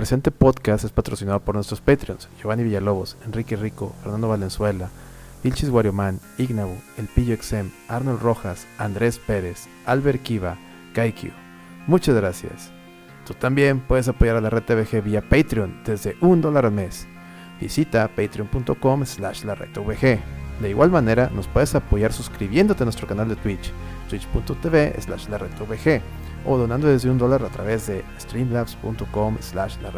presente podcast es patrocinado por nuestros Patreons, Giovanni Villalobos, Enrique Rico, Fernando Valenzuela, Vilchis Guarioman, Ignabu, El Pillo Exem, Arnold Rojas, Andrés Pérez, Albert Kiva, Kaikyu. Muchas gracias. Tú también puedes apoyar a la red TVG vía Patreon desde un dólar al mes. Visita patreon.com slash la De igual manera, nos puedes apoyar suscribiéndote a nuestro canal de Twitch, twitch.tv slash la o donando desde un dólar a través de streamlabs.com slash la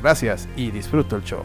Gracias y disfruto el show.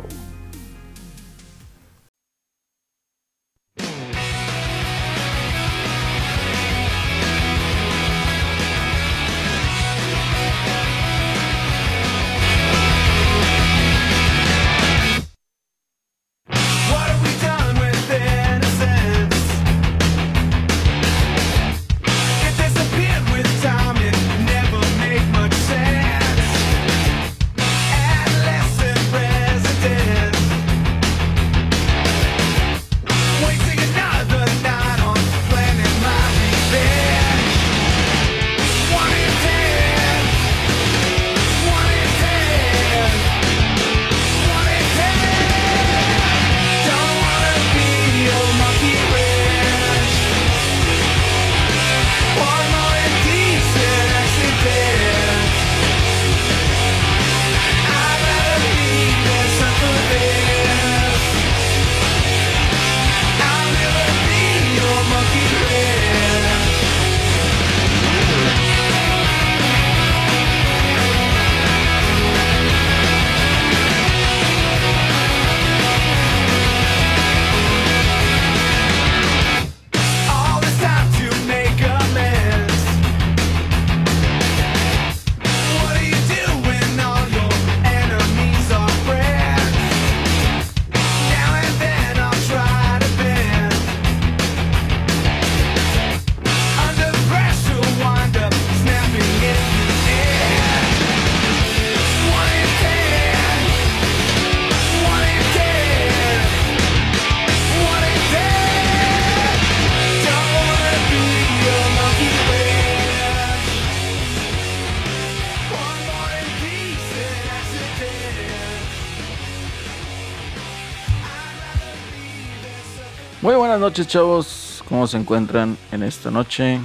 Noches, chavos. ¿Cómo se encuentran en esta noche?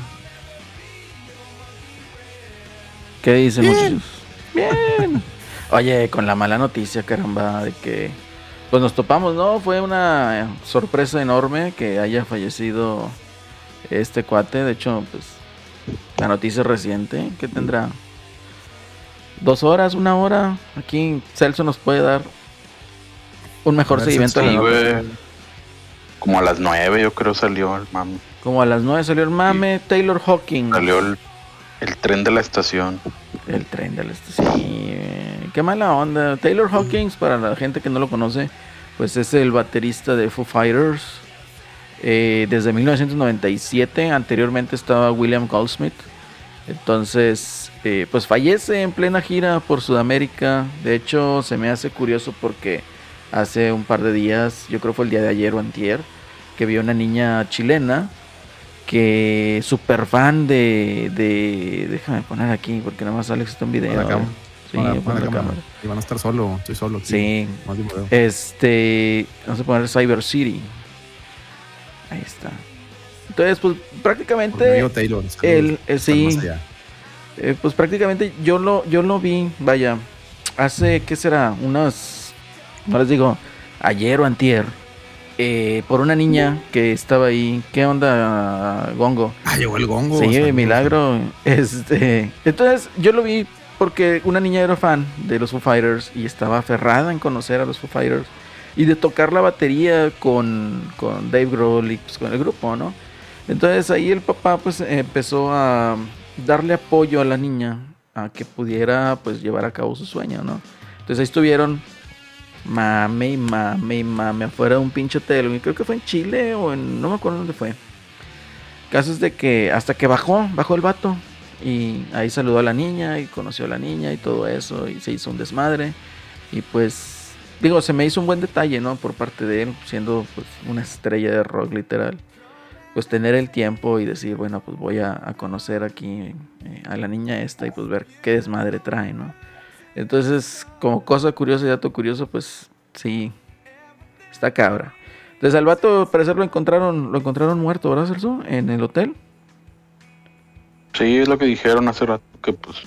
¿Qué dicen, muchachos? Bien. Oye, con la mala noticia, caramba, de que pues nos topamos, ¿no? Fue una sorpresa enorme que haya fallecido este cuate. De hecho, pues la noticia reciente que tendrá dos horas, una hora. Aquí Celso nos puede dar un mejor seguimiento de la como a las 9 yo creo salió el mame. Como a las 9 salió el mame, Taylor Hawking. Salió el, tren de la estación. El tren de la estación. Sí, qué mala onda. Taylor Hawkins, para la gente que no lo conoce, pues es el baterista de Foo Fighters. Eh, desde 1997, anteriormente estaba William Goldsmith. Entonces, eh, pues fallece en plena gira por Sudamérica. De hecho, se me hace curioso porque hace un par de días, yo creo fue el día de ayer o antier, que vi una niña chilena que súper fan de, de, Déjame poner aquí, porque nada más Alex está en video. Sí, la cámara. Y van a estar solo, estoy solo. Aquí. Sí. Este, vamos a poner Cyber City. Ahí está. Entonces, pues prácticamente. Taylor, el, eh, sí. Eh, pues prácticamente yo lo, yo lo vi, vaya, hace, ¿qué será? Unas no les digo, ayer o antier, eh, por una niña que estaba ahí. ¿Qué onda, Gongo? Ah, llegó el Gongo. Sí, milagro. Este, entonces yo lo vi porque una niña era fan de los Foo Fighters y estaba aferrada en conocer a los Foo Fighters y de tocar la batería con, con Dave Grohl y pues, con el grupo, ¿no? Entonces ahí el papá pues empezó a darle apoyo a la niña a que pudiera pues llevar a cabo su sueño, ¿no? Entonces ahí estuvieron mame y mame y mame afuera de un pinche hotel. Creo que fue en Chile o en. No me acuerdo dónde fue. Caso es de que hasta que bajó, bajó el vato. Y ahí saludó a la niña y conoció a la niña y todo eso. Y se hizo un desmadre. Y pues, digo, se me hizo un buen detalle, ¿no? Por parte de él, siendo pues una estrella de rock literal. Pues tener el tiempo y decir, bueno, pues voy a, conocer aquí eh, a la niña esta y pues ver qué desmadre trae, ¿no? Entonces, como cosa curiosa y dato curioso, pues sí, está cabra. Entonces al vato, al parecer lo encontraron, lo encontraron muerto, ¿verdad, Celso? En el hotel. Sí, es lo que dijeron hace rato, que pues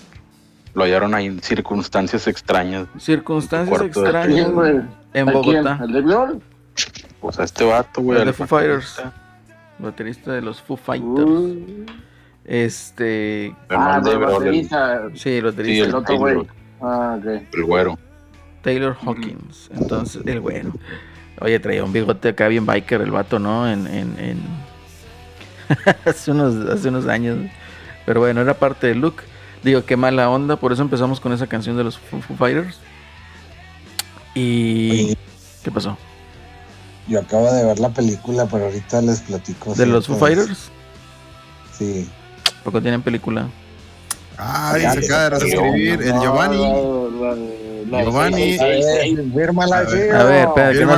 lo hallaron ahí en circunstancias extrañas. Circunstancias de extrañas en. Bogotá. ¿El de Glory? Pues a este vato, güey. El de Foo baterista. Fighters. Baterista de los Foo Fighters. Este. Ah, de el- baterista. Sí, el Sí, baterista el otro güey. Taylor, Ah, ok. el güero. Taylor Hawkins. Entonces, el bueno. Oye, traía un bigote acá bien biker el vato, ¿no? En. en, en- hace, unos, hace unos años. Pero bueno, era parte del look. Digo, qué mala onda. Por eso empezamos con esa canción de los Foo, Foo Fighters. Y. ¿Qué pasó? yo acabo de ver la película, pero ahorita les platico. ¿De los Foo Fighters? Sí. Porque tienen película. Ay, se acaba de reescribir el Giovanni. Giovanni. A ver, A espera, que no,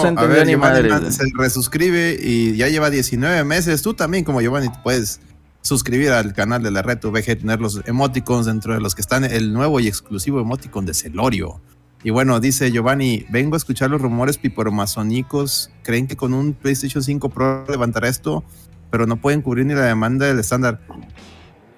se- A entendió ver, ni Giovanni madre. se resuscribe y ya lleva 19 meses. Tú también, como Giovanni, te puedes suscribir al canal de la red VG y tener los emoticons dentro de los que están el nuevo y exclusivo emoticon de Celorio. Y bueno, dice Giovanni, vengo a escuchar los rumores piporomazónicos. ¿Creen que con un PlayStation 5 Pro levantará esto? Pero no pueden cubrir ni la demanda del estándar.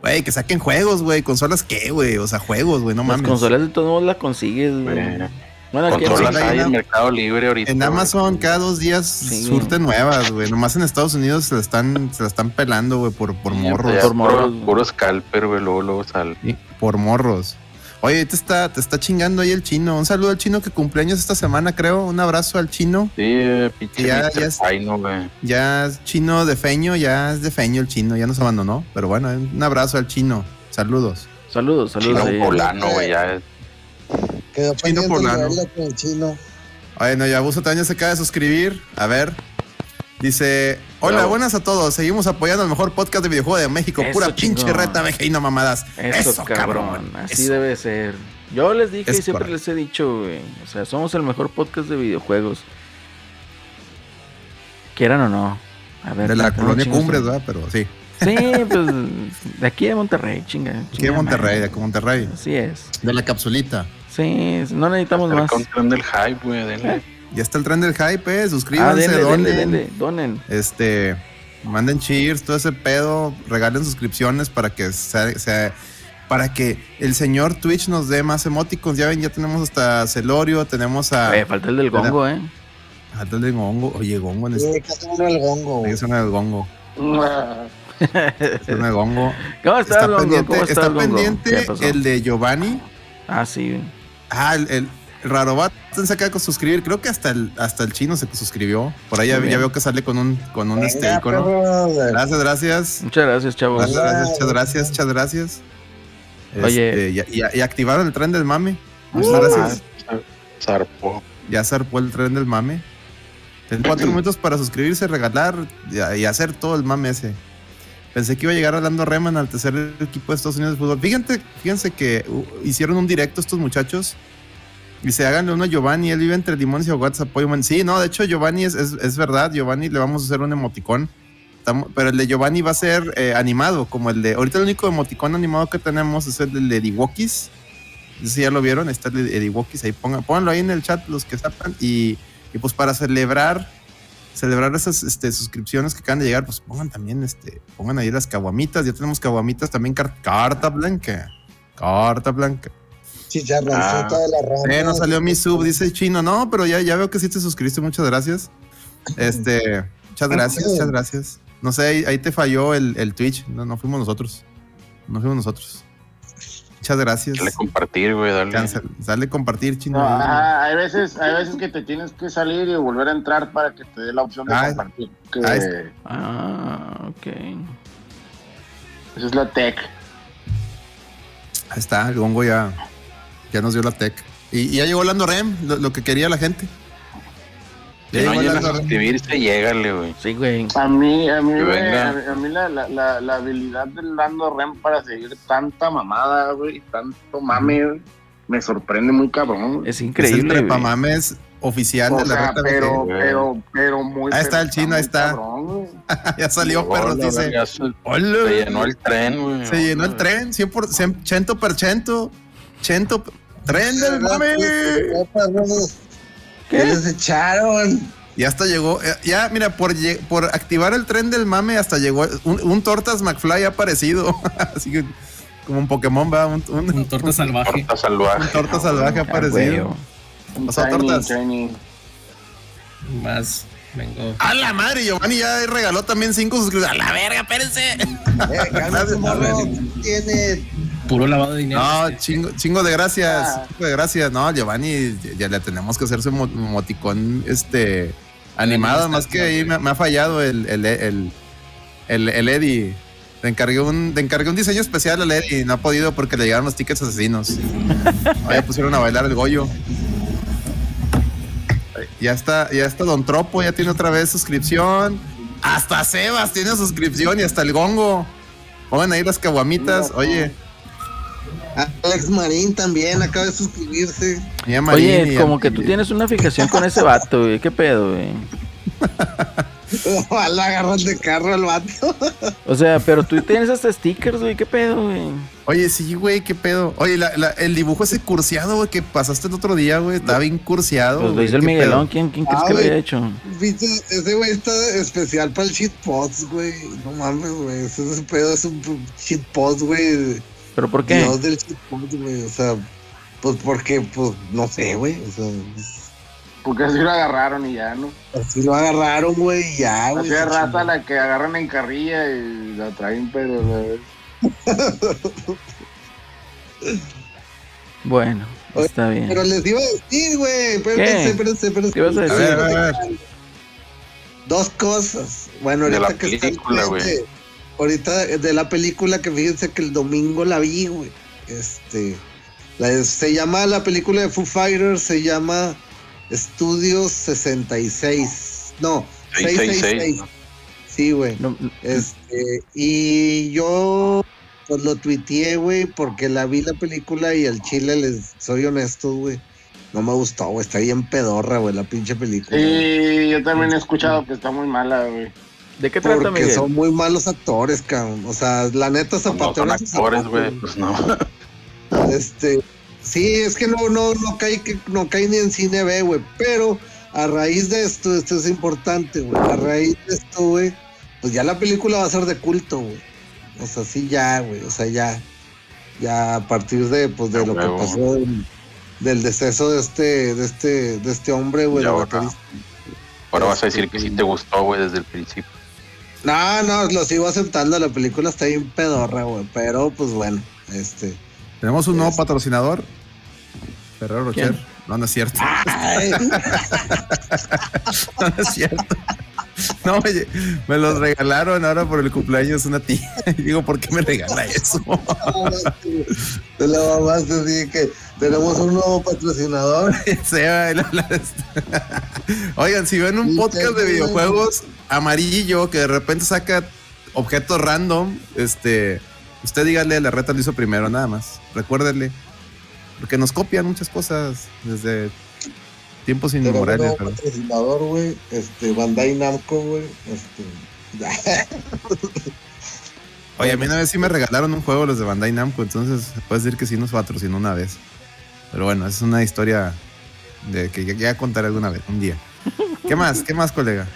Güey, que saquen juegos, güey. ¿Consolas qué, güey? O sea, juegos, güey, no Las mames. consolas de todos modos las consigues, güey. Eh, Bueno, aquí en Controlas sí. ahí en- en Mercado Libre ahorita. En. Amazon cada dos días Sí. surten nuevas, güey. Nomás en Estados Unidos se la están, se la están pelando, güey, por, por morros. Por puro- morros. Puro scalper, güey. Luego, luego sale. Sí, por morros. Oye, te está, te está chingando ahí el chino. Un saludo al chino que cumpleaños esta semana, creo. Un abrazo al chino. Sí, eh, pinche Ya- ya es-. Ya es chino de feño, ya es de feño el chino, ya nos abandonó. Pero bueno, un abrazo al chino. Saludos. Saludos, saludos. Chino ahí. poblano, güey. Ya es- Quedó Chino verla con el chino. Bueno, Yabuso también se acaba de suscribir. A ver. Dice, hola, Bravo. buenas a todos. Seguimos apoyando el mejor podcast de videojuego de México. Eso, Pura pinche chingón. reta no mamadas. Eso, cabrón. Así Eso. debe ser. Yo les dije y siempre correcto. les he dicho, güey. O sea, somos el mejor podcast de videojuegos. Quieran o no. A ver, De la ¿cómo colonia Cumbres? ¿verdad? Pero sí. Sí, pues de aquí de Monterrey, chinga. Aquí de Monterrey, madre. de Monterrey. Así es. De la capsulita. Sí, no necesitamos más. Tren del hype, güey. Ya está el tren del hype, eh. Ah, Suscríbanse, denle, donen. denle, denle, donen. Este, manden cheers, todo ese pedo. Regalen suscripciones para que sea, sea- para que el señor Twitch nos dé más emoticons. Ya ven, ya tenemos hasta Celorio, tenemos a. Eh, falta el del gongo, eh. Falta el de Gongo. Oye, Gongo en este. Sí, suena el gongo. Hay que sonar el Gongo. Ah, Suena el Gongo. ¿Cómo está, Está el gongo? pendiente, ¿Cómo está, está el pendiente el de Giovanni. Ah, sí. Ah, el, el Rarobat se acaba de suscribir. Creo que hasta el, hasta el chino se suscribió. Por ahí ya, ya veo que sale con un, con un este icono. Gracias, gracias. Muchas gracias, chavos. Muchas gracias, muchas gracias, muchas gracias. Oye. Este, y, y- y activaron el tren del mame. Muchas Uh, gracias. Zarpó. Ya zarpó el tren del mame. Tienen cuatro minutos para suscribirse, regalar y, y hacer todo el mame ese. Pensé que iba a llegar Orlando Reman al tercer equipo de Estados Unidos de fútbol. Fíjense, fíjense que uh, hicieron un directo estos muchachos. Se háganle uno a Giovanni, él vive entre limones y apoyo. man. Sí, no, de hecho Giovanni es, es, es verdad, Giovanni le vamos a hacer un emoticón. Pero el de Giovanni va a ser eh, animado, como el de... Ahorita el único emoticón animado que tenemos es el de Ediwokis. No sé si ya lo vieron, está el de Ediwokis, ahí pongan, pónganlo ahí en el chat los que sepan. Y, y pues para celebrar celebrar esas este, suscripciones que acaban de llegar, pues pongan también, este, pongan ahí las caguamitas. Ya tenemos caguamitas también, car- carta blanca. Carta blanca. Chicharroncito Ah. de la rama. Eh, no salió mi sub, dice el chino. No, pero ya, ya veo que sí te suscribiste, muchas gracias. Este, muchas gracias, muchas gracias. No sé, ahí, ahí te falló el, el Twitch. No, no fuimos nosotros. No fuimos nosotros. Muchas gracias. Dale compartir, güey. Dale. Cancel. Dale compartir, chino. no, ajá, hay veces, hay veces que te tienes que salir y volver a entrar para que te dé la opción de Ah, compartir. Que ah, Ah, ok. esa es la tech. Ahí está, el gongo ya, ya nos dio la tech. Y, y ya llegó Lando Rem, lo, lo que quería la gente. Si Ya no llegó llegas a suscribirse, llégale, güey. Sí, güey. A mí, a mí, güey, venga. a, a mí la, la, la, la habilidad del Lando Rem para seguir tanta mamada, güey, tanto mame, güey, me sorprende muy cabrón. Es Es el increíble. trepamames oficial O de la sea, reta pero, pero, pero muy. Ahí está el chino, ahí está. cabrón, ya salió, la dice. Se Hola. se llenó el tren, güey. Se llenó el tren, 100%, 100% por ciento, 100 ¡Tren del mame! ¿Qué les echaron? Ya hasta llegó, eh, ya mira, por, por activar el tren del mame hasta llegó un, un Tortas McFly ha aparecido. Así que como un Pokémon va, un, un- Un torta salvaje. Torta salvaje. un Torta salvaje ha Ah, aparecido. Un Pasó tiny, tortas. tiny. Más. Vengo. A la madre, Giovanni ya regaló también cinco suscriptores. A la verga, espérense. Eh. Tiene. Puro lavado de dinero. No, chingo, chingo de gracias. Ah. Chingo de gracias. No, Giovanni, ya, ya le tenemos que hacer su mo- emoticón este animado, más que ahí me, me ha fallado el, el, el, el, el Eddie. Le encargué un, le encargué un diseño especial al Eddie y no ha podido porque le llegaron los tickets asesinos. Ya pusieron a bailar el Goyo. Ya está, ya está Don Tropo, ya tiene otra vez suscripción. Hasta Sebas tiene suscripción y hasta el Gongo. Pongan ahí las caguamitas. Oye, Alex Marín también acaba de suscribirse. Marín Oye, y- como que tú tienes una fijación con ese vato, güey. ¿Qué pedo, güey? Ojalá agarran de carro al vato. O sea, pero tú tienes hasta stickers, güey. ¿Qué pedo, güey? Oye, sí, güey, qué pedo. Oye, la- la- el dibujo ese cursiado, güey, que pasaste el otro día, güey, estaba bien cursiado. Pues lo hizo el Miguelón. pedo. ¿Quién, quién crees Ah, que lo haya hecho? Viste, ese güey está especial para el shitpost, güey. No mames, güey. Ese ese pedo es un shitpost, güey. ¿Pero por qué? Dios del shitpost, güey. O sea, pues porque, pues, no sé, güey. O sea, Porque así lo agarraron y ya, ¿no? así lo agarraron, güey, y ya, güey. Así chingó. la que agarran en carrilla y la traen, pero... Bueno, Oye, está bien. Pero les iba a decir, güey. Espérense, ¿Qué? espérense, espérense. ¿Qué ibas a decir? a ver, a ver. Dos cosas. Bueno, De ahorita la que está el película, güey. Ahorita eh, de la película que fíjense que el domingo la vi, güey. Este. la- se llama la película de Foo Fighters, se llama Estudios 66. No, 666, 666. ¿no? Sí, güey. No, Este, y yo pues lo tuiteé, güey, porque la vi la película y al chile les soy honesto, güey. No me gustó, güey. Está bien pedorra, güey, la pinche película. Sí, yo también he escuchado que está muy mala, güey. ¿De qué trata, Porque Miguel? son muy malos actores, cabrón. O sea, la neta No zapateo. son actores, güey. Pues no. Este, sí, es que no, no, no cae, no cae ni en cine B, güey. Pero a raíz de esto, esto es importante, güey. A raíz de esto, güey, pues ya la película va a ser de culto, güey. O sea, sí, ya, güey. O sea, ya, ya a partir de, pues, de lo que pasó del, del deceso de este, de este, de este hombre, güey. Ahora-. Ahora vas a decir que sí te gustó, güey, desde el principio. No, no, lo sigo aceptando. La película está bien pedorra, güey. Pero, pues bueno, este. Tenemos un nuevo Este. patrocinador. Ferrero Rocher. No, no es cierto. No, no es cierto. No, oye, me los regalaron ahora por el cumpleaños una tía. Y digo, ¿por qué me regala eso? Te la mamaste, así que tenemos un nuevo patrocinador. Oigan, si ven un podcast de videojuegos amarillo que de repente saca objetos random, este, usted dígale, la reta lo hizo primero, nada más. Recuérdele. Porque nos copian muchas cosas desde tiempos inmemoriales. pero- patrocinador, güey. Este, Bandai Namco, güey. Este. Oye, a mí una vez sí me regalaron un juego los de Bandai Namco, entonces se puede decir que sí nos patrocinó una vez. Pero bueno, es una historia de que ya, ya contaré alguna vez, un día. ¿Qué más? ¿Qué más, colega?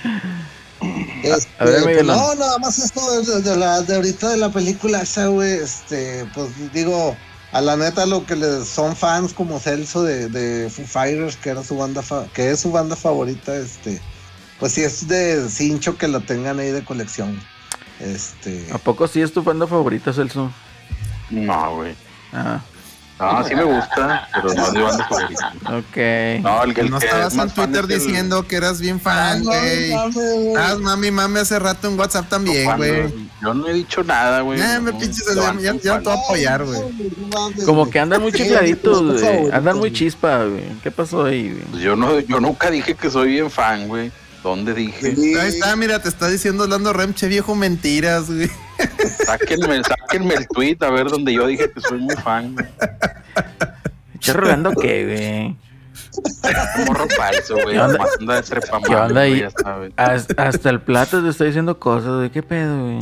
Este, a ver, pues, no, nada más esto de, de la, de ahorita de la película esa, güey. Este, pues digo, a la neta lo que les son fans como Celso de, de Foo Fighters, que era su banda fa- que es su banda favorita, este, pues sí es de cincho que lo tengan ahí de colección. Este, ¿A poco sí es tu banda favorita, Celso? No, güey. Ah, No, sí me gusta, pero no es de banda favorita. ok. No, el que, el no que estabas es en Twitter es el- diciendo que eras bien Ah, fan, no, güey. Ah, mami, mami, hace rato en WhatsApp también, güey. Yo no he dicho nada, güey. Eh, me pinches, no, ya, no, ya, no, ya te voy a apoyar, güey. Como que andan muy chifladitos, mi güey. Andan muy chispa, güey. ¿Qué pasó ahí, güey? Pues yo no, yo nunca dije que soy bien fan, güey. ¿Dónde dije? Sí. Ahí está, mira, te está diciendo Orlando Remche, viejo, mentiras, güey. Sáquenme, sáquenme el tweet a ver donde yo dije que soy muy fan. güey. ¿Estás rogando qué, güey? Morro falso, güey. ¿Qué onda? Anda de trepamar, ¿Qué onda ahí? güey. Hasta, hasta el plato te está diciendo cosas, güey. ¿Qué pedo, güey?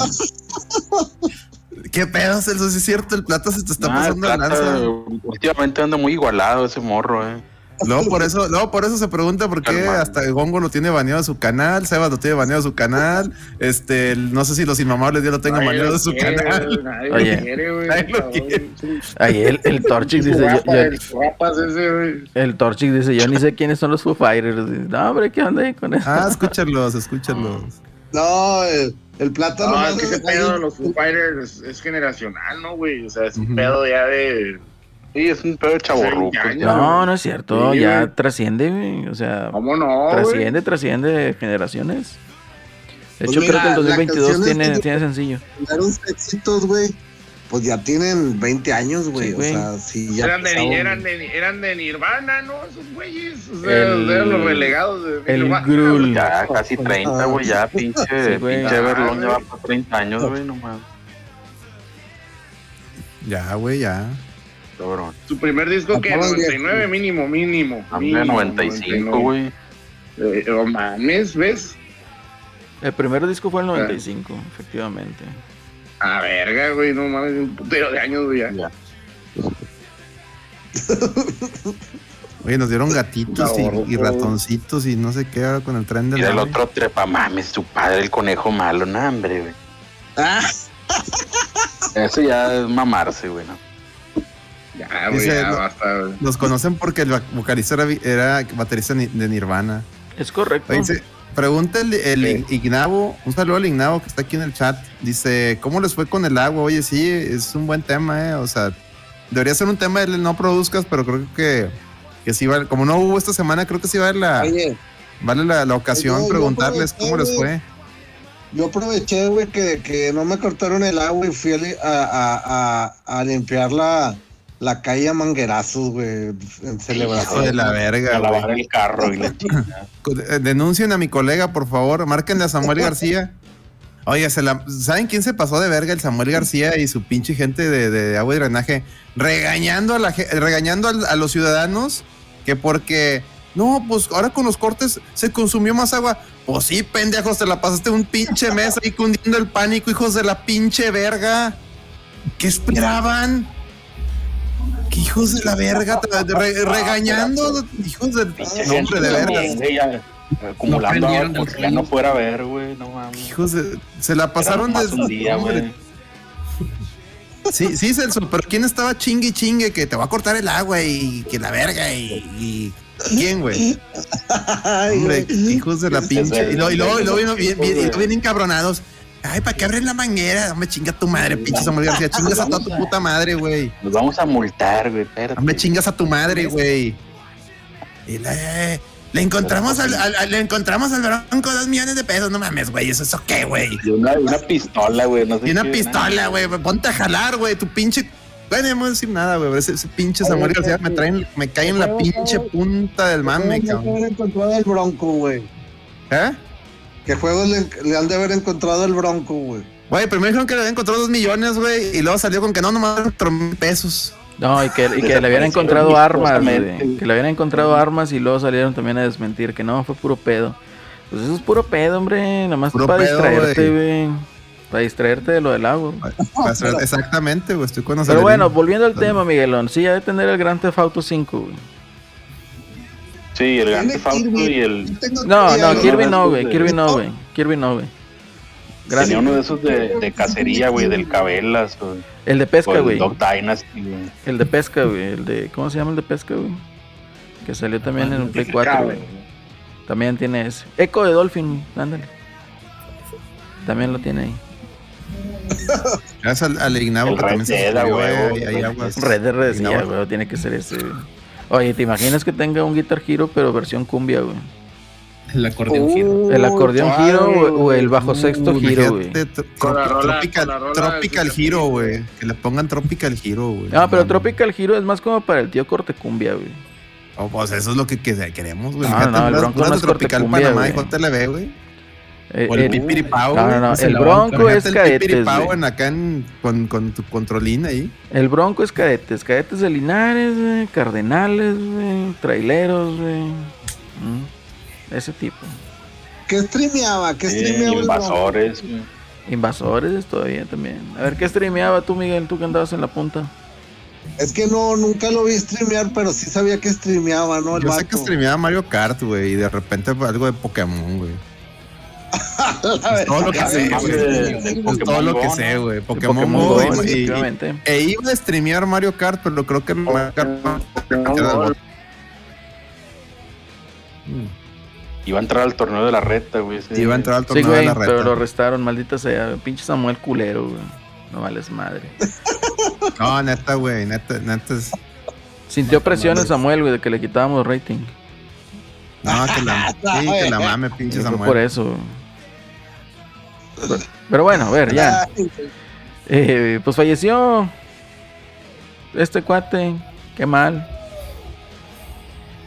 ¿Qué pedo, Celso? Sí es cierto, el plata se te está Ah, el pasando de Plata, lanza. últimamente anda muy igualado ese morro, eh. Luego por eso, luego por eso se pregunta por qué Calma. hasta Gongo lo tiene baneado de su canal, Sebas lo tiene baneado de su canal, este, el- no sé si los inmamables ya lo tengan baneado de su quiere, canal. Nadie Oye. lo quiere, güey. Nadie lo cabrón. quiere. Ahí el, el Torchic dice, yo, guapa, yo- el ese, el Torchic dice, yo ni sé quiénes son los Foo Fighters. Dice, No, hombre, ¿qué onda ahí con eso? Ah, escúchalos, escúchalos. No, el, el plátano. No, es que ese es- pedo de los Foo Fighters es, es generacional, ¿no, güey? O sea, es un pedo ya de. Sí, es un pedo de chaborruco. Sí, ya, No, no es cierto, Sí, ya güey. trasciende, güey, o sea, ¿Cómo no, güey? trasciende, trasciende generaciones. De Pues hecho, creo que el la 2022 canción tiene, que- tiene sencillo. Fueron éxitos, güey. Pues ya tienen 20 años, güey. Sí, o güey. sea, sí, ya. Eran de, pasaron- eran, de, eran de Nirvana, ¿no? Esos güeyes. O sea, El- eran los relegados de el Nirvana, Grul. güey. Ya casi 30, güey, ya pinche, Sí, güey. pinche Berlón Ah, ya va güey. por 30 años, güey, no mames. Ya, güey, ya. Cabrón. Su primer disco que Acaban de- 99 mínimo, mínimo. Hombre, mínimo, 95, güey. Eh, oh, mames, ¿ves? El primer disco fue el Ah. 95, efectivamente. A verga, güey, no mames, un putero de años, güey. ya. Ya. Oye, nos dieron gatitos y, y ratoncitos y no sé qué con el tren del Y el otro trepa, mames, su padre, el conejo malo, no, hombre, güey. Ah, Eso ya es mamarse, güey, ¿no? Ya, güey, Dice, ya no- basta, güey. Los conocen porque el va- vocalista era, baterista de Nirvana. Es correcto. Dice, pregunta el, el Ignavo, un saludo al Ignavo que está aquí en el chat. Dice, ¿cómo les fue con el agua? Oye, sí, es un buen tema, ¿eh? O sea, debería ser un tema del no produzcas, pero creo que, que sí vale. Como no hubo esta semana, creo que sí vale la, oye, vale la, la ocasión Oye, preguntarles cómo les fue. yo aproveché, güey, que, que no me cortaron el agua y fui a, a, a limpiar la, la calle a manguerazos, güey, en Hijo celebración. de la verga, A lavar el carro y la chingada. Eh, Denuncien a mi colega, por favor. Márquenle a Samuel García. Oye, se la- ¿saben quién se pasó de verga? El Samuel García y su pinche gente de, de agua y drenaje. Regañando a, la, regañando al- a, los ciudadanos que porque... No, pues ahora con los cortes se consumió más agua. Pues sí, pendejos, te la pasaste un pinche mes ahí cundiendo el pánico, hijos de la pinche verga. ¿Qué esperaban? ¿Qué hijos de la verga? Re- regañando, hijos de... Pinche No, hombre, de verga. Acumulando aprendieron agua porque ya no fuera a ver, güey, no mames. Hijos de- se la pasaron desde un día, hombre, güey. Sí, sí, Celso, pero ¿quién estaba chingue y chingue que te va a cortar el agua y que la verga y, y- ¿quién, güey? Hombre, hijos de la pinche. Y luego, y luego, y luego bien, bien, bien- y luego güey. bien encabronados. Ay, ¿para qué abres la manguera? Hombre, chinga tu madre, pinche Samuel García. Chingas a toda tu puta madre, güey. Nos vamos a multar, güey. Hombre, chingas a tu madre, güey. Y le, le encontramos al, al- al- le encontramos al bronco dos millones de pesos. No mames, güey. ¿Eso, eso qué, güey? Y una, una pistola, güey, no sé Y una pistola, güey. Ponte a jalar, güey. Tu pinche. Bueno, no voy a decir nada, güey. Ese, ese pinche Samuel García me traen, me cae en la pinche punta del mame, ¿Qué juegos le han cabrón. de haber encontrado el bronco, güey? ¿Eh? ¿Qué juegos le, le han de haber encontrado el bronco, güey? Güey, primero dijeron que le habían encontrado dos millones, güey. Y luego salió con que no, nomás cuatro mil pesos. No, y que, y que le habían encontrado armas, güey. Que le habían encontrado armas y luego salieron también a desmentir que no, fue puro pedo. Pues eso es puro pedo, hombre. Nada más para pedo, distraerte, güey. Para distraerte de lo del agua. Exactamente, güey. Estoy con Pero bueno, volviendo al tema, Miguelón. Sí, ha de tener el Gran Theft Auto 5, güey. Sí, el Grand Theft Auto y el... No, no, Kirby no, güey. Kirby no. güey. Kirby no, güey. Tenía Gracias. uno de esos de, de cacería, güey, del Cabelas, o, El de pesca, güey. El de pesca, güey. El de. ¿Cómo se llama el de pesca, güey? Que salió también en un Play 4, güey. También tiene ese. Echo de Dolphin, ándale. También lo tiene ahí. Gracias al, al Ignavo El que también Red se aguas. Red de Red, güey. Tiene que ser ese, güey. Oye, ¿te imaginas que tenga un Guitar Hero, pero versión cumbia, güey? El acordeón Uh, giro. El acordeón Hero o, o el bajo Uh, sexto Hero, güey. Tropical, Tropical Hero, güey. Que le pongan Tropical Hero, güey. Ah, pero No, Tropical Hero es más como para el tío corte cumbia, güey. no, pues eso es lo que, que queremos, güey. No, Fíjate, no, el Bronco no es Tropical corte cumbia, Panamá y güey. Eh, O el el- Pipiripao, no, no, no. El Bronco es el cadetes, Pipiripao güey. en acá en- con, con tu controlín ahí. El Bronco es cadetes. Cadetes de Linares, güey. Cardenales, güey. Traileros. Mm, Ese tipo. ¿Qué streameaba? ¿Qué Sí, streameaba invasores, güey. Invasores todavía también. A ver, ¿qué streameaba tú, Miguel? Tú que andabas en la punta. Es que no, nunca lo vi streamear, pero sí sabía que streameaba, ¿no? El Yo sé que streameaba Mario Kart, güey, y de repente algo de Pokémon, güey. Es todo lo que sé, güey. Es todo lo que sé, güey. Pokémon, Go. E iba a streamear Mario Kart, pero creo que Mario Kart no- Iba a entrar al torneo de la reta, güey. iba a entrar al torneo de la pero reta. lo arrestaron, maldita sea. Pinche Samuel culero, güey. No vales madre. No, neta, güey, neta, neta es... Sintió presión el. Samuel, güey, de que le quitábamos rating. No, que la, sí, que la mame, pinche Samuel. por eso. Pero, bueno, a ver, ya. Eh, pues falleció este cuate. Qué mal.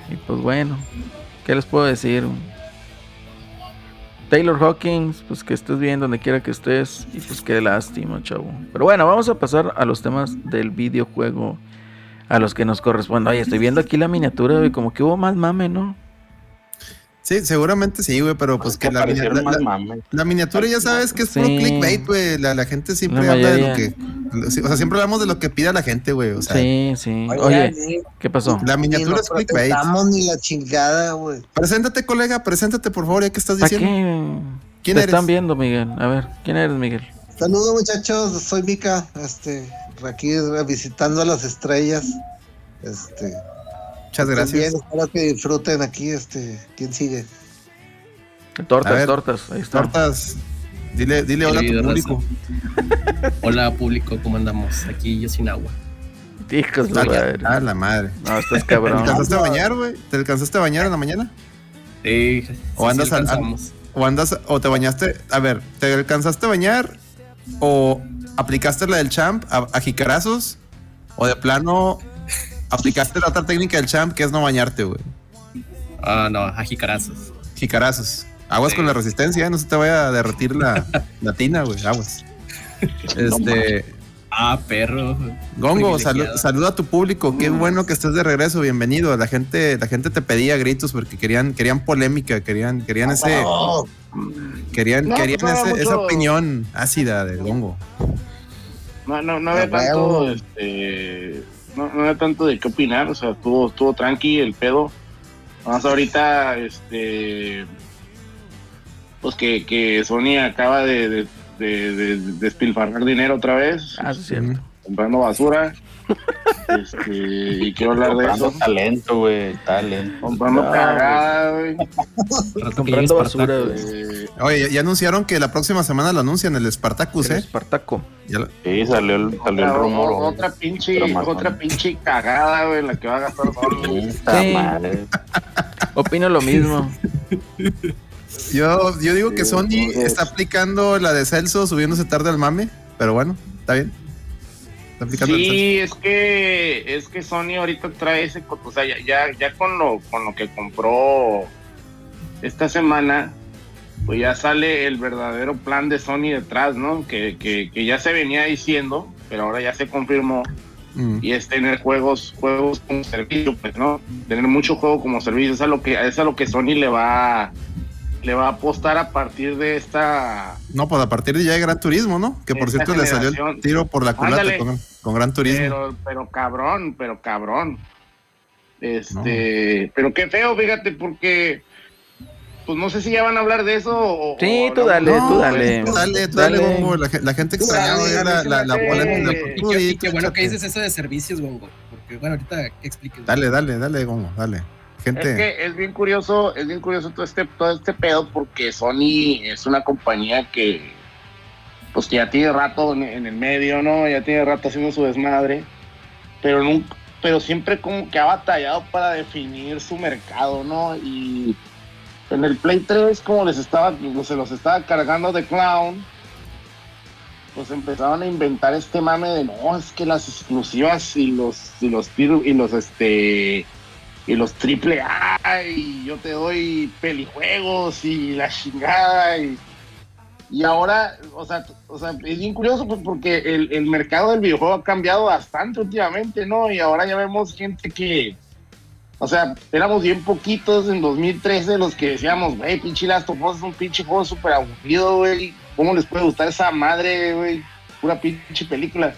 Y pues bueno, ¿qué les puedo decir? Taylor Hawkins, pues que estés bien donde quiera que estés. Y pues qué lástima, chavo. Pero bueno, vamos a pasar a los temas del videojuego. A los que nos corresponden. Oye, estoy viendo aquí la miniatura, güey. Como que hubo más mame, ¿no? Sí, seguramente sí, güey, pero pues que la, minia- Aparecieron la- más la- mames. la miniatura ya sabes que es puro Sí. clickbait, güey. La, la gente siempre La habla de lo que... O sea, siempre hablamos de lo que pida la gente, güey. O sea, Sí, sí. Oye, ¿qué pasó? la ni miniatura es clickbait. presentamos ni la chingada, güey. Preséntate, colega, preséntate, por favor, ya que estás ¿Para diciendo. qué? ¿Quién Te eres? están viendo, Miguel. A ver, ¿quién eres, Miguel? Saludos muchachos, soy Mika, este, aquí visitando a las estrellas. Este, Muchas gracias. También espero que disfruten aquí, este, ¿quién sigue? Tortas, ver, tortas. Ahí está. Tortas, dile, dile hola a tu público. Hola público, ¿cómo andamos? Aquí yo sin agua. Hijos de Ah, madre. ah, la madre. No, estás ¿Te cabrón. alcanzaste a bañar, güey? ¿Te alcanzaste a bañar en la mañana? Sí, O andas al-. ¿O andas, o te bañaste? A ver, ¿te alcanzaste a bañar? ¿O aplicaste la del champ a, a jicarazos? ¿O de plano aplicaste la otra técnica del champ que es no bañarte, güey? Ah, no, a jicarazos. Jicarazos. Aguas Sí. con la resistencia, ¿eh? no se te vaya a derretir la, la tina, güey. Aguas. Este, Ah, perro. Gongo, salu- saluda a tu público. Qué bueno que estés de regreso. Bienvenido. La gente, la gente te pedía gritos porque querían, querían polémica, querían, querían ese, Oh, querían, No, querían no, ese- esa opinión ácida de Gongo. No, no, no había tanto, este, no, no había tanto de qué opinar, o sea, estuvo, estuvo tranqui el pedo. Más ahorita, este, pues que, que Sony acaba de, de, de- de- de despilfarrar dinero otra vez, Ah, sí, es cierto. comprando basura. Este, y quiero hablar de Comprando eso. talento, güey. Talento. Comprando No, cagada, güey. Comprando basura, güey. Eh, Oye, ya, anunciaron que la próxima semana lo anuncian el Spartacus, El ¿eh? Espartaco. Ya lo- Sí, salió el, salió el rumor. otra pinche, otra pinche cagada, güey, la que va a gastar Sí. madre. Opino lo mismo. yo, yo digo que Sony está aplicando la de Celso subiéndose tarde al mame, pero bueno, está bien. Está aplicando. Sí, es que es que Sony ahorita trae ese, o sea, ya, ya, ya con lo con lo que compró esta semana, pues ya sale el verdadero plan de Sony detrás, ¿no? Que, que, que ya se venía diciendo, pero ahora ya se confirmó Mm. y es tener juegos juegos como servicio, pues, ¿no? Tener mucho juego como servicio, es a lo que es a lo que Sony le va le va a apostar a partir de esta No, pues a partir de ya de Gran Turismo, ¿no? Que por cierto le salió el tiro por la culata Ándale. con, con Gran Turismo. Pero, pero cabrón, pero cabrón. Este, pero qué feo, fíjate, porque pues no sé si ya van a hablar de eso o. Sí, tú dale, No, tú dale. tú dale, tú dale, Dale. Gongo. La, la gente extrañaba la, la, la polémica. Y qué, bueno que dices eso de servicios, Gongo. Porque, bueno, ahorita que expliques. Dale, dale, dale, Gongo, dale. Es que es bien curioso, es bien curioso todo este, todo este pedo porque Sony es una compañía que pues ya tiene rato en, el medio, ¿no? Ya tiene rato haciendo su desmadre, pero nunca, pero siempre como que ha batallado para definir su mercado, ¿no? Y en el Play 3 como les estaba, se los estaba cargando de clown, pues empezaron a inventar este mame de no, es que las exclusivas y los y los y los este y los triple A y yo te doy pelijuegos y la chingada y, y ahora, o sea, o sea, es bien curioso pues, porque el, el mercado del videojuego ha cambiado bastante últimamente, ¿no? Y ahora ya vemos gente que O sea, éramos bien poquitos en 2013 los que decíamos, güey, pinche Last of Us es un pinche juego súper aburrido, güey. ¿Cómo les puede gustar esa madre, güey? Pura pinche película.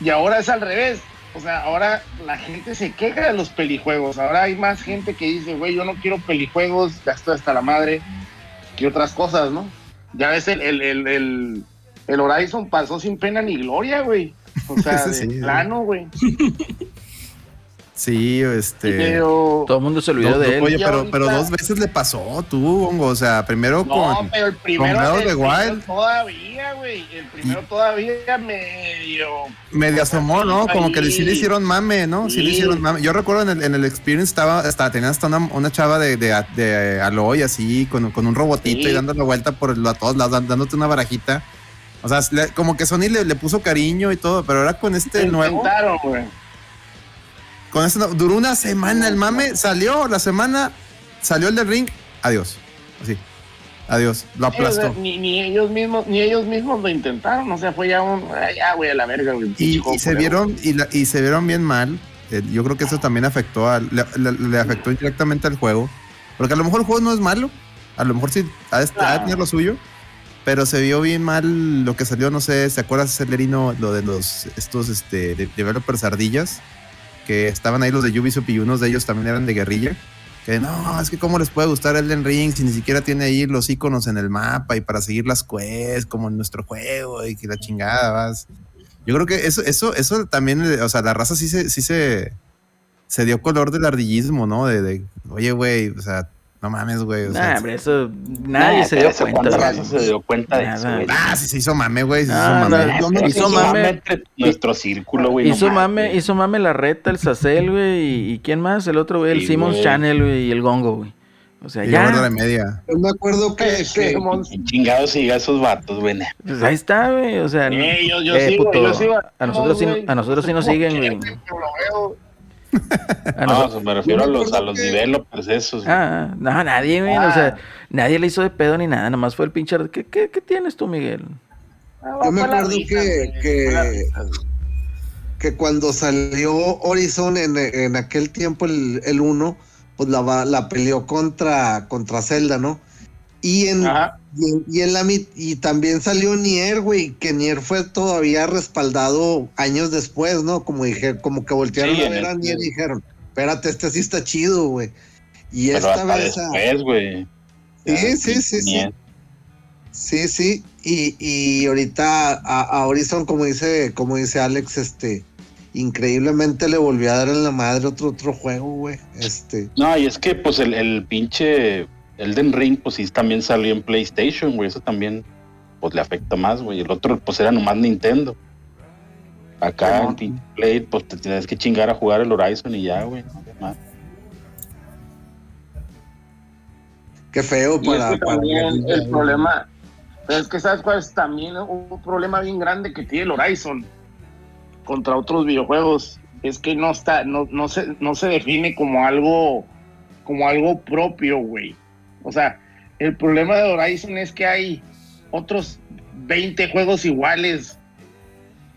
Y ahora es al revés. O sea, ahora la gente se queja de los pelijuegos. Ahora hay más gente que dice, güey, yo no quiero pelijuegos, ya estoy hasta la madre, que otras cosas, ¿no? Ya ves, el, el, el, el, el Horizon pasó sin pena ni gloria, güey. O sea, de sí, plano, güey. Sí, este. Pero. Todo el mundo se olvidó No, de él. Oye, pero, ahorita- pero dos veces le pasó, tú, Hongo. O sea, primero No, con. pero el primero, of el Wild. todavía, güey. El primero todavía medio. Medio asomó, ¿no? Como que sí le hicieron mame, ¿no? Sí, le hicieron mame. Yo recuerdo en el, en el Experience estaba, hasta tenía hasta una, una chava de, de, de Aloy así, con, con un robotito Sí. y dándole vuelta por el- a todos lados, dándote una barajita. O sea, le- como que Sony le, le puso cariño y todo, pero ahora con este nuevo, Intentaron, güey. Con no- duró una semana el mame, salió la semana, salió el del ring, adiós. Así. Adiós, lo sea, aplastó. ni, ni ellos mismos, ni ellos mismos lo intentaron. O sea, fue ya un. Ya, güey, a la verga, güey. Y, pinche y se vieron y, la- y se vieron bien mal. Eh, yo creo que eso también afectó al, le, le- le afectó directamente al juego. Porque a lo mejor el juego no es malo. A lo mejor sí ha de, de tener lo suyo. Pero se vio bien mal lo que salió, no sé, ¿se acuerdas, Celerino, lo de los estos este, de- developers ardillas? Que estaban ahí los de Ubisoft y unos de ellos también eran de guerrilla. Que no, es que cómo les puede gustar Elden Ring si ni siquiera tiene ahí los iconos en el mapa y para seguir las quests como en nuestro juego y que la chingada vas. Yo creo que eso, eso, eso también, o sea, la raza sí se, sí se, se dio color del ardillismo, ¿no? De, de oye, güey, o sea, no mames, güey. O sea, Nah, hombre, eso nadie se dio cuenta. ¿Cuánta güey. raza se dio cuenta de eso, Nada. güey? ah, sí se hizo mame, güey. Se hizo no, mame. hizo mame- entre nuestro círculo, güey. no Hizo mame, mames. hizo mame la reta, el Sacel, güey, y, y quién más, el otro, güey, el Sí, Simmons. Channel, güey, y el Gongo, güey. O sea, Y luego de ya, media. Yo me acuerdo que, que- Que mon- ¿Quién chingados sigue a esos vatos, güey? pues ahí está, güey, o sea, no- Eh, yo, yo eh, sigo, puto, yo sigo. a nosotros sí, güey. a nosotros sí nos ¿Cómo siguen, güey. güey? Yo lo veo. A No, nosotros- me refiero a los, a los que- developers esos. güey. Ah, ah, no, nadie, güey, o sea, nadie le hizo de pedo ni nada, nomás fue el pinche, ¿qué, qué, qué tienes tú, Miguel? Ah, Yo me acuerdo risa, que- que- cuando salió Horizon en, en aquel tiempo, el, el 1, pues la, va- la peleó contra, contra Zelda, ¿no? Y en, y, en- y en la y también salió Nier, güey, que Nier fue todavía respaldado años después, ¿no? Como dije, como que voltearon Sí, a ver a Nier y dijeron, espérate, este sí está chido, güey. Y Pero esta hasta vez. después, güey. Sí, sí, sí, sí. Sí, sí. Y, y ahorita a, a Horizon, como dice, como dice Alex, este, increíblemente le volvió a dar en la madre otro otro juego, güey. Este, No, y es que pues el, el pinche Elden Ring, pues sí también salió en PlayStation, güey. Eso también pues le afecta más, güey. El otro pues era nomás Nintendo. Acá en pinche Play, pues te tienes que chingar a jugar el Horizon y ya, güey. no qué feo Y es para, que para también el problema, pero es que sabes cuál es también un problema bien grande que tiene el Horizon contra otros videojuegos, es que no está, no, no se, no se define como algo, como algo propio, güey. O sea, el problema de Horizon es que hay otros 20 juegos iguales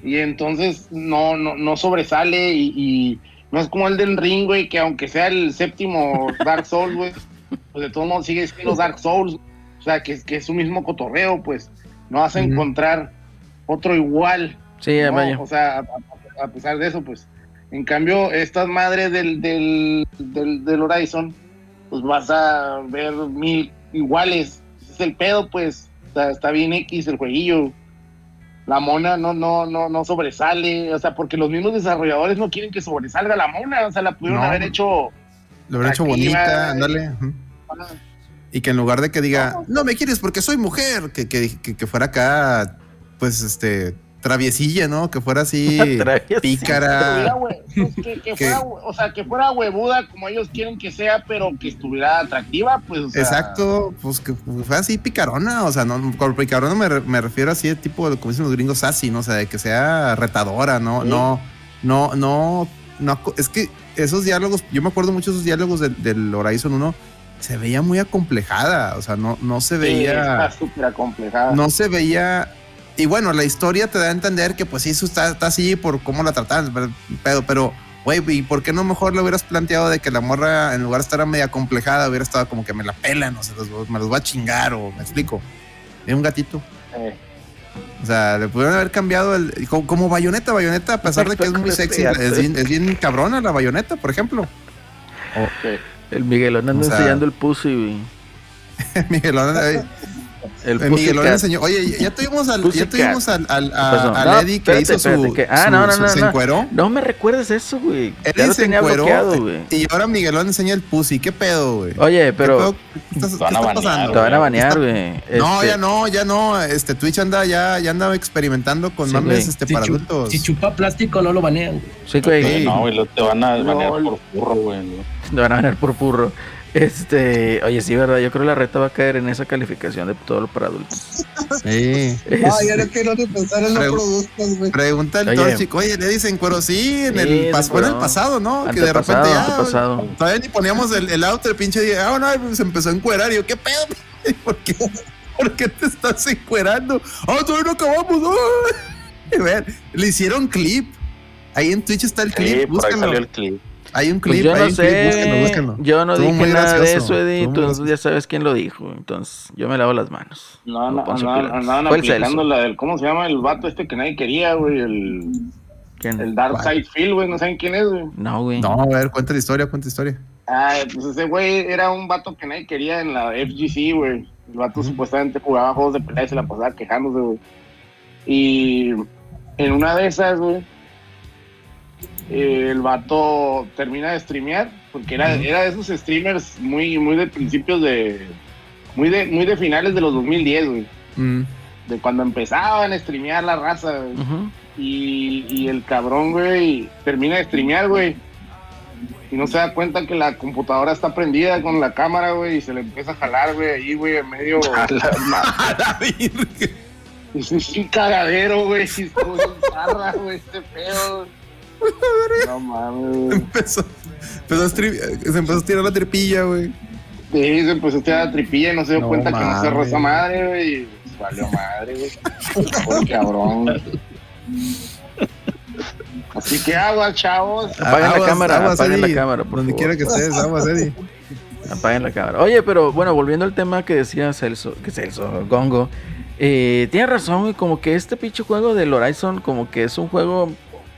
y entonces no, no, no sobresale y, y no es como el del Ring, güey, que aunque sea el séptimo Dark Souls, güey, pues de todos modos sigue siendo Dark Souls, o sea, que, que es su mismo cotorreo, pues no vas a encontrar otro igual, Sí, ¿no? vaya. o sea, a, a- a pesar de eso, pues, en cambio, estas madres del, del, del, del Horizon, pues vas a ver mil iguales, es el pedo, pues, está, está bien X el jueguillo, la mona no, no, no, no sobresale, o sea, porque los mismos desarrolladores no quieren que sobresalga la mona, o sea, la pudieron No. haber hecho Lo habrán hecho bonita, va- ándale. Y que en lugar de que diga, no me quieres porque soy mujer, que, que, que, que fuera acá, pues, este, traviesilla, ¿no? Que fuera así, pícara. hue- pues, que, que Que- fuera, o sea, que fuera huevuda como ellos quieren que sea, pero que estuviera atractiva, pues. o sea, Exacto, pues que fuera así picarona, o sea, no, con picarona me, me refiero así de tipo, de, como dicen los gringos, sassy, ¿no? O sea, de que sea retadora, ¿no? Sí. No, no, no, no, es que esos diálogos, yo me acuerdo mucho de esos diálogos del, del Horizon 1, se veía muy acomplejada, o sea, no, no se sí, veía... está súper acomplejada. no se veía. Y bueno, la historia te da a entender que, pues, sí, eso está, está así por cómo la trataban, pero- pero, Güey, ¿y por qué no mejor lo hubieras planteado de que la morra, en lugar de estar media complejada, hubiera estado como que me la pelan, o sea, los- me los va a chingar, o me explico? Es un gatito. Eh, O sea, le pudieron haber cambiado el. Como, como bayoneta, bayoneta, a pesar de que es muy sexy, es bien, es bien cabrona la bayoneta, por ejemplo. sí. El Miguelón anda O sea- enseñando el pussy, güey. Miguelón, El eh, enseñó. Oye, ya tuvimos al, ya tuvimos al, al, a- No, Eddie que espérate, hizo su. espérate, que- ah, su- no, no, su- no, se no. encueró. No me recuerdes eso, güey. Ya Eddie lo se tenía encueró, bloqueado, güey. Y ahora Miguelón enseña el pussy. ¿Qué pedo, güey? Oye, ¿Qué pero pedo? ¿Qué, estás- Te qué van a está banear, pasando? te van a güey. banear, güey. No, Este, ya no, ya no. Este Twitch anda ya, ya anda experimentando con Sí, mames este, Si, para adultos. si chupa plástico no lo banean. güey. Sí, güey. No, güey, lo- te van a banear por furro, güey. Te van a ganar por purro. Este, oye, sí, verdad. Yo creo que la reta va a caer en esa calificación de todo lo para adultos. Sí. No, ya Este, no quiero ni pensar en los Pregu- productos, güey. Pregunta el Oye. todo chico, oye, le dicen cuero, sí, en Sí, el, pas- fue en el pasado, ¿no? Que de repente ya, antepasado. todavía ni poníamos el, el auto, el pinche día, ah, no, se empezó a encuerar, y yo, ¿qué pedo? ¿Por qué, ¿Por qué te estás encuerando? Ah, todavía no acabamos, ¡ay! Y ver, Le hicieron clip, ahí en Twitch está el Sí, clip, por ahí búscalo, salió el clip. Hay un Pues clip, yo hay no un clip, búsquenlo, sé. búsquenlo. Yo no Estuvo dije muy nada de eso, Eddie. Entonces ya sabes quién lo dijo. Entonces yo me lavo las manos. No, No, no, Poncio andaban, aplicando la del, ¿cómo se llama? El vato este que nadie quería, güey. El, ¿Quién? el Dark. Side Phil, güey. No saben quién es, güey. No, güey. No, a ver, cuenta la historia, cuenta la historia. Ah, pues ese güey era un vato que nadie quería en la FGC, güey. El vato supuestamente jugaba juegos de pelea y se la pasaba quejándose, güey. Y en una de esas, güey, eh, el vato termina de streamear, porque era, era de esos streamers muy, muy de principios de. Muy de, muy de finales de los 2010, güey. Mm. De cuando empezaban a streamear la raza, güey. Y, y el cabrón, güey, termina de streamear, güey. Y no se da cuenta que la computadora está prendida con la cámara, güey, y se le empieza a jalar, güey, ahí, güey, en medio. A la. Es un cagadero, güey. bien zarra, güey, este pedo. No mames, güey. Empezó, empezó a se empezó a tirar la tripilla, güey. Sí, se empezó a tirar la tripilla y no se dio No cuenta que no cerró esa madre, güey. y pues, Valió madre, güey. Por cabrón, güey. Así que aguas, chavos. Apaguen la cámara, aguas, apaguen la cámara, por Donde favor. quiera que estés, aguas, Eddie. Apaguen la cámara. Oye, pero bueno, volviendo al tema que decía Celso, que Celso, Gongo, eh, tiene razón, güey, como que este pinche juego del Horizon, como que es un juego,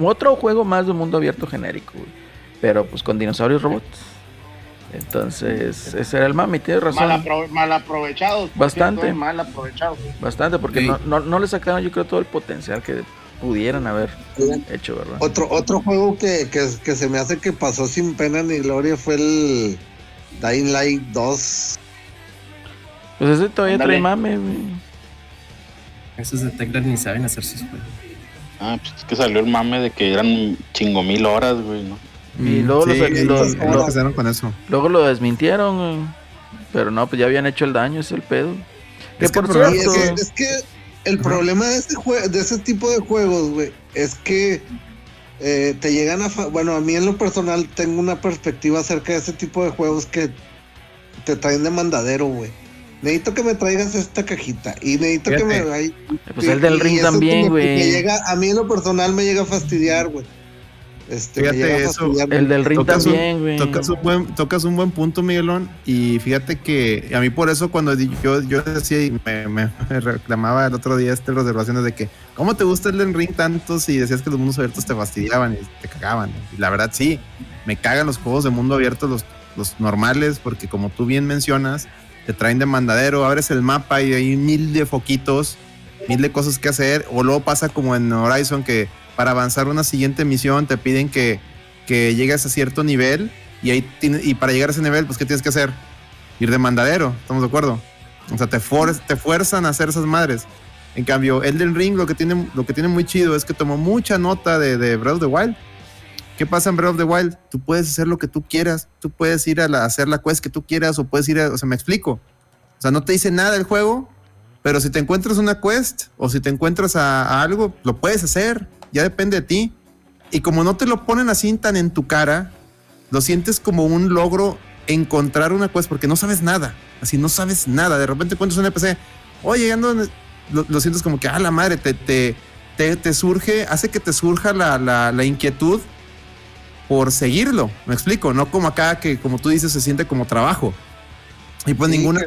otro juego más de mundo abierto genérico, güey. Pero pues con dinosaurios robots. Entonces, ese era el mami, tiene razón. Mal, apro- mal aprovechados. por Bastante. cierto, Mal aprovechados. Bastante, porque Sí. no, no, no le sacaron, yo creo, todo el potencial que pudieran haber hecho, ¿verdad? Otro, otro juego que, que, que se me hace que pasó sin pena ni gloria fue el Dying Light 2. Pues ese todavía Ándale. trae mame, güey. Esos de ni saben hacer sus juegos. Ah, pues es que salió el mame de que eran chingo mil horas, güey, ¿no? Y luego los- sí, los- ¿cómo los- con eso? Luego lo desmintieron, güey. Pero no, pues ya habían hecho el daño, es el pedo. Es que por el problema- Y es que, es que el problema de ese, jue- de ese tipo de juegos, güey, es que eh, te llegan a... fa- Bueno, a mí en lo personal tengo una perspectiva acerca de ese tipo de juegos que te traen de mandadero, güey. Necesito que me traigas esta cajita y necesito que me... Ay, pues el del ring también, güey. A mí en lo personal me llega a fastidiar, güey. Este, Fíjate eso. El del ring Tocas un- también, güey. Tocas un, buen, tocas un buen punto, Miguelón. Y fíjate que a mí por eso cuando yo, yo decía y me, me- reclamaba el otro día estas reservaciones de que, ¿cómo te gusta el del ring tanto si decías que los mundos abiertos te fastidiaban y te cagaban? Y la verdad sí, me cagan los juegos de mundo abierto, los, los normales, porque como tú bien mencionas, te traen de mandadero, abres el mapa y hay mil de foquitos, mil de cosas que hacer. O luego pasa como en Horizon que para avanzar una siguiente misión te piden que, que llegues a cierto nivel y ahí y para llegar a ese nivel, pues ¿qué tienes que hacer? Ir de mandadero, ¿estamos de acuerdo? O sea, te, for- te fuerzan a hacer esas madres. En cambio, Elden Ring lo que tiene, lo que tiene muy chido es que tomó mucha nota de, de Breath of the Wild. ¿Qué pasa en Breath of the Wild? Tú puedes hacer lo que tú quieras. Tú puedes ir a, la- hacer la quest que tú quieras o puedes ir a... O sea, me explico. O sea, no te dice nada el juego, pero si te encuentras una quest o si te encuentras a, a algo, lo puedes hacer. Ya depende de ti. Y como no te lo ponen así tan en tu cara, lo sientes como un logro encontrar una quest porque no sabes nada. Así no sabes nada. De repente encuentras un NPC. Oye, no, lo, lo sientes como que, ah, la madre, te, te, te, te surge, hace que te surja la, la, la inquietud por seguirlo. Me explico, no como acá que, como tú dices, se siente como trabajo. Y pues Sí, ninguna.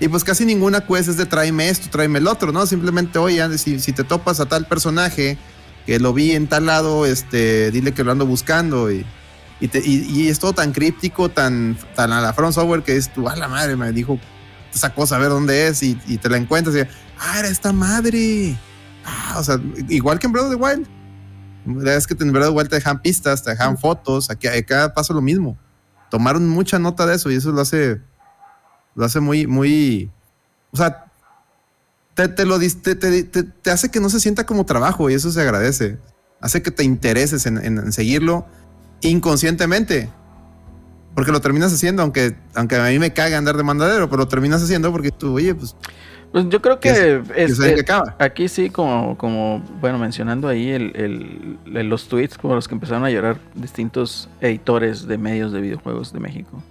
Y pues casi ninguna quest es de tráeme esto, tráeme el otro, ¿no? Simplemente, oye, si, si te topas a tal personaje que lo vi en tal lado, este, dile que lo ando buscando y, y, te- y- y es todo tan críptico, tan, tan a la front software que es tú, a la madre, me dijo esa cosa, a ver dónde es y, y te la encuentras y, ah, era esta madre. Ah, o sea, igual que en Breath of the Wild. Verdad es que en the Wild te dejan pistas, te dejan fotos, aquí acá pasa lo mismo. Tomaron mucha nota de eso y eso lo hace, lo hace muy, muy, o sea, te, te lo te- te- te hace que no se sienta como trabajo y eso se agradece. Hace que te intereses en, en- en seguirlo inconscientemente. Porque lo terminas haciendo, aunque, aunque a mí me caga andar de mandadero, pero lo terminas haciendo porque tú, oye, pues, Pues yo creo que, que, que es- saben que acaba. aquí sí, como, como bueno, mencionando ahí el, el- el- los tweets como los que empezaron a llorar distintos editores de medios de videojuegos de México,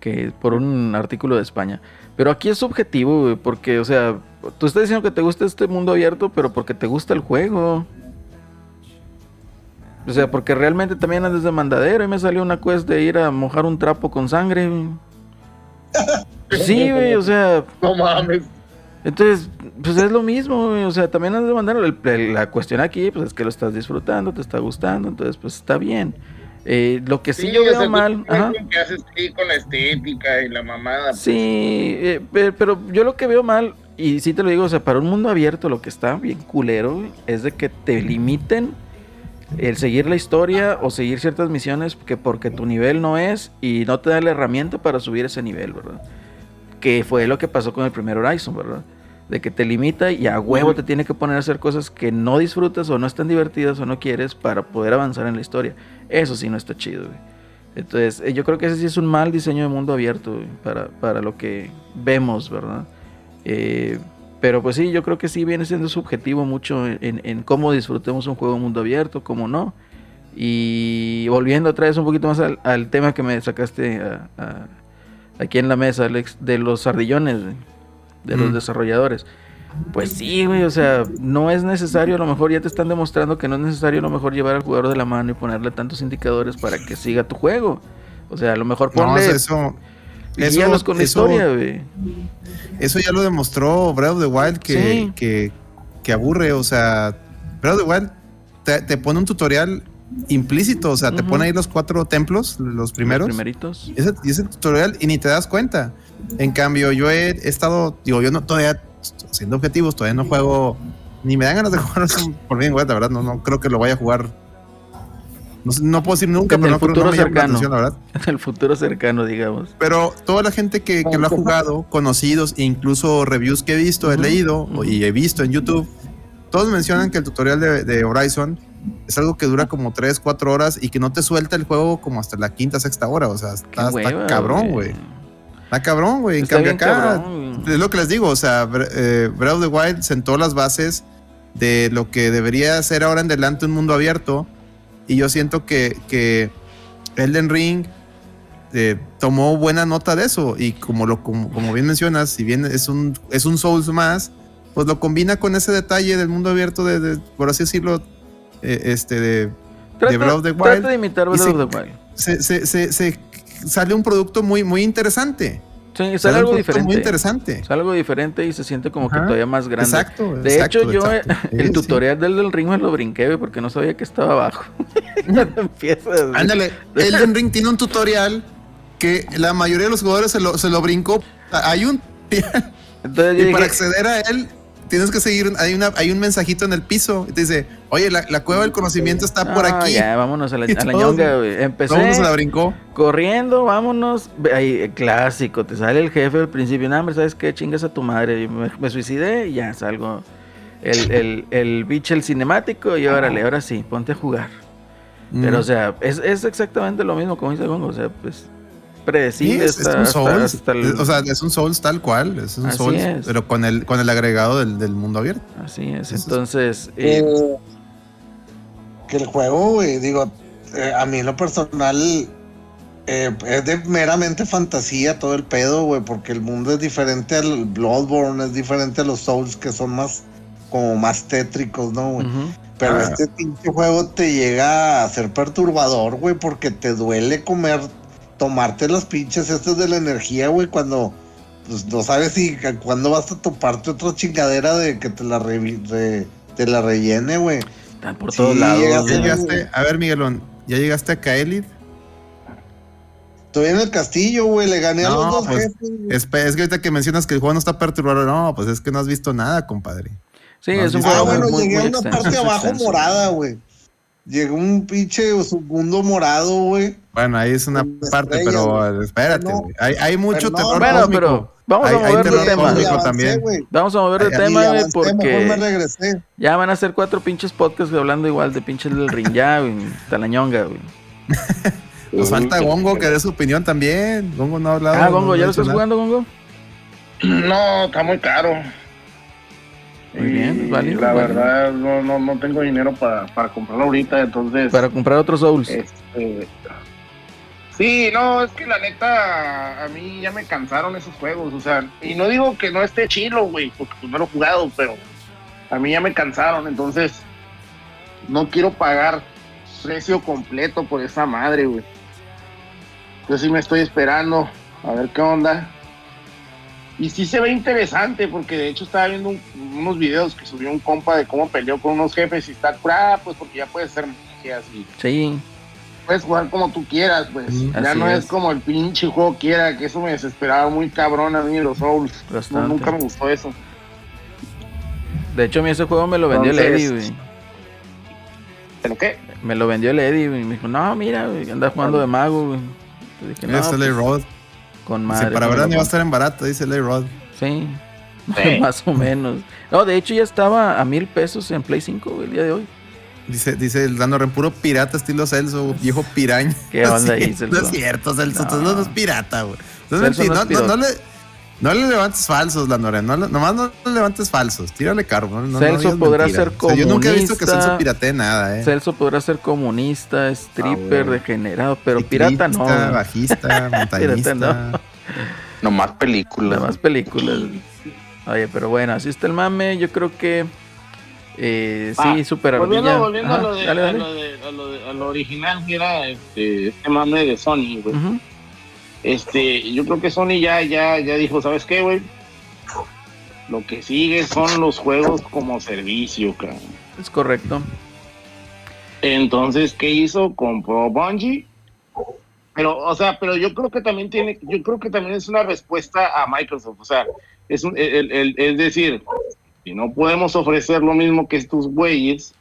que por un artículo de España. Pero aquí es subjetivo, güey, porque, o sea, tú estás diciendo que te gusta este mundo abierto, pero porque te gusta el juego. O sea, porque realmente también andas de mandadero y me salió una quest de ir a mojar un trapo con sangre. Sí, güey, o sea, No mames. Entonces, pues es lo mismo, o sea, también has de mandar la cuestión aquí, pues es que lo estás disfrutando, te está gustando, entonces pues está bien. Eh, lo que sí, yo o sea, veo mal, ajá, que haces ahí con la estética y la mamada. sí, eh, pe- pero, yo lo que veo mal, y sí te lo digo, o sea, para un mundo abierto lo que está bien culero, es de que te limiten el seguir la historia o seguir ciertas misiones que porque tu nivel no es y no te da la herramienta para subir ese nivel, ¿verdad? Que fue lo que pasó con el primer Horizon, ¿verdad? De que te limita y a huevo te tiene que poner a hacer cosas que no disfrutas o no están divertidas o no quieres para poder avanzar en la historia. Eso sí no está chido, güey. Entonces, eh, yo creo que ese sí es un mal diseño de mundo abierto güey, para, para lo que vemos, ¿verdad? Eh, pero pues sí, yo creo que sí viene siendo subjetivo mucho en, en- en cómo disfrutemos un juego de mundo abierto, cómo no. Y volviendo otra vez un poquito más al, al tema que me sacaste a- a- aquí en la mesa, Alex, de los ardillones, güey, de los Mm. desarrolladores. Pues sí, güey, o sea, no es necesario, a lo mejor ya te están demostrando que no es necesario a lo mejor llevar al jugador de la mano y ponerle tantos indicadores para que siga tu juego. O sea, a lo mejor No, ponle eso, eso, guíalos con la eso- historia, güey. eso ya lo demostró Breath of the Wild que, Sí. que, que aburre. O sea, Breath of the Wild te, te pone un tutorial implícito. O sea, te pone ahí los cuatro templos, los primeros. Los primeritos. Ese, y ese tutorial y ni te das cuenta. En cambio, yo he estado, digo, yo no todavía siendo objetivos, todavía no juego, ni me dan ganas de jugar por bien, güey, la verdad, no, no creo que lo vaya a jugar. No, puedo decir nunca, En pero el no, creo- no futuro me cercano. atención, la verdad. En el futuro cercano, digamos. Pero toda la gente que, que lo ha jugado, conocidos, e incluso reviews que he visto, he leído ujú. y he visto en YouTube, todos mencionan que el tutorial de, de Horizon es algo que dura como 3, 4 horas y que no te suelta el juego como hasta la quinta, sexta hora. O sea, está, cabrón, güey. Está cabrón, güey. En cambio acá, cabrón, es lo que les digo, o sea, eh, Breath of the Wild sentó las bases de lo que debería ser ahora en adelante un mundo abierto. Y yo siento que, que Elden Ring eh, tomó buena nota de eso. Y como, lo, como, como bien mencionas, si bien es un, es un Souls más, pues lo combina con ese detalle del mundo abierto, de, de- por así decirlo, eh, este, de, Trata, Breath of the trata Wild, de imitar Breath of the Wild. se, se- se- se- sale un producto muy, muy interesante. Sí, sale Sale algo diferente. Muy interesante. Sale algo diferente y se siente como que Ajá. todavía más grande. Exacto. De exacto, hecho, yo exacto. eh, Sí, el sí. tutorial del, del ring me lo brinqué, porque no sabía que estaba abajo. Empiezas. Ándale, Elden Ring tiene un tutorial que la mayoría de los jugadores se lo, se lo brincó. Hay un Entonces y para dije, acceder a él tienes que seguir, hay una, hay un mensajito en el piso y te dice, oye, la, la cueva del conocimiento está por "No, aquí. Ya, vámonos a la, a la ñonga, güey. Empecé se la brincó. corriendo, vámonos. Ahí, eh, clásico, te sale el jefe al principio. No, hombre, ¿sabes qué? Chingas a tu madre. Me, me suicidé y ya salgo. El, el, el bicho, el cinemático, y órale, ahora sí, ponte a jugar. Pero, o sea, es, es exactamente lo mismo, como dice Gongo. O sea, pues, predecible es, es hasta- un Souls. hasta el- Es- O sea, es un Souls tal cual. Es un Así Souls, es. pero con el, con el agregado del, del mundo abierto. Así es. Eso es- Entonces, eh, Eh, que el juego, güey, digo, eh, a mí en lo personal eh, es de meramente fantasía todo el pedo, güey, porque el mundo es diferente al Bloodborne, es diferente a los Souls que son más como más tétricos, ¿no, güey? Pero Ah. este pinche juego te llega a ser perturbador, güey, porque te duele comer, tomarte las pinches estas de la energía, güey, cuando pues no sabes si cuándo vas a toparte otra chingadera de que te la revi- re- te la rellene, güey. Están por Sí, todos lados. ¿Ya güey. llegaste? A ver, Miguelón, ¿ya llegaste a Kaelid? Estoy en el castillo, güey, le gané a los dos pues, jefes. Es, es que ahorita que mencionas que el juego no está perturbador, no, pues es que no has visto nada, compadre. Sí, No, es un sí, Ah, juego bueno, muy, llegué muy a una extenso, parte abajo extenso. morada, güey. Llegó un pinche segundo morado, güey. Bueno, ahí es una parte, pero espérate, No. güey. Hay, hay mucho Pero no, terror Bueno, cósmico. pero vamos Hay- a mover de tema. avancé, también. Vamos a mover de tema, güey, porque regresé. ya van a ser cuatro pinches podcasts hablando igual de pinches del ring ya, güey. Talañonga, güey. Nos falta Gongo que dé su opinión también. Gongo no ha hablado. Ah, Gongo, ¿ya lo estás nada. jugando, Gongo? No, está muy caro. Muy bien, válido, La válido. verdad, no, no, no tengo dinero para, para comprarlo ahorita, entonces. Para comprar otros Souls. Este, sí, no, es que la neta, a mí ya me cansaron esos juegos, o sea, y no digo que no esté chilo, güey, porque pues no lo he jugado, pero a mí ya me cansaron, entonces no quiero pagar precio completo por esa madre, güey. Yo sí me estoy esperando a ver qué onda. Y sí se ve interesante, porque de hecho estaba viendo un- unos videos que subió un compa de cómo peleó con unos jefes y está curada, pues porque ya puedes hacer magias y Sí, puedes jugar como tú quieras, pues. Ya no es. es. como el pinche juego quiera, que eso me desesperaba muy cabrón a mí de los Souls. No, nunca me gustó eso. De hecho, a mí ese juego me lo vendió el Entonces- Eddie, güey. ¿Pero qué? Me lo vendió el Eddie, güey. Me dijo, no, mira, güey, anda jugando de mago, güey. Dije, no, pues. Con madre. para me lo verdad ni va a compro". estar en barato, dice Ley Rod. Sí, Sí. más o menos. No, de hecho ya estaba a mil pesos en Play 5, güey, el día de hoy. Dice, dice el Dano Ren, puro pirata estilo Celso, viejo piraña. ¿Qué onda ahí, Celso? No es cierto, Celso, No. tú no eres pirata, güey. No, no no, le, no le levantes falsos, Lanoren. No, nomás no le levantes falsos. Tírale carbo. No, no- no Celso digas podrá ser O sea, yo nunca he visto que comunista. Celso piratee nada, eh. Celso podrá ser comunista, stripper, degenerado, pero pirata no. Bajista, montañista. no. Nomás películas. Las más películas. Oye, pero bueno, así está el mame. Yo creo que. Eh, sí, Ah, super Volviendo, volviendo a, lo de, dale, a, lo de- a lo de- a lo original que era este, este mame de Sony, güey. Este, yo creo que Sony ya, ya, ya dijo, ¿sabes qué, güey? Lo que sigue son los juegos como servicio, cabrón. Es correcto. Entonces, ¿qué hizo? Compró Bungie. Pero, o sea, pero yo creo que también tiene, yo creo que también es una respuesta a Microsoft. O sea, es, un, el- el- es decir, si no podemos ofrecer lo mismo que estos güeyes,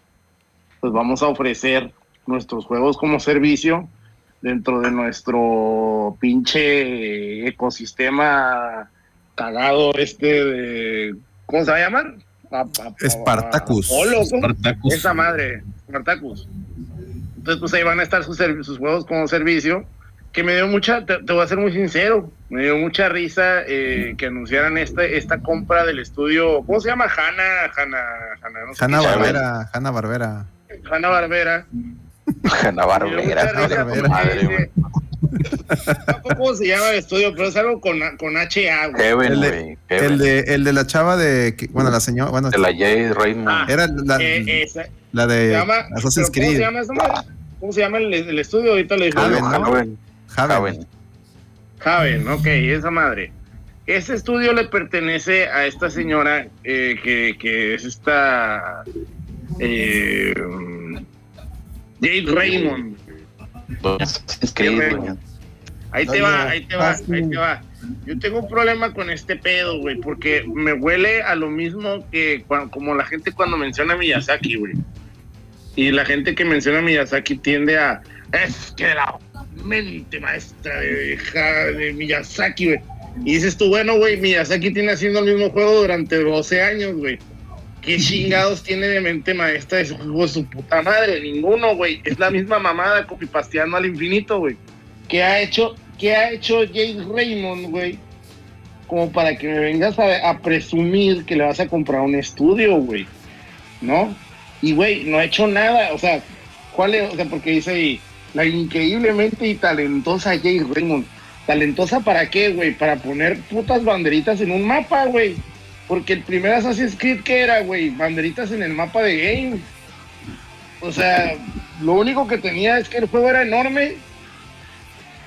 pues vamos a ofrecer nuestros juegos como servicio dentro de nuestro pinche ecosistema cagado este de, ¿cómo se va a llamar? A- a- Spartacus. Spartacus. Esa madre, Spartacus. Entonces, pues ahí van a estar sus, sus juegos como servicio. Que me dio mucha, te, te voy a ser muy sincero, me dio mucha risa eh, que anunciaran esta, esta compra del estudio. ¿Cómo se llama? Hanna, Hanna, Hanna, no sé Hanna Barbera, Hanna Barbera. Hanna Barbera. Hanna Barbera. Madre, ¿Cómo se llama el estudio? Pero es algo con, con HA, güey. Heaven, El de-. El de, el de la chava de. Bueno, la señora. Bueno, De la Jade Raymond. Ah. era la, Eh, esa- la de llama, Assassin's pero ¿Cómo se Creed. llama esa madre? ¿Cómo se llama el, el estudio? Ahorita le digo. Haven. Haven. Haven. Ok, esa madre. Ese estudio le pertenece a esta señora eh, que, que es esta eh, Jade Raymond. Ahí te va, ahí te va, ahí te va. Yo tengo un problema con este pedo, güey, porque me huele a lo mismo que cua- como la gente cuando menciona a Miyazaki, güey. Y la gente que menciona a Miyazaki tiende a es que la mente maestra de, de Miyazaki, güey. Y dices tú, bueno, güey, Miyazaki tiene haciendo el mismo juego durante 12 años, güey. ¿Qué chingados tiene de mente maestra de su juego de su puta madre? Ninguno, güey. Es la misma mamada copipasteando al infinito, güey. ¿Qué ha hecho, qué ha hecho Jade Raymond, güey? Como para que me vengas a, presumir que le vas a comprar un estudio, güey. ¿No? Y, güey, no ha hecho nada. O sea, ¿cuál es? O sea, porque dice ahí, la increíblemente talentosa Jade Raymond. ¿Talentosa para qué, güey? Para poner putas banderitas en un mapa, güey. Porque el primer Assassin's Creed, ¿qué era, güey? Banderitas en el mapa de game. o sea, lo único que tenía es que el juego era enorme,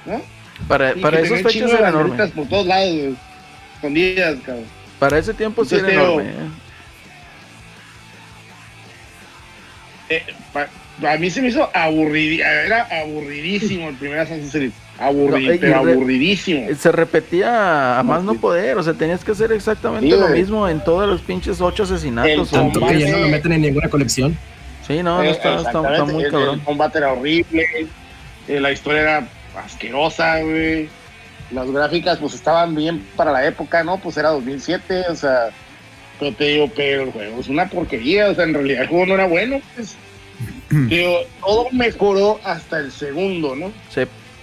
¿no? Para, Y para que esos fechas era enorme. banderitas por todos lados, escondidas, cabrón. Para ese tiempo sí era enorme. ¿eh? Eh, pa- a mí se me hizo aburridísimo, era aburridísimo el primer Assassin's Creed. Aburri- No, y pero re- aburridísimo. Se repetía a más no poder, o sea, tenías que hacer exactamente Sí, lo mismo en todos los pinches ocho asesinatos. Tanto que ya no lo meten en ninguna colección. Sí, no, no Eh, está, está- está muy el- cabrón. El combate era horrible, eh, la historia era asquerosa, güey. Las gráficas, pues estaban bien para la época, ¿no? Pues era 2007, o sea. Pero te digo, pero el juego es una porquería, o sea, en realidad el juego no era bueno, pues. Digo, todo mejoró hasta el segundo, ¿no? Sí.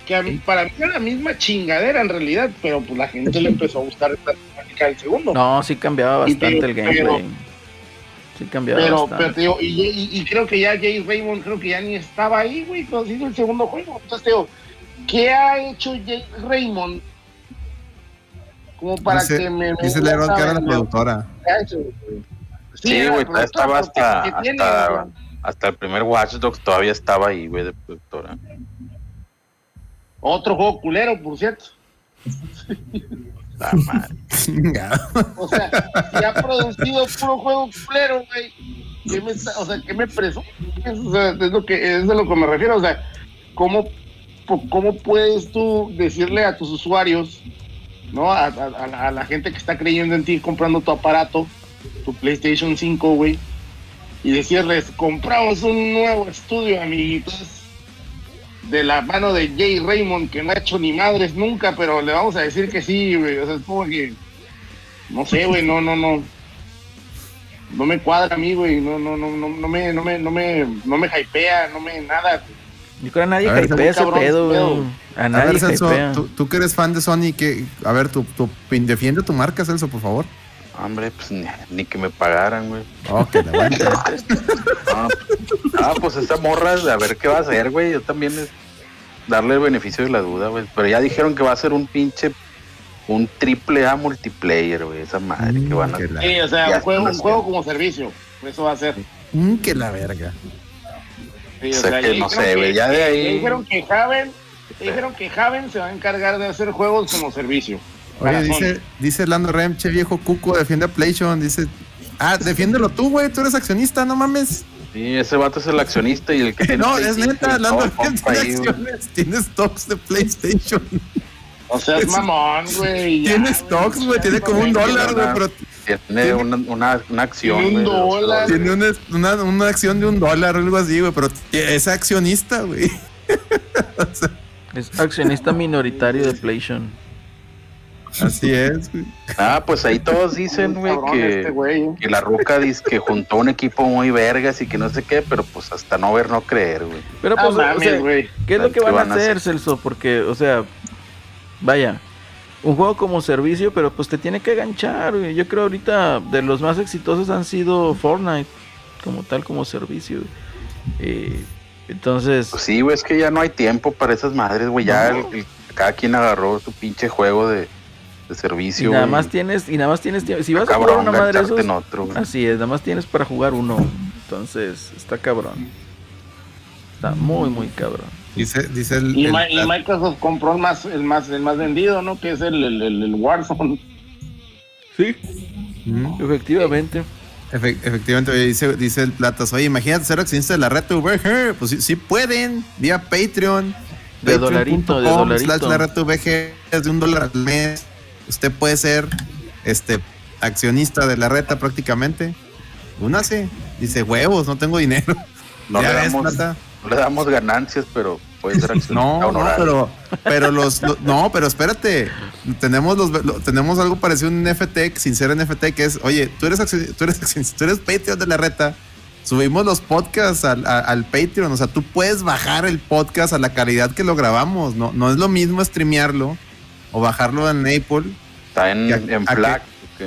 Que a mí- para mí era la misma chingadera en realidad, pero pues la gente le empezó a gustar esta temática del segundo. No, sí cambiaba bastante digo, el gameplay. pero- Sí cambiaba Pero, bastante. pero te digo, y, y- y creo que ya Jay Raymond creo que ya ni estaba ahí, güey, cuando se hizo el segundo juego. Entonces te digo, ¿qué ha hecho Jay Raymond como para Dice- que me Dice Leroy que era la productora. Sí, güey, estaba hasta, ¿qué tiene, hasta, hasta el primer Watch Dogs todavía estaba ahí, güey, de productora. Otro juego culero, por cierto. La madre. O sea, si ha producido puro juego culero, güey. ¿qué me está- o sea, ¿qué me preso? O sea, es, lo que, es de lo que me refiero. O sea, ¿cómo, po- cómo puedes tú decirle a tus usuarios, ¿no? A, a- a la gente que está creyendo en ti comprando tu aparato, tu PlayStation 5, güey, y decirles, compramos un nuevo estudio, amiguitos, de la mano de Jay Raymond, que no ha hecho ni madres nunca, pero le vamos a decir que sí, güey. O sea, es como que. No sé, güey, no, no, no. No me cuadra a mí, güey. No, no, no, no, no me, no me, no me, no me hypea, no me nada. Yo creo que a nadie A ver, hypea ese cabrón, pedo, güey. A A nadie ver, Celso, hypea. tú, tú que eres fan de Sony, que, a ver, tu, tu, defiende tu marca, Celso, por favor. Hombre, pues ni, ni que me pagaran, güey. Ok, de bueno. No, ah, pues esa morra, a ver qué va a hacer, güey. Yo también es darle el beneficio de la duda, güey. Pero ya dijeron que va a ser un pinche, un triple A multiplayer, güey. Esa madre que van a Mm, que la, Sí, o sea, Ya un juego, un juego como servicio. Eso va a ser. Mm, que la verga. Sí, O sea, que ya no sé, güey, ya de ahí- dijeron que Haven, ya dijeron que Haven se va a encargar de hacer juegos como servicio. Oye, dice, dice Lando Rem, che viejo cuco, defiende a PlayStation. Dice, ah, defiéndelo tú, güey, tú eres accionista, no mames. Sí, ese vato es el accionista y el que tiene No, es neta, Lando todo, Rem compa, tiene acciones, tiene stocks de PlayStation. O sea, es mamón, güey. Tiene stocks, güey, tiene como un dólar, güey, pero Tiene una, una, una acción, Tiene un dólar. tiene una, una, una acción de un dólar o algo así, güey, pero es accionista, güey. O sea, Es accionista minoritario de PlayStation. Así es, güey. Ah, pues ahí todos dicen, güey, que, este güey, ¿eh? que la ruca dice que juntó un equipo muy vergas y que no sé qué, pero pues hasta no ver, no creer, güey. Pero Ah, pues, o mames, sea, güey. ¿qué es lo que ¿Qué van, van a hacer, hacer? Celso? Porque, o sea, vaya, un juego como servicio, pero pues te tiene que ganchar, güey. Yo creo ahorita de los más exitosos han sido Fortnite, como tal, como servicio. Eh, entonces, Pues sí, güey, es que ya no hay tiempo para esas madres, güey. Ya el- el- cada quien agarró su pinche juego de, de y servicio. nada más tienes, y nada más tienes tiempo. Si vas a jugar una madre esos, en otro, güey. así es, nada más tienes para jugar uno. Entonces, está cabrón. Está muy, muy cabrón. Dice, dice el, Y, el- Ma- y Microsoft compró el más, el más, el más vendido, ¿no? Que es el, el, el- el Warzone. Sí, Mm. efectivamente. Efe- efectivamente, oye, dice, dice el Platas, oye, imagínate ser accionista de la red VG, pues sí, sí pueden, vía Patreon. De dolarito, de dolarito. slash la red VG es de un dólar al mes. Usted puede ser este accionista de la reta prácticamente. Únase. Dice, huevos, no tengo dinero. No, le damos, no le damos ganancias, pero puede ser accionista No, no, pero, pero los, lo- no, pero espérate. Tenemos los, lo- tenemos algo parecido a un NFT sin ser NFT que es, oye, tú eres tú eres tú eres Patreon de la reta. Subimos los podcasts al, a- al Patreon, o sea, tú puedes bajar el podcast a la calidad que lo grabamos, no, no es lo mismo streamearlo o bajarlo en Apple. Está en, ¿A- en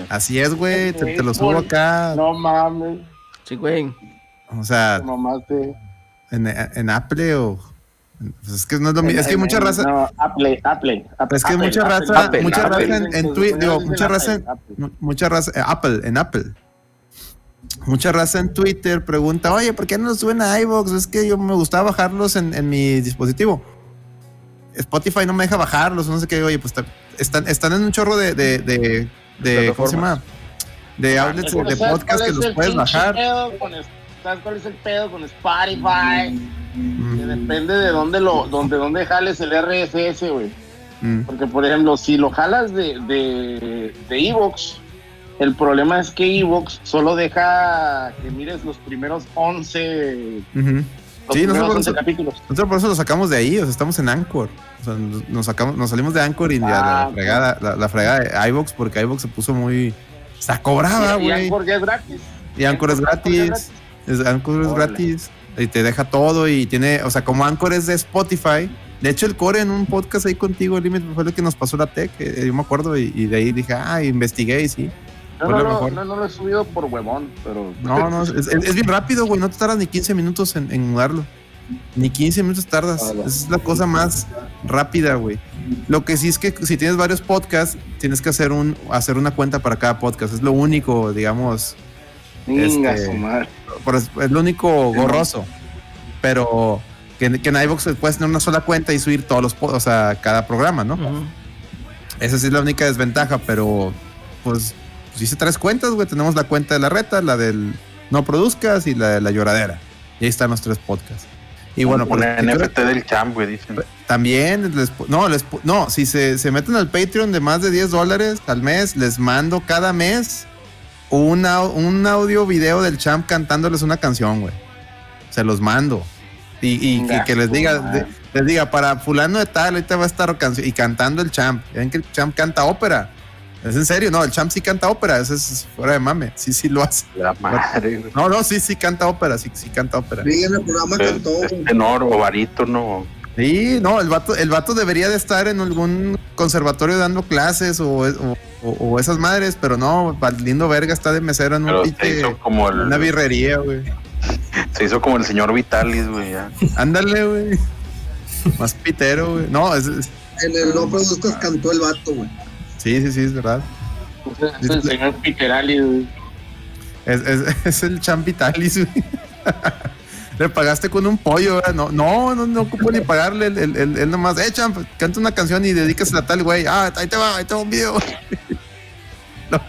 Así es, güey, te, te lo subo acá. No mames, Sí, güey. O sea, te en, en Apple o... pues es que no es lo mismo, es que hay En- mucha en- raza... No, Apple, Apple. Apple, Es que Apple, mucha Apple, raza, Apple, mucha Apple. raza en, en Twitter, digo, mucha raza, Apple, Apple. mu- mucha raza, eh, Apple, en Apple. mucha raza en Twitter pregunta, oye, ¿por qué no los suben a iVoox? Es que yo me gustaba bajarlos en, en mi dispositivo. Spotify no me deja bajarlos, no sé qué, oye, pues están, están en un chorro de, de, de, de- ¿cómo se llama? De outlets de, Ah, ¿Sabes podcast que los puedes bajar. con ¿Sabes cuál es el pedo con Spotify? Mm, Que depende de dónde lo, donde, dónde jales el RSS, güey. mm. Porque, por ejemplo, si lo jalas de, de, de Evox, el problema es que Evox solo deja que mires los primeros 11, Ujú. Los Sí, nosotros- 11 capítulos. Nosotros por eso lo sacamos de ahí, o sea, estamos en Anchor. O sea, nos, sacamos, nos salimos de Anchor y Ah, la, fregada, la, la fregada de iVoox, porque iVoox se puso muy. Se cobraba, y, y güey. Anchor ya es gratis. Y Anchor es Anchor ya es gratis. Es, Anchor es gratis. Y te deja todo y tiene, o sea, como Anchor es de Spotify. De hecho, el core en un podcast ahí contigo, Limit, fue lo que nos pasó la tech, eh, yo me acuerdo, y, y de ahí dije, ah, investigué y sí. No, lo lo- mejor. no, no lo he subido por huevón, pero. No, no, es, es- es bien rápido, güey, no te tardas ni 15 minutos en, en mudarlo. Ni 15 minutos tardas. Esa es la cosa más rápida, güey. Lo que sí es que si tienes varios podcasts, tienes que hacer un hacer una cuenta para cada podcast. Es lo único, digamos, este- su madre. por- es lo único gorroso. Pero que, que en iVoox puedes tener una sola cuenta y subir todos los, o sea, cada programa, ¿no? Esa sí es la única desventaja, pero pues si hice tres cuentas, güey. Tenemos la cuenta de la reta, la del no produzcas y la de la lloradera. Y ahí están los tres podcasts. Y bueno, un por NFT del champ, güey, dicen. también, les no, les no, si se, se meten al Patreon de más de 10 dólares al mes, les mando cada mes un, au- un audio video del champ cantándoles una canción, güey. Se los mando. Y, y- que les diga, de- les diga, para fulano de tal, ahorita va a estar canción y cantando el champ. Ven que el champ canta ópera. Es en serio, no, el champ sí canta ópera, eso es fuera de mame. Sí, sí lo hace. La madre, güey. No, no, sí, sí canta ópera, sí, sí canta ópera. Sí, en el programa Es, cantó. es tenor o barítono. Sí, no, el vato, el vato debería de estar en algún conservatorio dando clases o, o- o- esas madres, pero no, lindo verga está de mesero en un hizo como el. una birrería, güey. Se hizo como el señor Vitalis, güey. ya. Ándale, güey. Más pitero, güey. No, es, es- En el No Produzcas cantó el vato, güey. Sí, sí, sí, es verdad. Es el señor Piterali, güey. Es, es- es el champitalis, güey. Le pagaste con un pollo, ¿verdad? No, no, no, no ocupo ni pagarle. Él, él- él- él nomás, eh, champ, canta una canción y dedícasela a tal, güey. Ah, ahí te va, ahí te va un video. No,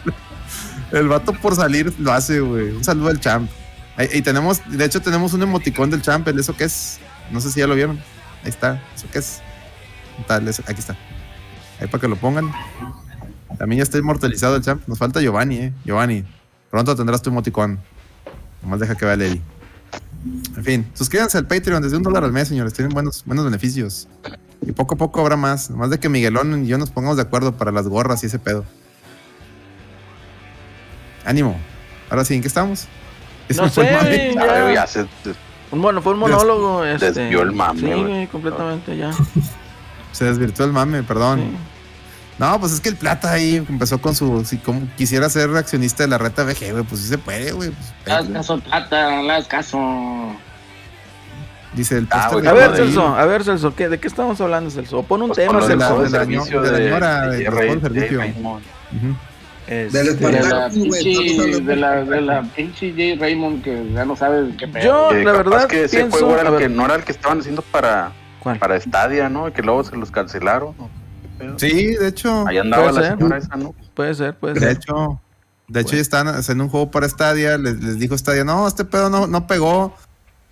el vato por salir lo hace, güey. Un saludo al champ. Y, tenemos, de hecho, tenemos un emoticón del champ. ¿el ¿Eso qué es? No sé si ya lo vieron. Ahí está. ¿Eso qué es? Tal, aquí está. Ahí para que lo pongan. También ya está inmortalizado el champ. Nos falta Giovanni, eh. Giovanni, pronto tendrás tu emoticón. Nomás deja que vea Levi. En fin, suscríbanse al Patreon desde un dólar al mes, señores. Tienen buenos, buenos beneficios. Y poco a poco habrá más. Más de que Miguelón y yo nos pongamos de acuerdo para las gorras y ese pedo. Ánimo. Ahora sí, ¿en qué estamos? No me fue el sé, mame. güey. Ya, Ya. güey, ya se- Un- Bueno, fue un monólogo. Este, desvió el mame, Sí, completamente ya. Se desvirtuó el mame, perdón. Sí. No, pues es que el plata ahí empezó con su. Si como quisiera ser reaccionista de la reta VG, güey, pues sí se puede, güey. pues, Las caso, plata, las caso. dice el Ah, de- A ver, de- Celso, a ver, Celso, ¿qué, ¿de qué estamos hablando, Celso? Pon un Pues tema, de la- Celso. de la servicio de la de- de de juego de de. Este, De la de la, de la pinche J. Raymond que ya no sabe qué pedo. Yo, Que la verdad, que ese pienso... juego era el que no era el que estaban haciendo para, ¿cuál? para Stadia, ¿no? Y que luego se los cancelaron. ¿no? Sí, de hecho. Ahí andaba Puede la ser. señora esa, ¿no? Puede ser, puede De ser. hecho, de hecho ya están haciendo un juego para Stadia, les, les dijo Stadia, no, este pedo no, no pegó.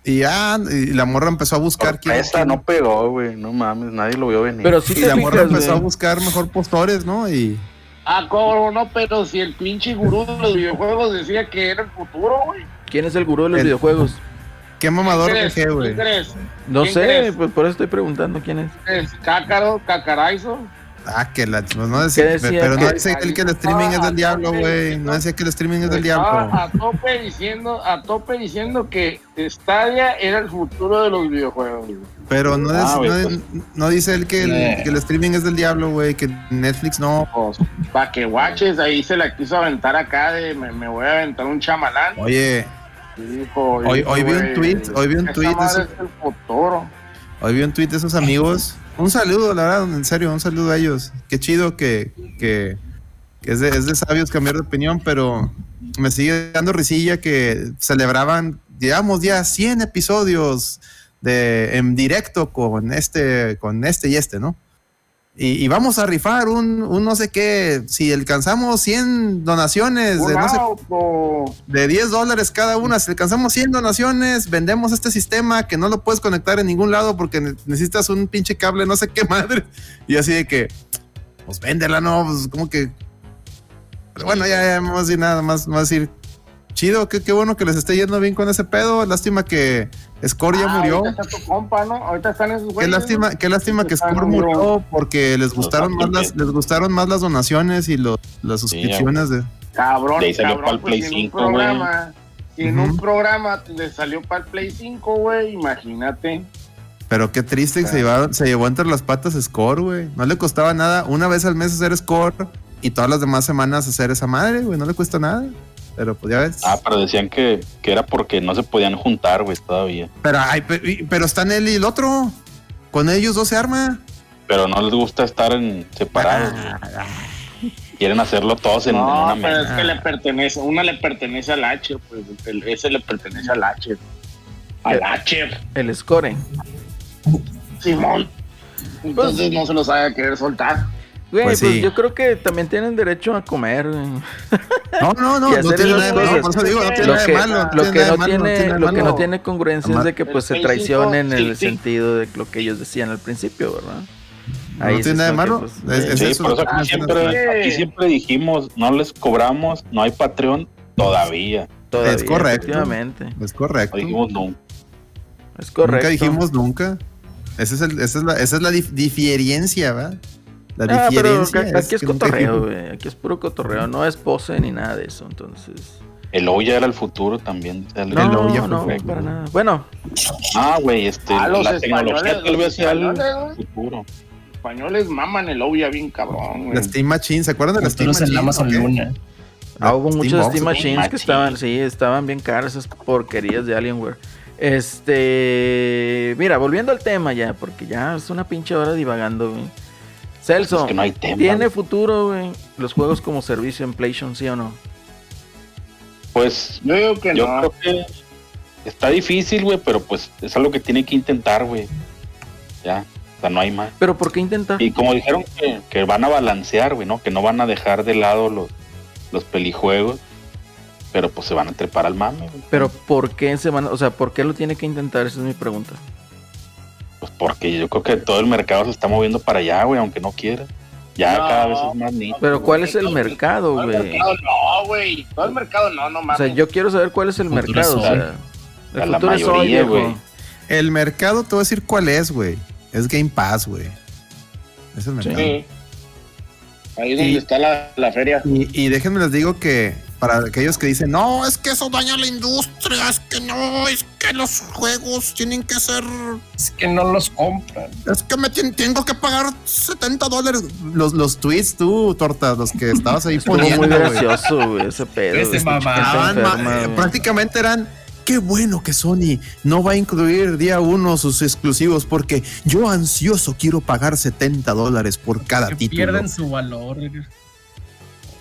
Y ya, y la morra empezó a buscar quién- Esa quién- no pegó, güey. No mames, nadie lo vio venir. Pero sí y te la morra fijas, empezó a buscar mejor postores, ¿no? Y Ah, cómo no, pero si el pinche gurú de los videojuegos decía que era el futuro, güey. ¿Quién es el gurú de los El- videojuegos? Qué mamador ¿Quién VG, crees? güey. No ¿Quién sé, crees? pues por eso estoy preguntando quién es. ¿Es Cácaro, Cacaraizo? Ah, que la, pues no decía, ¿Qué decía? pero no Que- dice él que el streaming es del diablo, güey. No decía que el streaming es del diablo. a tope diciendo, a tope diciendo que Stadia era el futuro de los videojuegos. güey. Pero no, Ah, es- no, pues. no dice él que el, Eh. que el streaming es del diablo, güey, que Netflix no. Pues, para que guaches, ahí se la quiso aventar acá de me, me voy a aventar un chamalán. Oye, Hoy- vi un güey, tweet, hoy vi un tweet eso. hoy vi un tweet de esos amigos. Un saludo, la verdad, en serio, un saludo a ellos. Qué chido que, que, que es, de, es de sabios cambiar de opinión, pero me sigue dando risilla que celebraban, digamos, ya 100 episodios de, en directo con este, con este y este, ¿no? Y, y vamos a rifar un, un no sé qué, si alcanzamos 100 donaciones de, no sé, de 10 dólares cada una, si alcanzamos 100 donaciones, vendemos este sistema que no lo puedes conectar en ningún lado porque ne- necesitas un pinche cable, no sé qué madre. Y así de que, pues véndela, no, pues como que... Pero bueno, ya, ya, a decir nada más, a decir, chido, qué, qué bueno que les esté yendo bien con ese pedo. Lástima que Score ya Ah, murió. Ahorita está tu compa, ¿no? Ahorita están esos Qué güeyes. lástima, ¿no? qué lástima que Score murió. porque les gustaron más las, les gustaron más las donaciones y los, las suscripciones de. Cabrón, De ahí salió cabrón, Play pues, si en un 5, güey. programa, si en un programa le salió para el Play 5, güey, imagínate. Pero qué triste que se, llevaron, se llevó entre las patas Score, güey. No le costaba nada una vez al mes hacer Score y todas las demás semanas hacer esa madre, güey. No le cuesta nada. Pero pues ya ves. Ah, pero decían que, que era porque no se podían juntar, güey, todavía. Pero, ay, pero están él y el otro. Con ellos dos se arma. Pero no les gusta estar en separados. güey. Quieren hacerlo todos en, en no, una pero mesa. es que le pertenece, una le pertenece al H, pues el- ese le pertenece al H. Al H, El score. Simón. Entonces no se los haya querer soltar. Güey, Pues pues, sí. yo creo que también tienen derecho a comer, güey. No, no, no. No tiene nada de malo. cosas. Por eso digo, no tiene Lo nada que, de malo. lo no que tiene no lo que no tiene congruencia es de que pues se traicionen en sí, el sí. sentido de lo que ellos decían al principio, ¿verdad? No Ahí sí tiene nada de malo. que, pues, Es- es Sí, eso. por eso aquí siempre, aquí siempre dijimos, no les cobramos, no hay Patreon todavía. todavía, es correcto. Efectivamente. Es correcto. No dijimos no. Es correcto. Nunca dijimos nunca. Esa es, el- esa es la, esa es la dif- diferencia, ¿va? La Ah, diferencia. aquí aquí es cotorreo, güey. Aquí es puro cotorreo. No es pose ni nada de eso. Entonces. El OYA era el futuro también. o el- No, No, ya fue no, fake. para nada. Bueno, Ah, güey, este, Ah, los la tecnología españoles, tal vez los sea el futuro. Los españoles maman el Ouya bien cabrón, güey. La Steam Machine, ¿se acuerdan de la Steam en Machine? Amazon o? Luna. Ah, hubo Steam muchas Box, Steam ¿o? Machines que estaban, sí, estaban bien caras esas porquerías de Alienware. Este, mira, volviendo al tema ya, porque ya es una pinche hora divagando, güey. Celso, Es que no hay tema. ¿tiene futuro, güey, los juegos como servicio en PlayStation, sí o no? Pues Yo digo que yo no. creo que está difícil, güey, pero pues es algo que tiene que intentar, güey. Ya, o sea, no hay más. Pero ¿por qué intentar? Y como dijeron que, que van a balancear, güey, ¿no? Que no van a dejar de lado los, los pelijuegos, pero pues se van a trepar al mame, güey. Pero ¿por qué se van, o sea, por qué lo tiene que intentar? Esa es mi pregunta. Pues porque yo creo que todo el mercado se está moviendo para allá, güey, aunque no quiera. Ya No. cada vez es más nicho. Pero ¿cuál es el mercado, Todo el güey? mercado no, güey. Todo el mercado no, no O mames. sea, yo quiero saber cuál es el Futuro mercado, o sea, el la futuro es hoy, mayoría, güey. El mercado, te voy a decir cuál es, güey. Es Game Pass, güey. Es el mercado. Sí. Ahí es donde Y- está la, la feria. Y, y déjenme les digo que para aquellos que dicen, no, es que eso daña la industria, es que no, es que los juegos tienen que ser, Es que no los compran. es que me tengo que pagar 70 dólares. Los, los tweets tú, Torta, los que estabas ahí poniendo, muy gracioso, güey, ese pedo. Ese enferma, eh, prácticamente eran qué bueno que Sony no va a incluir día uno sus exclusivos porque yo ansioso quiero pagar 70 dólares por cada Que título. pierden su valor.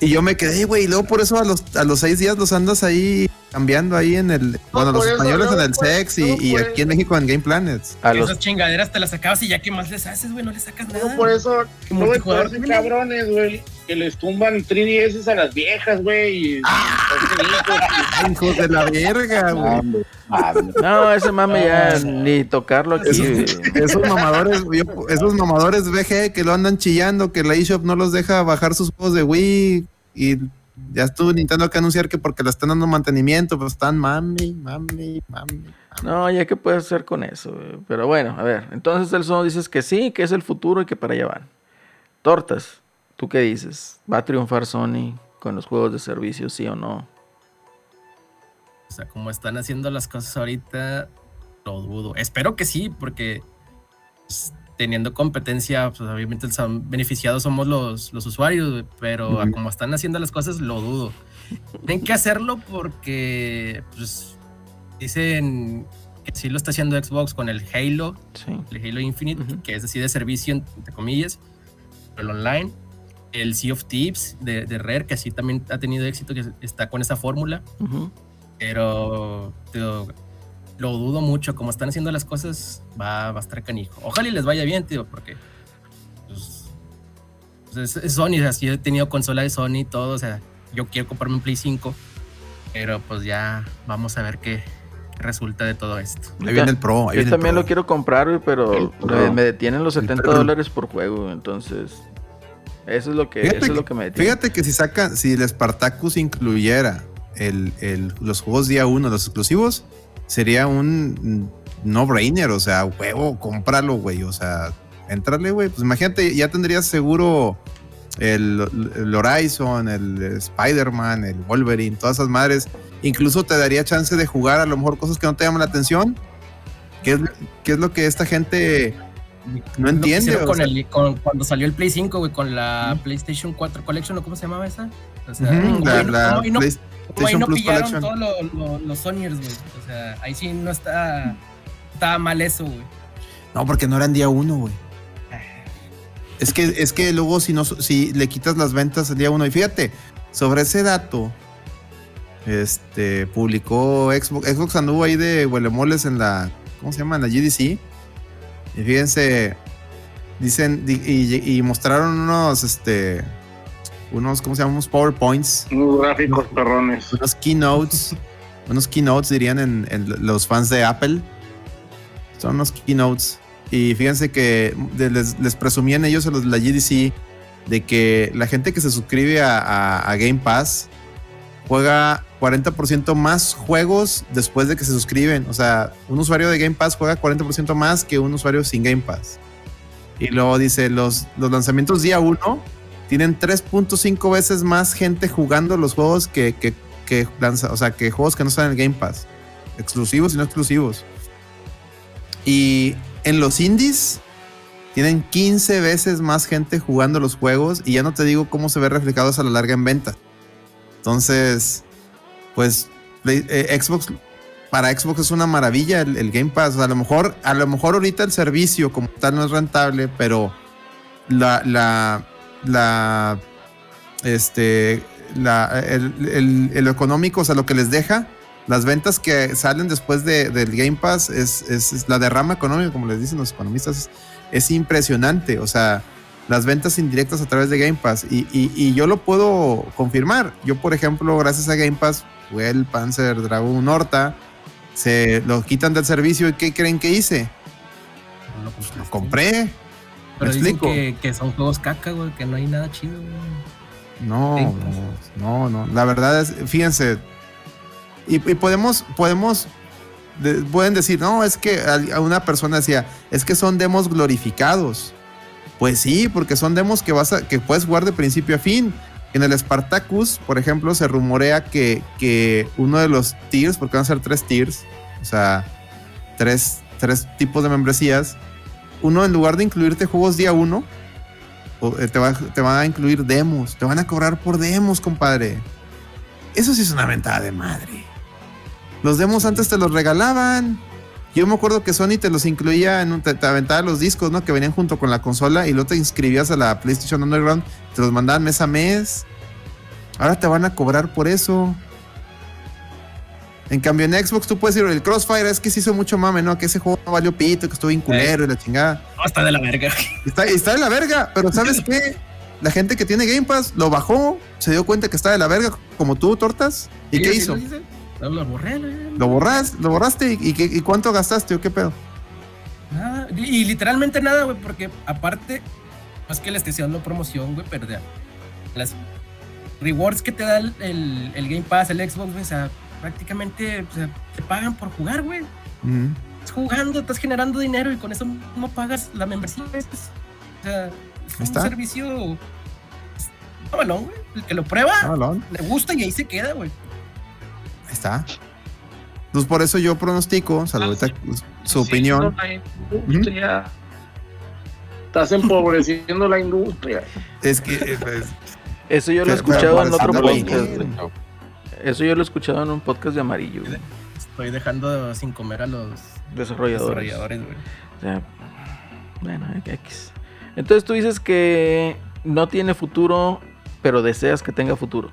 Y yo me quedé, güey, y luego por eso a los, a los seis días los andas ahí cambiando ahí en el, bueno, los eso, españoles en el Sex y, y aquí en México en Game Planet. A los Esas chingaderas te las sacabas y ya que más les haces, güey, no les sacas No, nada. por eso, ¿Qué no, por esos cabrones, güey, que les tumban 3DS a las viejas, güey. y- Ay, hijos de la verga, güey. Ah, No, ese mame ya ni tocarlo aquí. güey. Esos mamadores, yo- esos mamadores VG que lo andan chillando, que la eShop no los deja bajar sus juegos de Wii y ya estuvo Nintendo que anunciar que porque le están dando mantenimiento, pues están mami, mami, mami. No, ya qué puedes hacer con eso. Pero bueno, a ver. Entonces el son dices que sí, que es el futuro y que para allá van. Tortas, ¿tú qué dices? ¿Va a triunfar Sony con los juegos de servicio, sí o no? O sea, como están haciendo las cosas ahorita, lo dudo. Espero que sí, porque pues, teniendo competencia, pues obviamente el beneficiados somos los, los usuarios, pero a Ujú. como están haciendo las cosas, lo dudo. Tienen que hacerlo porque, pues, dicen que sí lo está haciendo Xbox con el Halo, Sí. el Halo Infinite, Ujú. que es así de servicio, entre comillas, pero el online. El Sea of Tips de, de Rare, que así también ha tenido éxito, que está con esa fórmula. Ujú. Pero tío, lo dudo mucho. Como están haciendo las cosas, va, va a estar canijo. Ojalá y les vaya bien, tío, porque pues, pues, es, es Sony. Así he tenido consola de Sony y todo. O sea, yo quiero comprarme un Play 5. Pero pues ya vamos a ver qué resulta de todo esto. Ahí viene el pro. Ahí Yo viene el también pro. lo quiero comprar, pero me, detienen los El 70 Pro. dólares por juego, entonces. Eso es lo que, Fíjate eso es que- lo que me detiene. Fíjate que si sacan, si el Spartacus incluyera el, el- los juegos día uno, los exclusivos, sería un no-brainer. O sea, huevo, cómpralo, güey. O sea, entrale, güey. Pues imagínate, ya tendrías seguro el, el Horizon, el Spider-Man, el Wolverine, todas esas madres. Incluso te daría chance de jugar a lo mejor cosas que no te llaman la atención. ¿Qué es, lo que esta gente no entiende? con el- con- cuando salió el Play 5, güey, con la PlayStation 4 Collection, ¿o cómo se llamaba esa? O sea, la, no- la no- PlayStation como ahí no Plus pillaron Collection. todos lo- lo- los Sonyers, güey. O sea, ahí sí no está, estaba mal eso, güey. No, porque no eran día uno, güey. Es que, es que luego si no, si le quitas las ventas el día uno. Y fíjate, sobre ese dato, este publicó Xbox, Xbox anduvo ahí de huelemoles en la, ¿cómo se llama? En la GDC. Y fíjense, dicen, di- y, y mostraron unos, este, unos, ¿cómo se llaman? Unos PowerPoints, Unos gráficos perrones. unos keynotes, unos keynotes dirían en, en los fans de Apple. Son unos keynotes. Y fíjense que les, les presumían ellos a los de la GDC de que la gente que se suscribe a, a- a Game Pass juega 40% más juegos después de que se suscriben. O sea, un usuario de Game Pass juega 40% más que un usuario sin Game Pass. Y luego dice, los, los lanzamientos día 1 tienen 3.5 veces más gente jugando los juegos que, que, que o sea, que juegos que no están en el Game Pass. Exclusivos y no exclusivos. Y en los indies tienen 15 veces más gente jugando los juegos y ya no te digo cómo se ve reflejado eso a la larga en venta. Entonces, pues eh, Xbox para Xbox es una maravilla el, Game Pass. A lo mejor, a lo mejor ahorita el servicio como tal no es rentable, pero la, la, este, la, el, el- el económico, o sea, lo que les deja, las ventas que salen después de- del Game Pass es, es- es la derrama económica, como les dicen los economistas, es, es impresionante. O sea, las ventas indirectas a través de Game Pass. Y, y- y yo lo puedo confirmar. Yo, por ejemplo, gracias a Game Pass, jugué el Panzer Dragon Horta. Se lo quitan del servicio y ¿qué creen que hice? Lo compraste. Lo compré. Pero ¿Me dicen que, que son juegos caca, güey, que no hay nada chido, güey. No, Pass. no, no, no. La verdad es, fíjense. Y, y podemos, podemos, de- pueden decir, no, es que a una persona decía, es que son demos glorificados. Pues sí, porque son demos que vas a, que puedes jugar de principio a fin. En el Spartacus, por ejemplo, se rumorea que, que uno de los tiers, porque van a ser tres tiers, o sea, tres, tres tipos de membresías, uno en lugar de incluirte juegos día uno, eh, te, va, a incluir demos, te van a cobrar por demos, compadre. Eso sí es una ventada de madre. Los demos antes te los regalaban. Yo me acuerdo que Sony te los incluía en un, te, te aventaba los discos, ¿no? Que venían junto con la consola y luego te inscribías a la PlayStation Underground, te los mandaban mes a mes. Ahora te van a cobrar por eso. En cambio, en Xbox tú puedes decir, el Crossfire es que se hizo mucho mame, ¿no? Que ese juego no valió pito, que estuvo bien culero y la chingada. No, está de la verga. Está, está de la verga, pero ¿sabes qué? La gente que tiene Game Pass lo bajó, se dio cuenta que está de la verga, como tú, Tortas. ¿Y Sí, qué sí hizo? lo. No, lo borré, güey. Lo borras, lo borraste y, y y cuánto gastaste o qué pedo. Nada. Y, y literalmente nada, güey, porque aparte, no es que le esté haciendo promoción, güey, pero ya, las rewards que te da el, el- el Game Pass, el Xbox, güey, o sea, prácticamente o sea, te pagan por jugar, güey. Estás jugando, estás generando dinero y con eso no pagas la membresía. Es- o sea, es un está. servicio. pues, no, balón, güey. El que lo prueba, Ah, le gusta y ahí se queda, güey. Ahí está. Entonces por eso yo pronostico, saludita su opinión. La industria. Estás empobreciendo la industria. Es que eh, pues, Eso yo lo he escuchado en otro podcast. Eso yo lo he escuchado en un podcast de amarillo, güey. Estoy dejando sin comer a los Desarrolladores. desarrolladores, güey. O sea, bueno, X. Entonces tú dices que no tiene futuro, pero deseas que tenga futuro.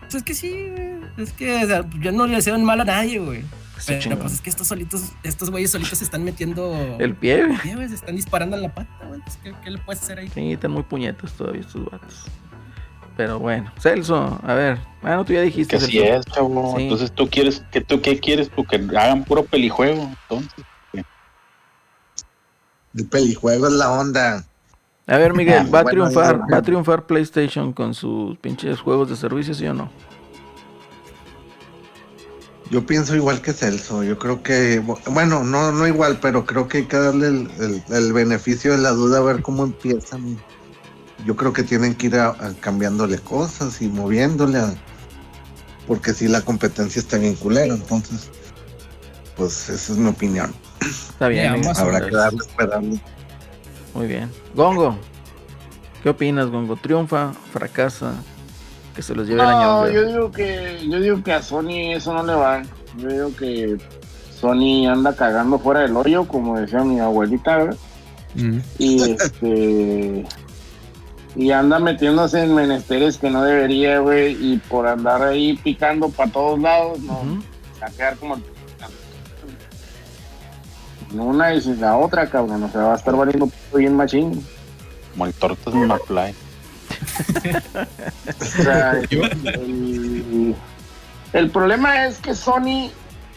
Pues es que sí, güey. Es que o sea, yo no le deseo mal a nadie, güey. Pero chingón. pues es que estos solitos, estos güeyes solitos se están metiendo. El pie, güey. Sí, güey, se están disparando en la pata, güey. ¿qué, qué le puedes hacer ahí? Sí, están muy puñetas todavía estos vatos. Pero bueno, Celso, a ver. Bueno, tú ya dijiste. Que así Celso. es, chavo. Sí. Entonces tú quieres, que tú qué quieres? Tú que hagan puro pelijuego. Entonces, El pelijuego es la onda. A ver, Miguel, ¿va a triunfar, va a triunfar PlayStation con sus pinches juegos de servicio, sí o no? Yo pienso igual que Celso. Yo creo que, bueno, no, no igual, pero creo que hay que darle el, el- el beneficio de la duda a ver cómo empiezan. Yo creo que tienen que ir a- a cambiándole cosas y moviéndole, a- porque si la competencia está bien culera, entonces, pues esa es mi opinión. Está bien. Habrá que darle esperarle. Muy bien. Gongo, ¿qué opinas, Gongo? ¿Triunfa? ¿Fracasa? Que se los lleve el año. No, hombre. yo digo que yo digo que a Sony eso no le va. Yo digo que Sony anda cagando fuera del hoyo, como decía mi abuelita, ¿verdad? Mm. y este y anda metiéndose en menesteres que no debería, güey, y por andar ahí picando para todos lados, no, Ujú. va a quedar como una y sin la otra, cabrón, o sea, va a estar valiendo bien machín. como el Tortas McFly. O sea, el, el problema es que Sony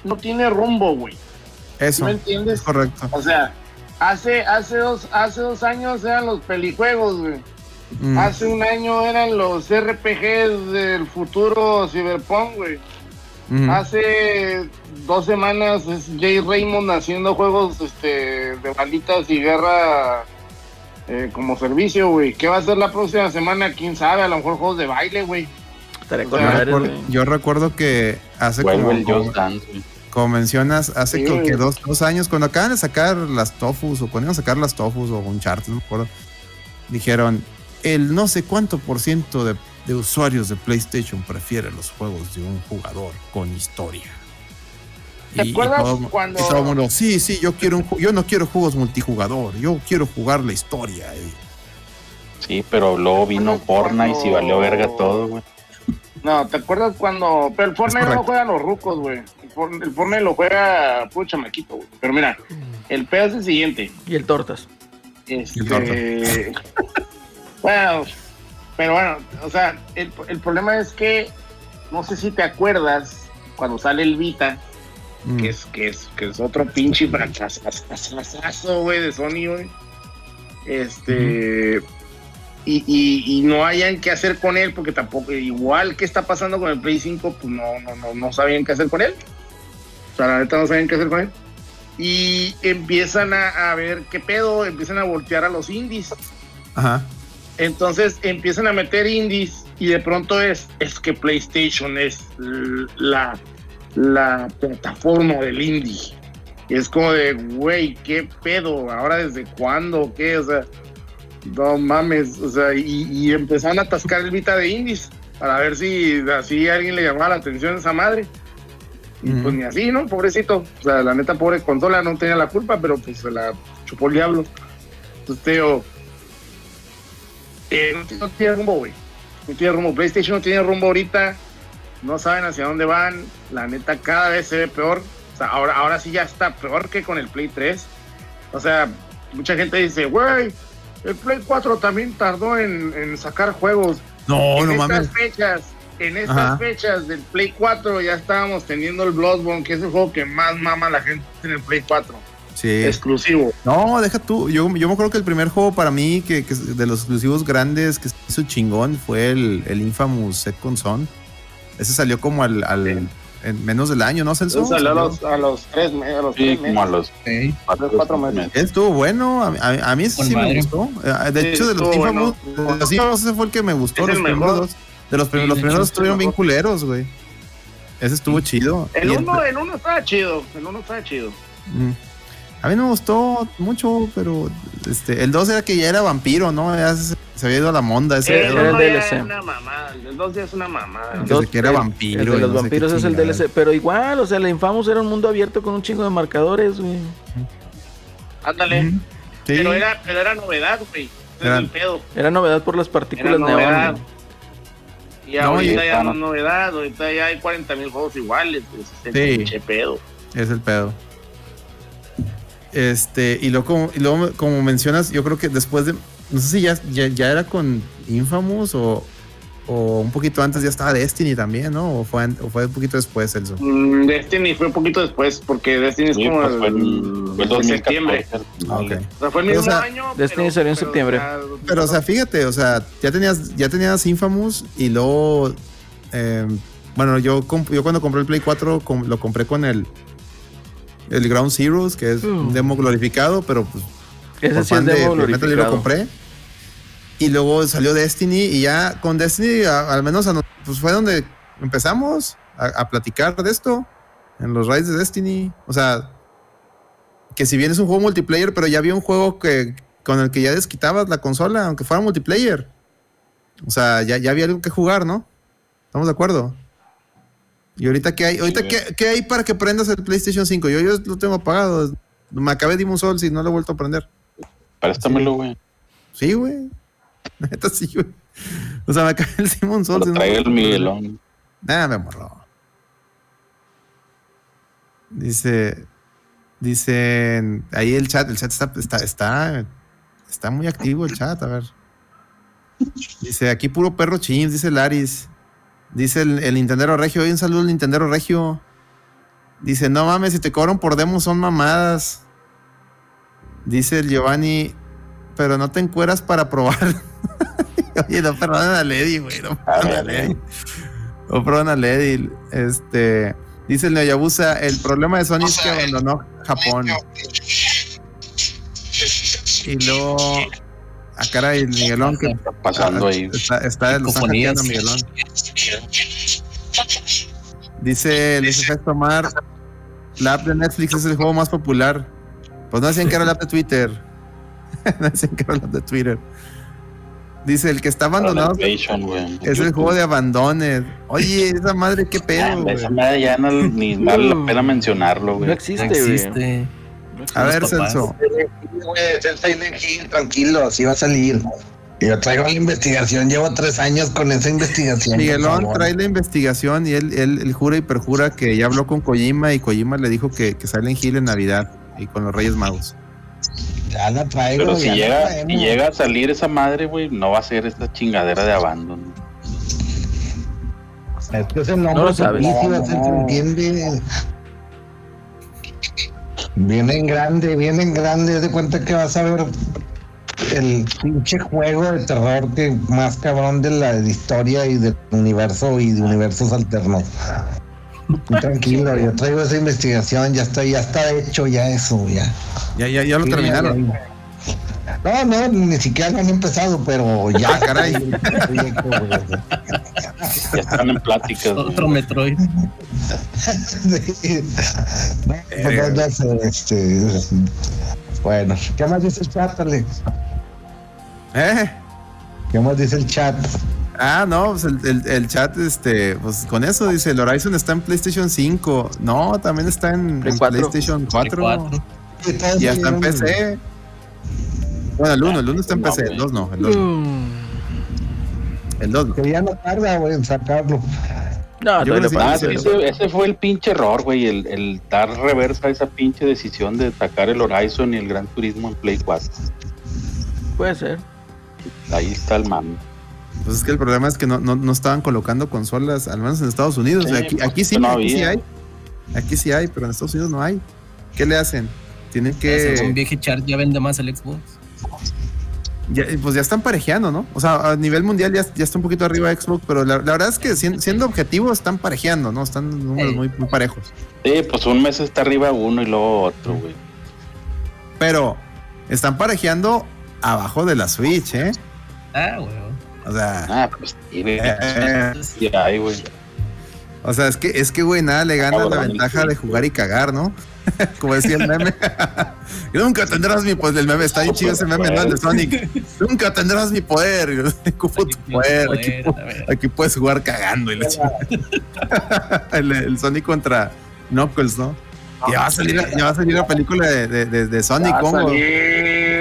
no tiene rumbo, güey. ¿Sí Eso, ¿Me es entiendes? correcto. O sea, hace, hace, dos, hace dos años eran los pelijuegos, güey. Mm. Hace un año eran los RPGs del futuro Cyberpunk, güey. Mm. Hace dos semanas es Jay Raymond haciendo juegos este, de balitas y guerra eh, como servicio, güey. ¿Qué va a hacer la próxima semana? ¿Quién sabe? A lo mejor juegos de baile, güey. Con Ah, Yo recuerdo, güey. yo recuerdo que hace como, el como, Just Dance, güey. como mencionas, hace Sí. creo que dos, dos años, cuando acaban de sacar las Tofus, o cuando iban a sacar las Tofus o un chart, no me acuerdo, dijeron, el no sé cuánto por ciento de, de usuarios de PlayStation prefiere los juegos de un jugador con historia. ¿Te acuerdas todo- cuando- y todo el mundo, sí, sí, yo quiero un yo no quiero juegos multijugador, yo quiero jugar la historia. y- Sí, pero luego vino Cuando- Fortnite y valió verga todo, güey. No, ¿te acuerdas cuando.? Pero el Fortnite no juegan los rucos, güey. El, For- el Fortnite lo juega puro chamaquito, güey. Pero mira, el pedo es el siguiente. Y el Tortas. Este. bueno, pero bueno, o sea, el, el problema es que. No sé si te acuerdas cuando sale el Vita, Mm. que es, que es, que es otro pinche fracasazo, güey, de Sony, güey. Este. y, y, y no hayan qué hacer con él, porque tampoco, igual que está pasando con el Play 5, pues no, no, no, no sabían qué hacer con él. O sea, la neta no sabían qué hacer con él. Y empiezan a, a ver qué pedo, empiezan a voltear a los indies. Ajá. Entonces empiezan a meter indies y de pronto es, es que PlayStation es la, la plataforma del indie. Y es como de, güey, ¿qué pedo? ¿Ahora desde cuándo? ¿Qué? O sea, no mames. O sea, y, y empezaron a atascar el Vita de indies para ver si así alguien le llamaba la atención a esa madre. Y pues ni así, ¿no? Pobrecito. O sea, la neta, pobre consola no tenía la culpa, pero pues se la chupó el diablo. Entonces, eh, no, tiene- rumbo, güey. No tiene rumbo. PlayStation no tiene rumbo ahorita. No saben hacia dónde van. La neta, cada vez se ve peor. O sea, ahora, ahora sí ya está peor que con el Play 3. O sea, mucha gente dice, güey, el Play 4 también tardó en, en sacar juegos. No, en no estas mames. fechas, en estas Ajá. fechas del Play 4 ya estábamos teniendo el Bloodborne, que es el juego que más mama la gente en el Play 4. Sí. Exclusivo. No, deja tú. Yo, yo me acuerdo que el primer juego para mí, que, de los exclusivos grandes que se hizo chingón, fue el, el Infamous Second Son. Ese salió como al, al- Sí. en menos del año, ¿no, Celso? Salió a Salió- los, a los tres, a los Sí, tres como a meses. los Sí. cuatro, cuatro meses. Estuvo bueno, a, a- a mí ese sí me gustó. Eh, De Sí, hecho, de los Infamous, bueno. de los Infamous ese fue el que me gustó. Es Los primeros dos. De los, prim- Sí, los de primeros estuvieron bien culeros, güey. Ese estuvo chido. El uno, el uno estaba chido, el uno estaba chido. Mm. A mí no me gustó mucho, pero este, el 2 era que ya era vampiro, ¿no? Ya se, se había ido a la monda ese Era pedo, el DLC. es una mamada, el dos ya es una mamada. Que Dos- se quiera el- vampiro El de los no vampiros es el. DLC. Pero igual, o sea, la Infamous era un mundo abierto con un chingo de marcadores, güey. Ándale. Sí. Pero era, pero era novedad, güey. es Eran- el pedo. Era novedad por las Era partículas novedad. neón. Y No, ahorita y- ya no es novedad, ahorita ya hay 40 mil juegos iguales. pues, es el Sí. pinche pedo. Es el pedo. Este, y luego, como, y luego, como mencionas, yo creo que después de. No sé si ya, ya, ya era con Infamous o, o un poquito antes ya estaba Destiny también, ¿no? O fue, o fue un poquito después, Celso. Mm, Destiny fue un poquito después, porque Destiny es Sí, como pues el, fue en fue en 2014. septiembre. Ah, ok. O sea, fue el mismo o sea, año. Destiny salió en septiembre. Pero, o sea, fíjate, o sea, ya tenías, ya tenías Infamous y luego. eh, bueno, yo, yo cuando compré el Play 4 com- lo compré con el. El Ground Zeroes, que es un Mm. demo glorificado, pero pues Ese por sí es de demo Metal Gear lo compré. Y luego salió Destiny y ya con Destiny a- al menos a pues fue donde empezamos a, a platicar de esto en los raids de Destiny. O sea, que si bien es un juego multiplayer, pero ya había un juego que con el que ya desquitabas la consola, aunque fuera multiplayer. O sea, ya, ya había algo que jugar, ¿no? ¿Estamos de acuerdo? Y ahorita, ¿qué hay? Ahorita, ¿qué, qué hay para que prendas el PlayStation 5? Yo, yo lo tengo apagado. Me acabé Demon Souls y no lo he vuelto a prender. Préstamelo, güey. Sí, güey. Neta sí, güey. O sea, me acabé el Demon Souls. no trae lo el. Miguelón. Nada, me morró. Dice. Dicen. Ahí el chat. El chat está, está, está, está muy activo el chat. A ver. Dice aquí puro perro chins, dice Laris. Dice el, el Nintendero Regio. Oye, un saludo al Nintendero Regio. Dice, no mames, si te cobran por demo son mamadas. Dice el Giovanni, pero no te encueras para probar. Oye, no perdonan a Lady, güey. No perdonan a Lady. No perdonan a Lady. Este. Dice el Neoyabusa, el problema de Sony es que abandonó Japón. Y luego. A cara del Miguelón que Está pasando ahí. Está, está hackeando, Miguelón. Dice Luis Efecto Omar, la app de Netflix es el juego más popular. Pues no decían que era la app de Twitter. no decían que era la app de Twitter. Dice, el que está abandonado es el juego de Abandoned. Oye, esa madre, qué Ah, pedo. Esa madre ya no ni vale la pena mencionarlo, No güey. existe, No güey. existe. A ver. Celso. Tranquilo, así va a salir. Yo traigo la investigación, llevo tres años con esa investigación. Miguelón trae la investigación y él, él, él jura y perjura que ya habló con Kojima y Kojima le dijo que, que sale en Gil en Navidad y con los Reyes Magos. Ya la traigo. Pero si llega, si llega a salir esa madre, güey, no va a ser esta chingadera de abandono. Es que es el nombre No lo sabes. ficticio, se entiende. Viene en grande, viene en grande. de cuenta que vas a ver el pinche juego de terror que más cabrón de la historia y del universo y de universos alternos. Tranquilo, yo traigo esa investigación, ya está, ya está hecho ya eso, ya. Ya, ya, ya lo Sí, terminaron. ya, ya. No, no, ni siquiera lo han empezado, pero ya, Ah, caray. Proyecto. Ya están en pláticas. Otro Metroid. Sí. No, pues, no, no sé, este, bueno, ¿qué más dice el chat, Alex? ¿Eh? ¿Qué más dice el chat? Ah, no, pues el, el- el chat, este, pues con eso dice, el Horizon está en PlayStation 5. No, también está en, Play en 4. PlayStation 4. cuatro. Y hasta en PC. Bueno, el 1, el 1 está en No, PC, el güey. 2 no, el 2 no. El 2 no. Que ya no tarda, güey, en sacarlo. No, Yo Ah, sí, ese, ese fue el pinche error, güey, el, el dar reversa a esa pinche decisión de sacar el Horizon y el Gran Turismo en Play 4. Puede ser. Ahí está el mame. Pues es que el problema es que no, no, no estaban colocando consolas, al menos en Estados Unidos. Sí, pues, aquí sí, no aquí sí hay. Aquí sí hay, pero en Estados Unidos no hay. ¿Qué le hacen? Tienen que. Vieja Chart ya vende más el Xbox. Ya- pues ya están parejeando, ¿no? O sea, a nivel mundial ya, ya está un poquito arriba Xbox, pero la, la verdad es que sien- siendo objetivos están parejeando, ¿no? Están números Sí. muy, muy parejos. Sí, pues un mes está arriba uno y luego otro, güey. Pero están parejeando abajo de la Switch, ¿eh? Ah, weón. O sea, Ah, pues sí, güey. eh, Sí, güey. o sea, es que, es que, güey, nada le gana la Cabrón, ventaja sí. de jugar y cagar, ¿no? Como decía el meme. Nunca tendrás mi poder. El meme está bien chido ese meme, ¿no? El de Sonic. Nunca tendrás mi poder. Tu poder. Aquí, puedes jugar cagando. Y el, el Sonic contra Knuckles, ¿no? Y ya va a salir, ya va a salir la película de, de, de- de Sonic.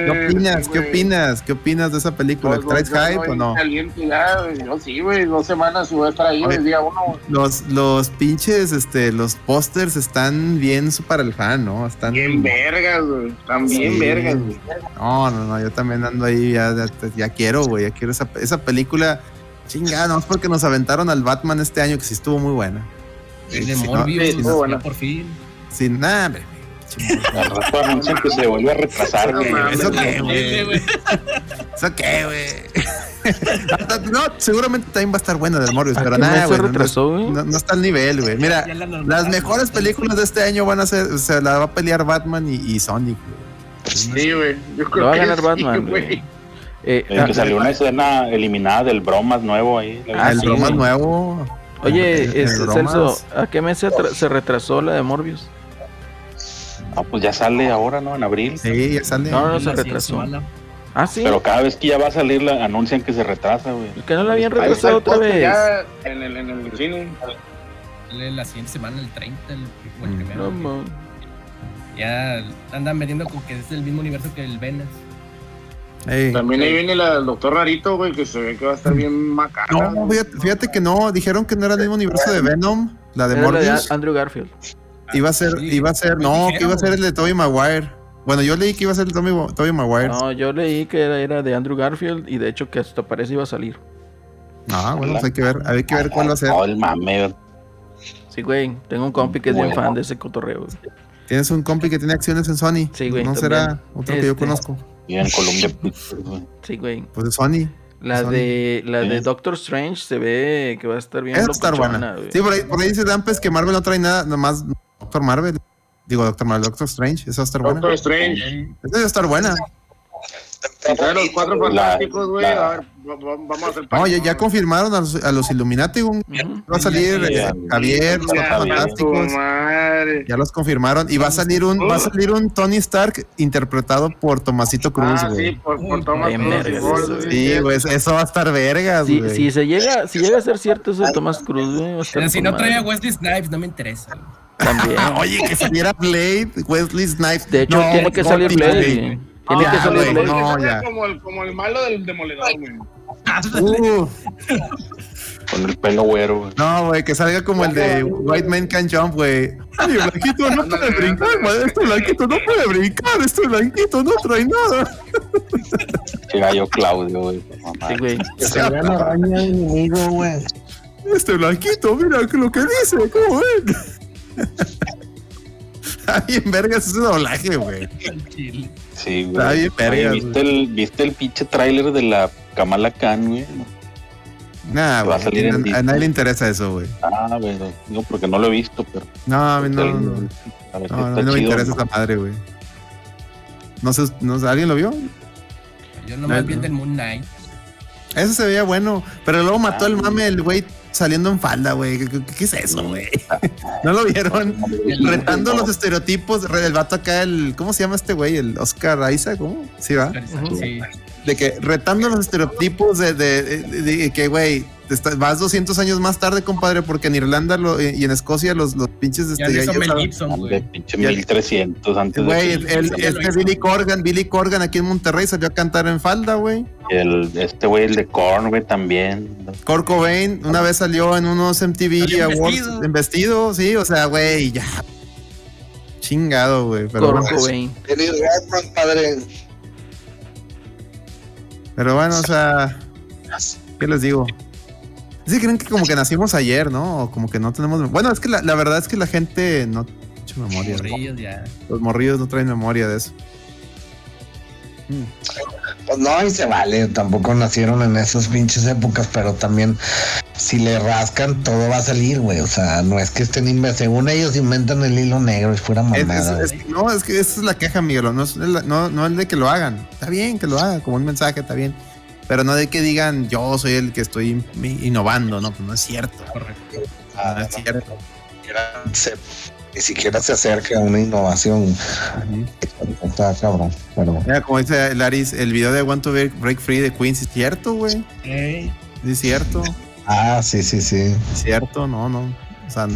¿Qué opinas? ¿Qué opinas? ¿Qué opinas de esa película? Pues, ¿Traes pues, yo hype o no? Caliente ya, güey. Yo sí, güey. Dos semanas voy a estar ahí el día uno. Los, los pinches, este, los pósters están bien para el fan, ¿no? Están Bien vergas, güey. Están bien Sí. vergas, güey. No, no, no, yo también ando ahí, ya, ya, ya quiero, güey, ya quiero esa, esa película. Chingada, no es porque nos aventaron al Batman este año, que sí estuvo muy buena. De Sí, no, Morbius, sí, no, bueno. por fin. Sin nada, rato anuncian que se vuelve a retrasar, güey. ¿Eso qué, güey? ¿Eso qué, güey? No, seguramente también va a estar buena del Morbius, ¿A pero nada, se güey. no- retrasó, güey? No, no está al nivel, güey. Mira, la las mejores películas de este año van a ser, o sea, la va a pelear Batman y, y Sonic, güey. Sí, güey. Yo creo Lo va a que ganar sí, Batman, güey. Eh, Eh, ah, que salió una escena eliminada del bromas nuevo ahí. Ah, el sí, broma güey. nuevo. Oye, El este, bromas. Celso, ¿a qué mes se, se retrasó la de Morbius? Ah, pues ya sale ahora, ¿no? En abril. Sí, ya sale. No, no la se siguiente retrasó. semana. Ah, sí. Pero cada vez que ya va a salir, la, anuncian que se retrasa, güey. que no la habían Ahí está retrasado el otra vez. Ya en el, en el cine. Sale La siguiente semana, el 30, el, o el Mm. primero. No, man. Ya andan vendiendo como que es el mismo universo que el Venas. Ey. También ahí viene la del doctor Rarito, güey, que se ve que va a estar bien macabra. No, fíjate, fíjate que no, dijeron que no era el mismo universo de Venom, la de Era la de Morbius. Andrew Garfield. Iba a ser, Sí, iba a ser, pues no, que iba a ser el de Tobey Maguire. Bueno, yo leí que iba a ser el Tobey, Tobey Maguire. No, yo leí que era, era de Andrew Garfield y de hecho que hasta parece iba a salir. Ah, bueno, pues hay que ver, hay que ver cuál va a ser. No, el mame. Sí, güey. Tengo un compi que es bien fan de ese cotorreo. güey. Tienes un compi que tiene acciones en Sony. Sí, güey, No será otro que yo Este. conozco. Y en Colombia güey. Sí, güey. Pues de Sony. La Sony. de la de. Doctor Strange se ve que va a estar bien está locochona, buena. Sí, por ahí, por ahí dice Dampes que Marvel no trae nada, nomás Doctor Marvel. Digo, Doctor Marvel, Doctor Strange. Esa va a estar buena. Doctor Strange. Esa va a estar buena. Los cuatro fantásticos, güey. A ver, vamos a hacer. No, ya, ya confirmaron a los, a los Illuminati. Va a salir Sí, eh, ya. Javier, los Cuatro fantásticos. Ya los confirmaron. Y va a salir un, va a salir un Tony Stark interpretado por Tomasito Cruz, Ah, sí, güey. por, por bien Cruz, sí, Sí, sí. güey, eso va a estar vergas, Si, güey. si se llega, si llega a ser cierto eso de Thomas Cruz, güey, si no trae a. Wesley Snipes, no me interesa. güey. También. Ah, oye, que saliera Blade, Wesley Snipes. De hecho, No, tiene que salir Blade. Tiene Ya, que salir güey, Blade. no. Ya. Como el, como el malo del demoledor, güey. Uh, Con el pelo güero, güey. no, güey, que salga como el de White Man Can Jump, güey. Ay, Blanquito no puede brincar, güey. Este Blanquito no puede brincar. Este Blanquito no trae nada. Que gallo Claudio, güey. Sí, güey. Que se vean araña enemigo, güey. Este Blanquito, mira lo que dice, ¿cómo ven? Está bien vergas ese doblaje, güey. Sí, güey. Está bien vergas, Oye, ¿viste el, ¿viste el pinche tráiler de la Kamala Khan, güey? Nah, Va a güey. A, nadie le interesa eso, güey. Ah, güey. Digo, porque no lo he visto, pero. No, a mí no, no, A no, mí no me chido, interesa ¿no? esa madre, güey. No sé, no sé, ¿alguien lo vio? Yo nomás No, vi el no. Moon Knight. Ese se veía bueno, pero luego mató Ah, el mame el güey saliendo en falda, güey. ¿Qué, qué- qué es eso, güey? ¿No lo vieron? Retando los estereotipos, re- el vato acá, el, ¿cómo se llama este güey? El Oscar Isaac, ¿cómo? Sí, va. Sí. De que retando los estereotipos de, de, de- de que, güey, está- vas 200 años más tarde, compadre, porque en Irlanda lo- y en Escocia los, los pinches... Ya este, hizo ya Mel Gibson, güey. pinche Ya- 1300 antes Güey, de el, que el- ya lo este hizo. Billy Corgan, Billy Corgan aquí en Monterrey salió a cantar en falda, güey. el, este güey, el de Korn, güey, también. Kurt Cobain una vez salió en unos MTV Salió en Awards vestido. en vestido, sí, o sea, güey, ya. Chingado, güey. Pero, Kurt bueno, Cobain. Padre. pero bueno, o sea, ¿qué les digo? Sí, creen que como que nacimos ayer, ¿no? O como que no tenemos. Bueno, es que la, la verdad es que la gente no tiene mucha memoria. Morrillos ya. Los morrillos no traen memoria de eso. Pues no, y se vale, tampoco nacieron en esas pinches épocas, pero también si le rascan todo va a salir, güey. O sea, no es que estén inventando, según ellos inventan el hilo negro y fuera mamada. es- es- no, es que esa es la queja, Miguel. No es, la- no, no es de que lo hagan. Está bien que lo hagan, como un mensaje, está bien. Pero no de que digan yo soy el que estoy in- innovando, no, pues no es cierto. Correcto. No es cierto. Se- ni siquiera se acerca a una innovación. Está cabrón, pero Mira, como dice Laris, el video de Want to Break, Free de Queen, ¿sí es cierto, güey. Ey, Sí Es cierto, Ah, sí, sí, sí. es cierto, no, no. O sea,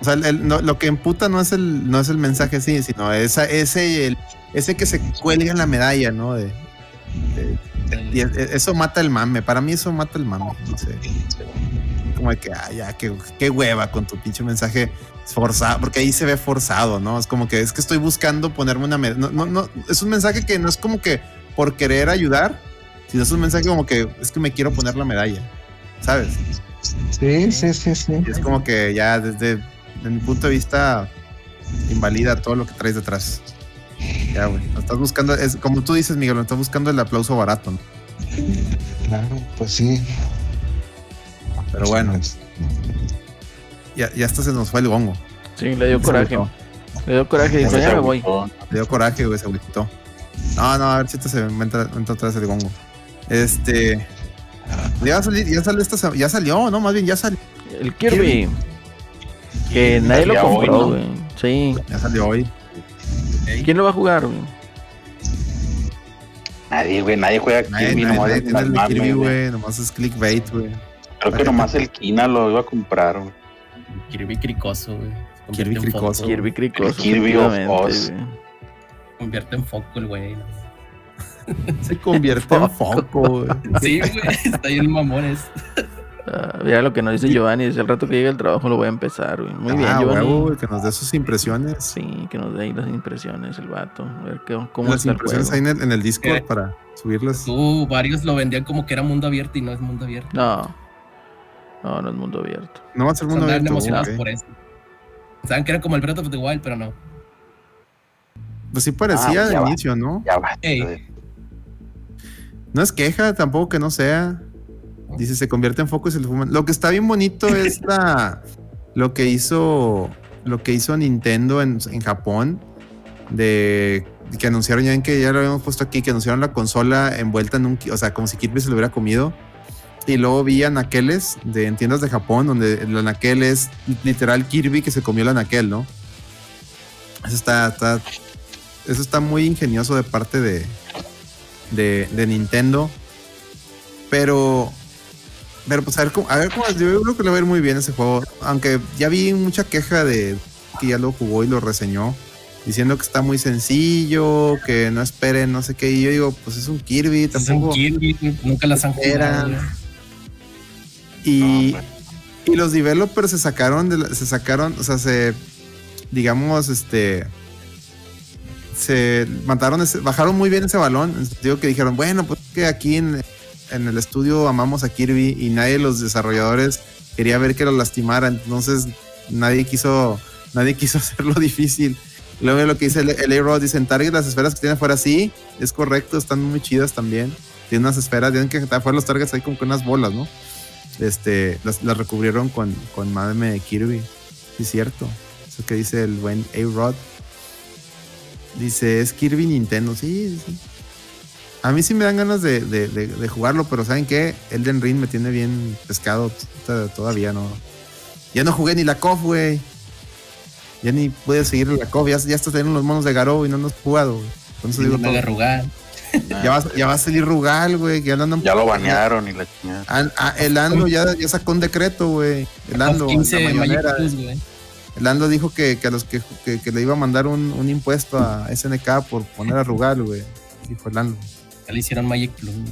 o sea el- el- no- lo que emputa no es el, no es el mensaje sí, sino esa, ese, el, ese que se cuelga en la medalla, ¿no? De- y es- es- eso mata el mame. Para mí eso mata el mame. No sé. Como de que, ah, ya, qué, qué hueva con tu pinche mensaje forzado, porque ahí se ve forzado, ¿no? Es como que es que estoy buscando ponerme una medalla. No, no, no, es un mensaje que no es como que por querer ayudar, sino es un mensaje como que es que me quiero poner la medalla, ¿sabes? Sí, sí, sí, sí. Y es como que ya desde, desde mi punto de vista invalida todo lo que traes detrás. Ya, güey. Lo Estás buscando, es como tú dices, Miguel, lo estás buscando el aplauso barato, ¿no? Claro, pues sí. Pero bueno, ya, ya hasta se nos fue el gongo. Sí, le dio Se coraje. Le dio coraje y dijo, ya me voy. Le dio coraje, güey, se agüitó. No, no, a ver si te se me entra, me entra otra vez el gongo. Este. Ya, salió esta ya salió, no, más bien ya salió. El Kirby. Que nadie lo compró, ¿no? güey. Sí. Ya salió hoy. ¿Quién lo va a jugar, güey? Nadie, güey, nadie juega Nadie, Kirby, nadie, nomás nadie es el Kirby, güey. Nomás es clickbait, güey. Creo que nomás el Kina lo iba a comprar, güey. Kirby cricoso, güey. Kirby cricoso. foco, Kirby Cricoso. El Kirby of Oz. Convierte en foco el güey. Se convierte en foco, güey. Sí, güey. Está bien mamones. Ah, mira lo que nos dice Giovanni. Dice, el rato que llegue el trabajo lo voy a empezar, güey. Muy bien, Ah, Giovanni. huevo, que nos dé sus impresiones. Sí, que nos dé ahí las impresiones el vato. A ver qué, cómo Las está el impresiones juego. ahí en el, en el Discord Eh. para subirlas. Tú, varios lo vendían como que era mundo abierto y no es mundo abierto. No. No, no es mundo abierto. No va a ser mundo Andaban abierto. emocionados por eso. Saben que era como el Breath of the Wild, pero no. Pues sí parecía Ah, de va. inicio, ¿no? Ya va. No es queja tampoco que no sea. Dice, se convierte en foco y se le fuman. Lo que está bien bonito es la, lo que hizo lo que hizo Nintendo en, en Japón de que anunciaron ya ven que ya lo habíamos puesto aquí que anunciaron la consola envuelta en un o sea como si Kirby se lo hubiera comido y luego vi anaqueles de en tiendas de Japón donde el anaquel es literal Kirby que se comió el anaquel no eso está, está eso está muy ingenioso de parte de de, de Nintendo. Pero. Pero pues a ver cómo. A ver cómo. Yo creo que le va a ir muy bien ese juego. Aunque ya vi mucha queja de que ya lo jugó y lo reseñó. Diciendo que está muy sencillo, que no esperen, no sé qué. Y yo digo, pues es un Kirby, Es un tampoco. Kirby, nunca las han jugado. Y, No, y los developers se sacaron de la- se sacaron, o sea, se digamos, este se mataron ese- bajaron muy bien ese balón, en el sentido que dijeron, bueno, pues que aquí en, en el estudio amamos a Kirby y nadie de los desarrolladores quería ver que lo lastimara, entonces nadie quiso nadie quiso hacerlo difícil. Luego lo que dice el, A-Rod, dice en Target las esferas que tiene afuera, sí, es correcto, están muy chidas también. Tiene unas esferas, tienen que afuera los Targets hay como que unas bolas, ¿no? este, las, recubrieron con, con mame de Kirby. Sí, es cierto. Eso que dice el buen A-Rod. Dice, es Kirby Nintendo. Sí, sí. A mí sí me dan ganas de, de- de- de jugarlo, pero ¿saben qué? Elden Ring me tiene bien pescado todavía, ¿no? Ya no jugué ni la KOF, güey. Ya ni pude seguir la KOF. Ya, ya hasta salieron los monos de Garou y no nos he jugado, güey. Digo No. Ya va, ya va a salir Rugal, güey. Ya lo andan Ya lo banearon y la chingada. An- ah, el Ando ya, ya sacó un decreto, güey. El Ando, 15 la Magic mañanera. Plus, güey. El Ando dijo que, que a los que, que, que le iba a mandar un, un impuesto a SNK por poner a Rugal, güey. Dijo el Ando. Ya le hicieron Magic Plus. güey.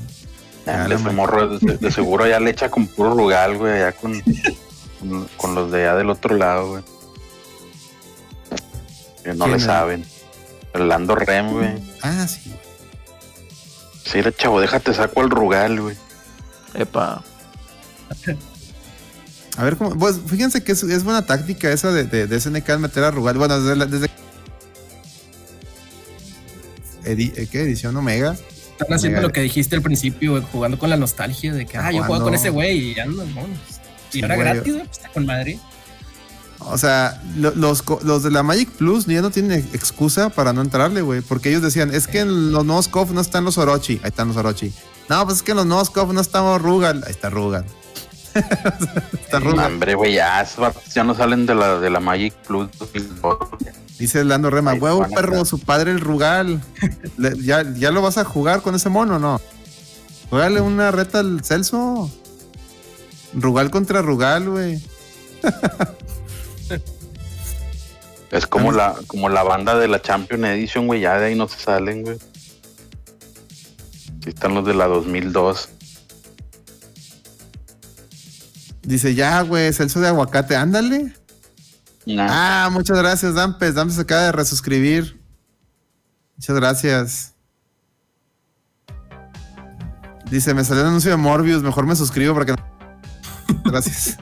Ya, Ese morro de, de seguro ya le echa con puro rugal, güey, allá con, con, con los de allá del otro lado, güey. Que no ¿Quién le saben. El Lando Rem, güey. Ah, sí. güey. Sí, era chavo, déjate saco el rugal, güey. Epa. A ver cómo. Pues fíjense que es, es buena táctica esa de, de, de SNK meter a Rugal. Bueno, desde. la- desde Edi- ¿Qué edición Omega? Están haciendo lo que dijiste al principio, güey, jugando con la nostalgia de que, ah, yo juego con ese güey y ando, vámonos. Y Sí, ahora güey. gratis, güey, pues está con madre. O sea, lo- los, los de la Magic Plus ya no tienen excusa para no entrarle, güey. Porque ellos decían, es que en los nuevos KOF no están los Orochi. Ahí están los Orochi. No, pues es que en los nuevos KOF no estamos Rugal. Ahí está Rugal. está No, Rugal. hombre, güey, ya, ya no salen de la, de la Magic Plus. Dice Lando Rema, huevo perro, su padre el Rugal. Le- ¿ya, ¿Ya lo vas a jugar con ese mono no? Juegale una reta al Celso. Rugal contra Rugal, güey. Es como la, como la banda de la Champion Edition, güey. Ya de ahí no se salen, güey. Sí están los de la 2002. Dice, ya, güey, Celso de aguacate, ándale. Nah. Ah, muchas gracias, Dampes. Dampes se acaba de resuscribir. Muchas gracias. Dice, me salió el anuncio de Morbius, mejor me suscribo para que... Gracias.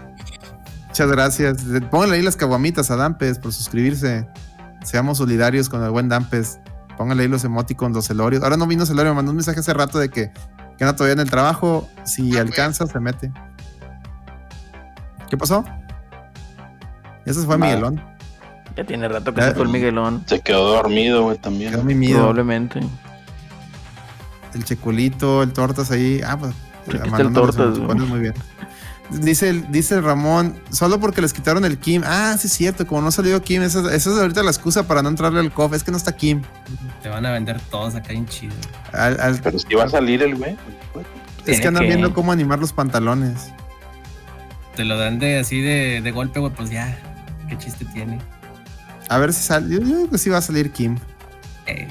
Muchas gracias. Pónganle ahí las caguamitas a Dampes por suscribirse. Seamos solidarios con el buen Dampes. Pónganle ahí los emoticons, los celorios. Ahora no vino Celorio, me mandó un mensaje hace rato de que, que anda todavía en el trabajo. Si alcanza, se mete. ¿Qué pasó? Ese fue. Miguelón. Ya tiene rato que se fue el Miguelón. Se quedó dormido, güey, también. Quedó mimido. Probablemente. El Checulito, el Tortas ahí. Ah, pues. El Tortas, cuantos, muy bien. Dice dice Ramón, solo porque les quitaron el Kim. Ah, sí es cierto, como no salió Kim, esa, esa es ahorita la excusa para no entrarle al COF. Es que no está Kim. Te van a vender todos acá en chido. Al- al- Pero si va a salir el güey. es que andan que- viendo cómo animar los pantalones. Te lo dan de así de, de golpe, güey, pues ya. ¿Qué chiste tiene? A ver si sale. Yo, yo digo que sí va a salir Kim. Eh,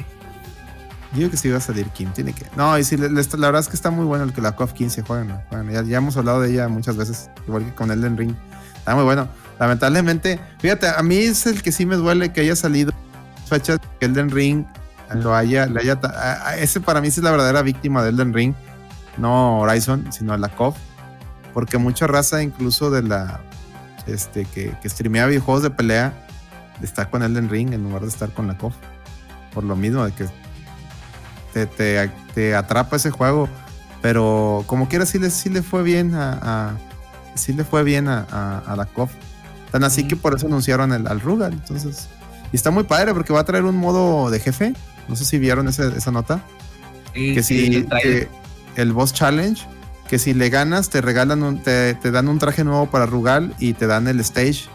Yo digo que sí va a salir Kim. Tiene que. No, y sí, la verdad es que está muy bueno el que la COF 15 juegan. juegan. Ya, ya hemos hablado de ella muchas veces, igual que con Elden Ring. Está muy bueno. Lamentablemente, fíjate, a mí es el que sí me duele que haya salido fechas que Elden Ring lo haya, le haya ta- a- a- ese para mí sí es la verdadera víctima de Elden Ring, no Horizon, sino la COF, porque mucha raza incluso de la este que, que streamea videojuegos de pelea está con Elden Ring en lugar de estar con la COF. Por lo mismo de que te, te- te atrapa ese juego. Pero como quiera sí le, sí le fue bien a, a- sí le fue bien a, a- a la COF. Tan así que por eso anunciaron el, al Rugal. Entonces, y está muy padre porque va a traer un modo de jefe. No sé si vieron ese- esa nota. sí, Que sí, trailer. que el boss challenge, que si le ganas, te regalan un, te, te dan un traje nuevo para Rugal y te dan el stage.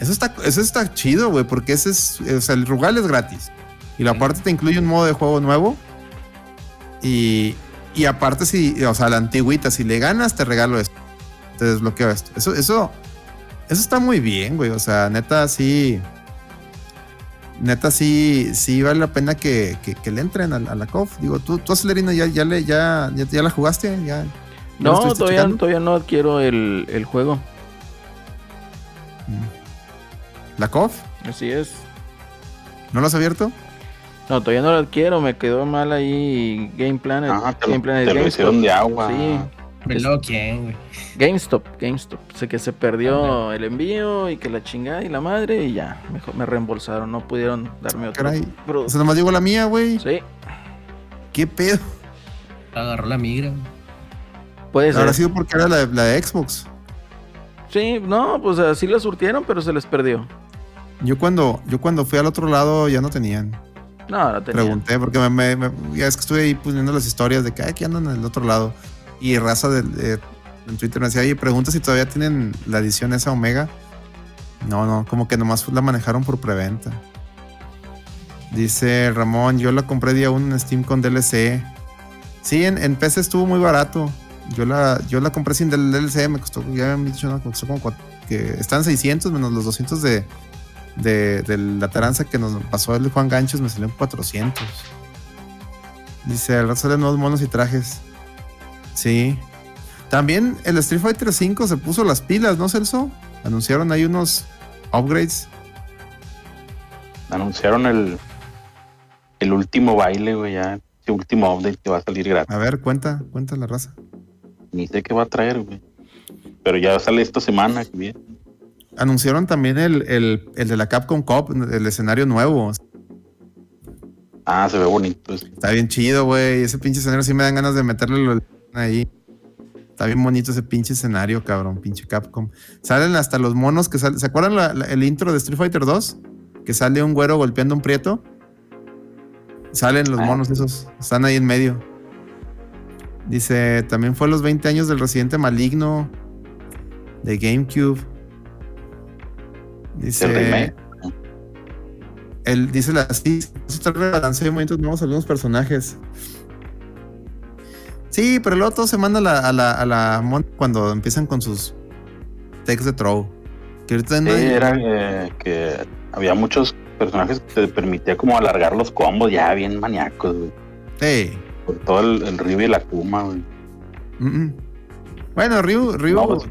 Eso está, eso está chido, güey, porque ese es, o sea, el Rugal es gratis. Y la Sí. aparte te incluye un modo de juego nuevo. Y, y aparte, si, o sea, la antigüita, si le ganas, te regalo esto. Te desbloqueo esto. Eso, eso, eso está muy bien, güey. O sea, neta, sí. Neta, sí, sí vale la pena que, que- que le entren a, a la COF. Digo, tú, tú Acelerino, ya, ya, le, ya, ya, ya la jugaste, ya. ¿Ya lo No, todavía, checando? todavía no adquiero el, el juego. ¿La COF? Así es. ¿No lo has abierto? No, todavía no lo adquiero. Me quedó mal ahí Game Planet. Ajá, te, Game Planet te lo hicieron de agua. Sí, Luego, ¿quién, güey? GameStop, GameStop. Sé que se perdió el envío y que la chingada y la madre y ya, mejor me reembolsaron. No pudieron darme otro. Caray. Pero- O sea, nomás digo la mía, güey. sí, ¿Qué pedo? Agarró la migra, güey. puede ser. Habrá sido porque era la de, la de Xbox. Sí, no, pues así la surtieron, pero se les perdió. Yo cuando, yo cuando fui al otro lado ya no tenían. No, la tenía. Pregunté, porque me, me- me- ya es que estuve ahí poniendo las historias de que aquí andan en el otro lado. Y raza eh, en Twitter me decía, oye, pregunta si todavía tienen la edición esa Omega. No, no, como que nomás la manejaron por preventa. Dice Ramón, yo la compré día 1 en Steam con DLC. Sí, en, PC estuvo muy barato. Yo la, yo la compré sin DLC, me costó, ya me han dicho, ¿no? Me costó como que están 600 menos los 200 de, de, de la taranza que nos pasó el Juan Ganchos, me salió en 400. Dice, al rato salen nuevos monos y trajes. Sí. También el Street Fighter V se puso las pilas, ¿no, Celso? Anunciaron ahí unos upgrades. Anunciaron el, el último baile, güey, ya. El último update que va a salir gratis. A ver, cuenta, cuenta la raza. Ni sé qué va a traer, güey. Pero ya sale esta semana, que bien. Anunciaron también el, el, el de la Capcom Cup, el escenario nuevo. Ah, se ve bonito. Está bien chido, güey. Ese pinche escenario sí me dan ganas de meterle lo- ahí. Está bien bonito ese pinche escenario, cabrón. Pinche Capcom. Salen hasta los monos que salen. ¿Se acuerdan la- la- el intro de Street Fighter 2? Que sale un güero golpeando a un prieto. Salen los Ah. monos esos. Están ahí en medio. Dice, también fue los 20 años del Residente Maligno de GameCube. Dice, él dice la sí, balance de momentos nuevos algunos personajes. Sí, pero luego todo se manda a la, a la, a la mon- cuando empiezan con sus techs de throw. Que ahorita no hay- era eh, que había muchos personajes que te permitía como alargar los combos ya bien maníacos, güey. Hey. Por todo el, el Ryu y la Kuma, güey. mm, mm. Bueno, Ryu, Ryu, No, pues-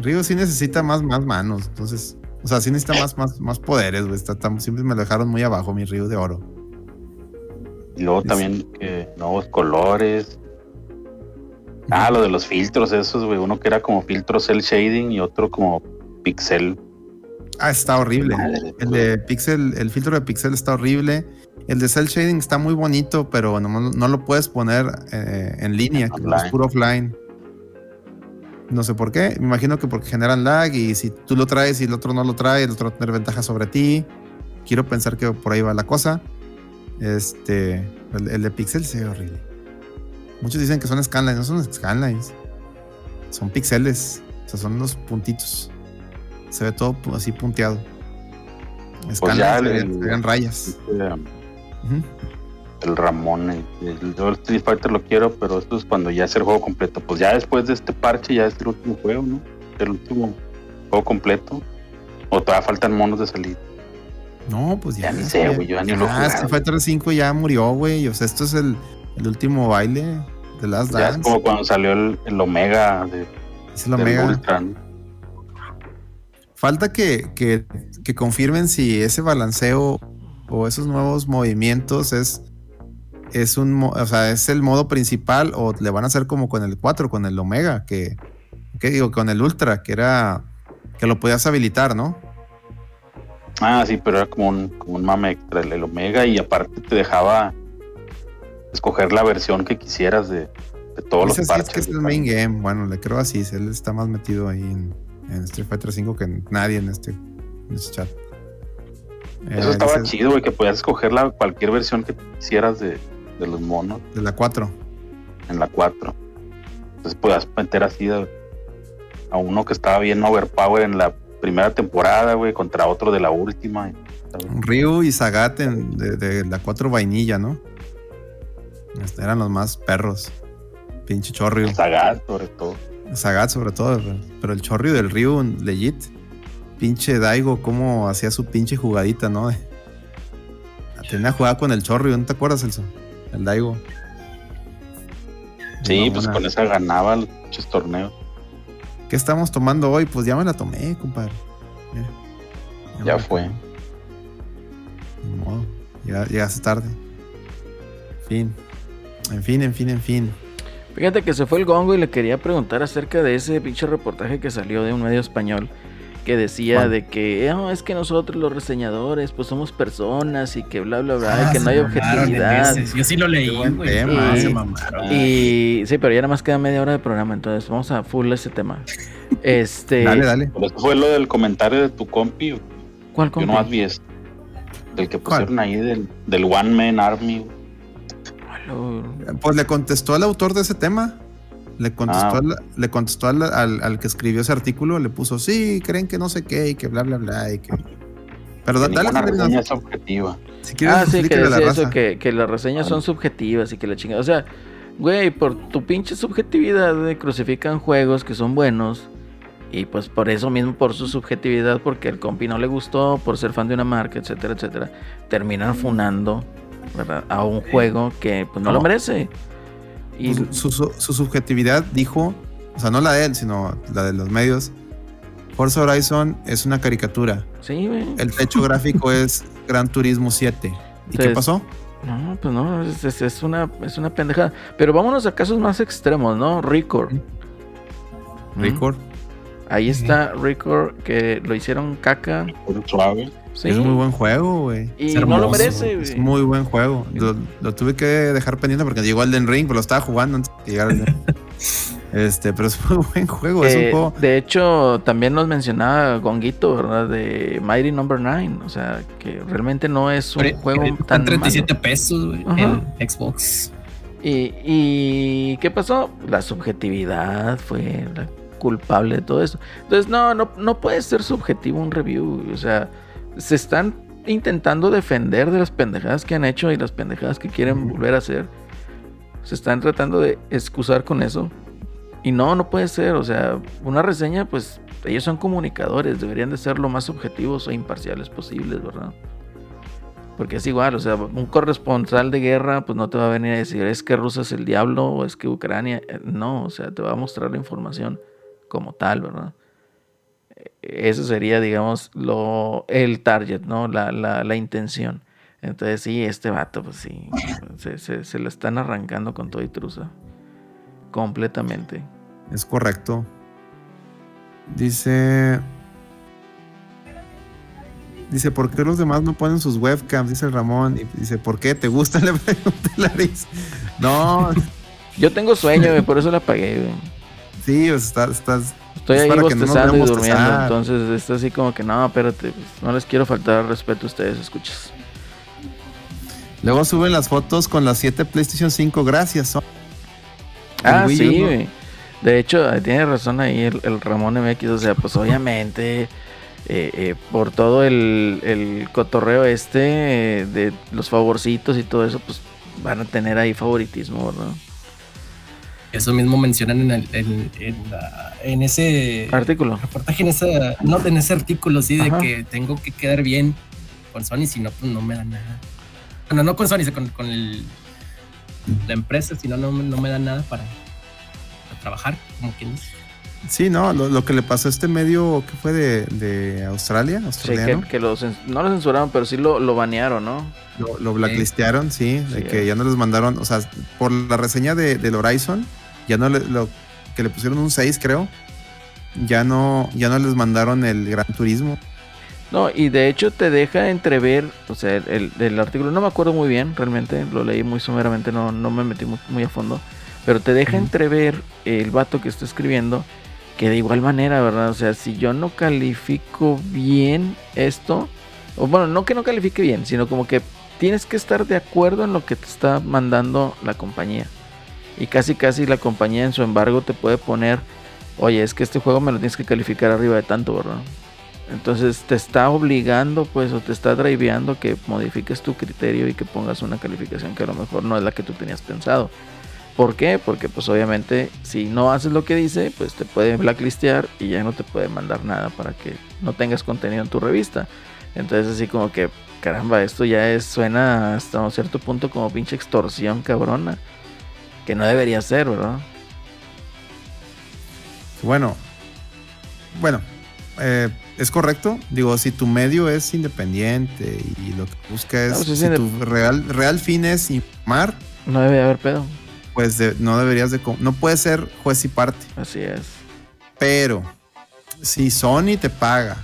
Ryu sí necesita más, más manos. Entonces, o sea, sí necesita más, más, más poderes, güey. Está siempre me lo dejaron muy abajo, mi Ryu de oro. Y luego Sí. también que nuevos colores. Ah, lo de los filtros esos, güey. Uno que era como filtro cel shading y otro como pixel. Ah, está horrible. Madre, El de Pixel, el filtro de Pixel está horrible. El de Cell Shading está muy bonito, pero no, no lo puedes poner eh, en línea, que es puro offline. No sé por qué. Me imagino que porque generan lag y si tú lo traes y el otro no lo trae, el otro va a tener ventaja sobre ti. Quiero pensar que por ahí va la cosa. Este, el, el de Pixel se ve horrible. Muchos dicen que son scanlines, no son scanlines. Son pixeles, o sea, son los puntitos. Se ve todo así punteado. Pues ya Scanlines serían rayas. Este, Ujú. el Ramón, el, el- yo el Street Fighter lo quiero, pero esto es cuando ya es el juego completo. Pues ya después de este parche ya es el último juego, ¿no? El último juego completo. O todavía faltan monos de salir. No, pues ya. Ya ni sé, güey, yo ya ni lo Ah. Street Fighter 5 ya murió, güey. O sea, esto es el, el último baile de Last Ya es Dance. como cuando salió el, el Omega de, Es el Omega. Falta que, que, que confirmen si ese balanceo o esos nuevos movimientos es, es un o sea, es el modo principal o le van a hacer como con el 4, con el Omega, que, que digo, con el Ultra, que era que lo podías habilitar, ¿no? Ah, sí, pero era como un, como un mame extra el, el Omega y aparte te dejaba escoger la versión que quisieras de, de todos Ese los sí es parches. que es el main game. Bueno, le creo así. Él está más metido ahí en, en Street Fighter 5 que nadie en este, en este chat. Eso Eh, estaba chido, güey, que podías escoger la, cualquier versión que quisieras de, de los monos De la 4. en la 4. Entonces podías meter así de- a uno que estaba bien overpower en la primera temporada, güey, contra otro de la última. Ryu y Sagat en- de, de la 4 vainilla, ¿no? Este, eran los más perros. Pinche Chorryu. Sagat, sobre todo. Sagat sobre todo, pero, el Chorryu del Ryu, legit. Pinche Daigo, cómo hacía su pinche jugadita, ¿no? Tenía jugada con el Chorryu, ¿no te acuerdas, Elso? El Daigo. Sí, pues buena- con esa ganaba los pinches torneos. ¿Qué estamos tomando hoy? Pues ya me la tomé, compadre. Mira. Ya fue. modo. Ya, llegaste tarde. Fin. En fin, en fin, en fin. Fíjate que se fue el gongo y le quería preguntar acerca de ese pinche reportaje que salió de un medio español que decía de que "Ah, es que nosotros los reseñadores pues somos personas y que bla bla bla Ah, y que no hay objetividad. Yo sí lo leí, güey. tema, se eh. mamaron. Y sí, pero ya nada más queda media hora de programa, entonces vamos a full ese tema. Este, Dale, dale. Pero esto fue lo del comentario de tu compi. ¿cuál Yo compi? nomás vi esto. Del que ¿Cuál? pusieron ahí del, del One Man Army. Pues le contestó al autor de ese tema. Le contestó, Ah. al, le contestó al, al- al que escribió ese artículo, le puso, sí, creen que no sé qué, y que bla, bla, bla, y que... Pero da- Que dale, Fernando, reseña es objetiva. si quieres, Ah, sí, que la eso, que, que las reseñas son subjetivas y que la chingada. O sea, güey, por tu pinche subjetividad, crucifican juegos que son buenos. Y pues por eso mismo, por su subjetividad, porque el compi no le gustó, por ser fan de una marca, etcétera, etcétera, terminan funando ¿verdad? a un juego que pues no lo merece. Y Pues, su, su- su subjetividad dijo, o sea, no la de él, sino la de los medios, Forza Horizon es una caricatura. sí, güey. El techo gráfico es Gran Turismo 7. ¿Y qué pasó? No, pues no, es, es- es una, es una pendejada. Pero vámonos a casos más extremos, ¿no? Record. ¿Mm? Record. Ahí está Record, que lo hicieron caca. Suave. Sí. Es muy buen juego, güey. Y Es no lo merece, Es güey. muy buen juego. Lo, lo tuve que dejar pendiente porque llegó Elden Ring, pero lo estaba jugando antes de llegar al Este, pero es muy buen juego. es un Eh, juego. de hecho, también nos mencionaba Gonguito, ¿verdad? De Mighty Number 9. O sea, que realmente no es un Pero- juego pero tan Están 37 pesos, güey, en Xbox. malo. Y, y ¿qué pasó? La subjetividad fue la culpable de todo eso. Entonces, no, no, no puede ser subjetivo un review. O sea, se están intentando defender de las pendejadas que han hecho y las pendejadas que quieren volver a hacer. Se están tratando de excusar con eso. Y no, no puede ser. O sea, una reseña, pues ellos son comunicadores, deberían de ser lo más objetivos e imparciales posibles, ¿verdad? Porque es igual, o sea, un corresponsal de guerra, pues no te va a venir a decir, es que Rusia es el diablo o es que Ucrania. Eh, No, o sea, te va a mostrar la información como tal, ¿verdad? Eso sería, digamos, lo, el target, ¿no? La, la, la intención. Entonces, sí, este vato, pues sí, se, se, se lo están arrancando con todo y truza. Completamente. Es correcto. Dice. Dice, ¿por qué los demás no ponen sus webcams? Dice Ramón. Y dice, ¿por qué? ¿Te gusta? Le pregunté Laris. No, Yo tengo sueño, por eso la apagué, sí, pues, estás, estás. Estoy Es ahí que no bostezando y durmiendo, entonces está así como que no, espérate, pues, no les quiero faltar al respeto a ustedes, escuchas. Luego suben las fotos con las 7 PlayStation 5. Gracias. Ah, Wii sí, ¿no? De hecho, tiene razón ahí el, el Ramón MX, o sea, pues obviamente eh, eh, por todo el, el cotorreo este eh, de los favorcitos y todo eso, pues van a tener ahí favoritismo, ¿verdad? Eso mismo mencionan en, el, en, en la- en ese Artículo. reportaje, en, esa, no, en ese artículo, sí, de que tengo que quedar bien con Sony, si no, pues no me dan nada. Bueno, no con Sony, con, con el, la empresa, si no, no, me- no me dan nada para, para trabajar, como quien dice. Sí, no, lo, lo que le pasó a este medio que fue de, de Australia, Sí, australiano, que, que lo no lo censuraron, pero sí lo, lo banearon, ¿no? lo, lo blacklistearon, sí, de que eh. ya no les mandaron, o sea, por la reseña de, del Horizon, ya no le, lo que le pusieron un 6, creo, ya no, ya no les mandaron el Gran Turismo. No, y de hecho te deja entrever, o sea, el, el- artículo, no me acuerdo muy bien, realmente, lo leí muy someramente, no, no me metí muy, muy a fondo, pero te deja entrever el vato que está escribiendo que de igual manera, ¿verdad? O sea, si yo no califico bien esto, o bueno, no que no califique bien, sino como que tienes que estar de acuerdo en lo que te está mandando la compañía. Y casi casi la compañía en su embargo te puede poner, oye, es que este juego me lo tienes que calificar arriba de tanto, ¿verdad? Entonces te está obligando, pues, o te está driveando que modifiques tu criterio y que pongas una calificación que a lo mejor no es la que tú tenías pensado. ¿Por qué? Porque pues obviamente si no haces lo que dice, pues te puede blacklistear y ya no te puede mandar nada para que no tengas contenido en tu revista. Entonces así como que, caramba, esto ya suena hasta un cierto punto como pinche extorsión cabrona. Que no debería ser, ¿verdad? Bueno, bueno, eh, es correcto. Digo, si tu medio es independiente y lo que busca es, No, pues es si tu real, real fin es informar, No debe haber pedo. pues de- no deberías de, no puedes ser juez y parte. Así es. Pero si Sony te paga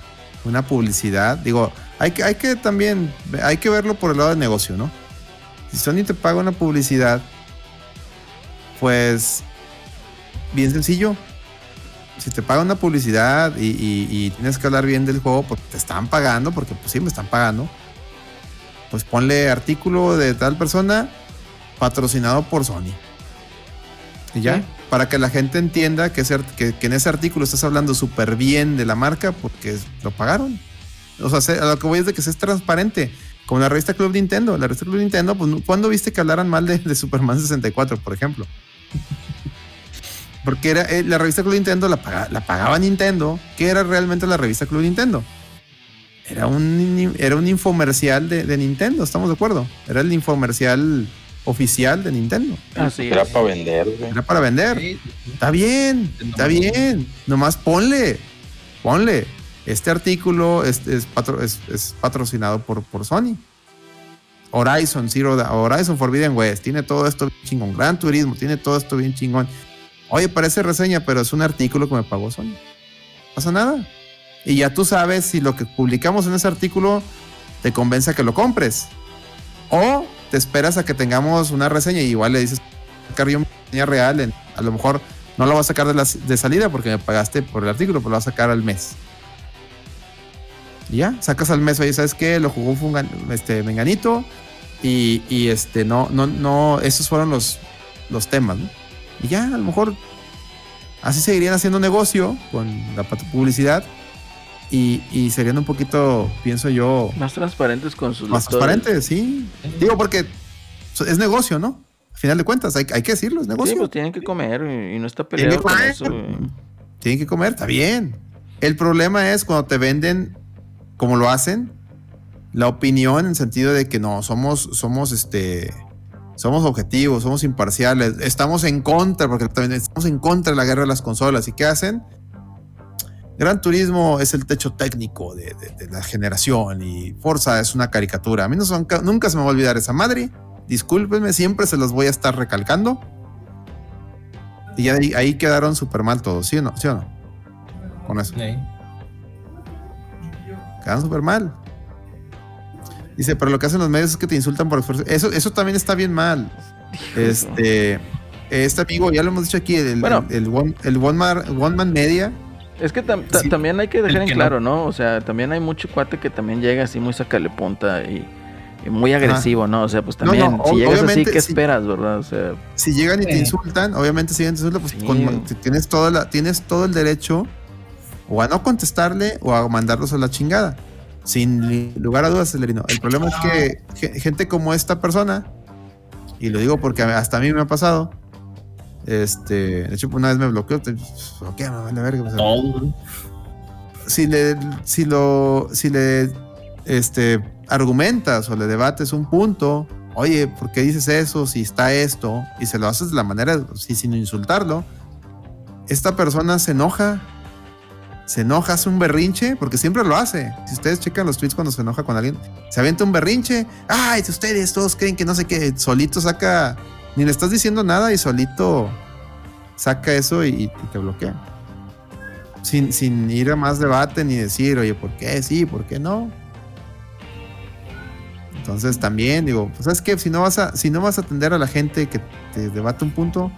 una publicidad, digo, hay que, hay que también, hay que verlo por el lado del negocio, ¿no? Si Sony te paga una publicidad, pues bien sencillo. Si te paga una publicidad y, y- y tienes que hablar bien del juego porque te están pagando, porque pues sí me están pagando, pues ponle artículo de tal persona patrocinado por Sony. Y ya, Sí. para que la gente entienda que, ese que, que en ese artículo estás hablando súper bien de la marca porque lo pagaron. O sea, se- a lo que voy es de que seas transparente. Como la revista Club Nintendo. La revista Club Nintendo, pues, ¿cuándo viste que hablaran mal de, de Superman 64, por ejemplo? Porque era, eh, la revista Club Nintendo la, paga- la pagaba Nintendo. ¿Qué era realmente la revista Club Nintendo? Era un, era un infomercial de, de Nintendo, ¿estamos de acuerdo? Era el infomercial oficial de Nintendo. Así Era es. para vender, güey. Era para vender. Sí, Está bien, está bien. Nomás ponle, ponle. Este artículo es, es patro- es- es patrocinado por, por Sony. Horizon Zero, Horizon Forbidden West, tiene todo esto bien chingón. Gran Turismo, tiene todo esto bien chingón. Oye, parece reseña, pero es un artículo que me pagó Sony. No pasa nada. Y ya tú sabes si lo que publicamos en ese artículo te convence a que lo compres. O te esperas a que tengamos una reseña y igual le dices, sacar yo mi reseña real, a lo mejor no lo vas a sacar de, la, salida porque me pagaste por el artículo, pero lo vas a sacar al mes. Y ya, sacas al mes, oye, ¿sabes qué? Lo jugó un fungan- este, Menganito y, y, este, no, no, no, esos fueron los, los temas, ¿no? Y ya, a lo mejor así seguirían haciendo negocio con la publicidad y, y serían un poquito, pienso yo, Más transparentes con sus más lectores. transparentes, sí. Digo, porque es negocio, ¿no? Al final de cuentas, hay, hay que decirlo, es negocio. Sí, pues tienen que comer y, y no está Tienen peleado con eso. Tienen que comer, está bien. El problema es cuando te venden como lo hacen, la opinión en sentido de que no, somos, somos este. Somos objetivos, somos imparciales, estamos en contra, porque también estamos en contra de la guerra de las consolas. ¿Y qué hacen? Gran Turismo es el techo técnico de, de- de la generación y Forza es una caricatura. A mí no son- nunca se me va a olvidar esa madre. Discúlpenme, siempre se los voy a estar recalcando. Y ahí, ahí quedaron súper mal todos, ¿sí o no? ¿Sí o no? Con eso. Sí. Quedan súper mal. Dice, pero lo que hacen los medios es que te insultan por esfuerzo. Eso, eso también está bien mal. Este, este amigo, ya lo hemos dicho aquí, el, Bueno. el, el one, el one, man, one man media. Es que tam- ta- Sí. también hay que dejar en que claro, ¿no? O sea, también hay mucho cuate que también llega así muy sacale punta y, y muy agresivo, ¿no? O sea, pues No, también, no, si ob- llegas así, obviamente, ¿qué esperas, verdad? O sea, Si llegan y te insultan, obviamente si llegan y te insultan, pues Sí. con- tienes, toda la, tienes todo el derecho o a no contestarle o a mandarlos a la chingada. Sin lugar a dudas, Celerino. El problema es que ge- gente como esta persona, y lo digo porque hasta a mí me ha pasado, este, de hecho una vez me bloqueó, te, bloquea, me vale verga, o sea, Todo. si le, si lo, si le, este, argumentas o le debates un punto, oye, ¿por qué dices eso? Si está esto, y se lo haces de la manera, sí, sin insultarlo, esta persona se enoja, se enoja, hace un berrinche, porque siempre lo hace. Si ustedes checan los tweets cuando se enoja con alguien, se avienta un berrinche, ay, si ustedes todos creen que no sé qué, solito saca, ni le estás diciendo nada y solito saca eso y, te bloquea sin, sin ir a más debate ni decir, oye, ¿por qué sí? ¿Por qué no? Entonces también digo, pues es que si no vas a, si no vas a atender a la gente que te debate un punto,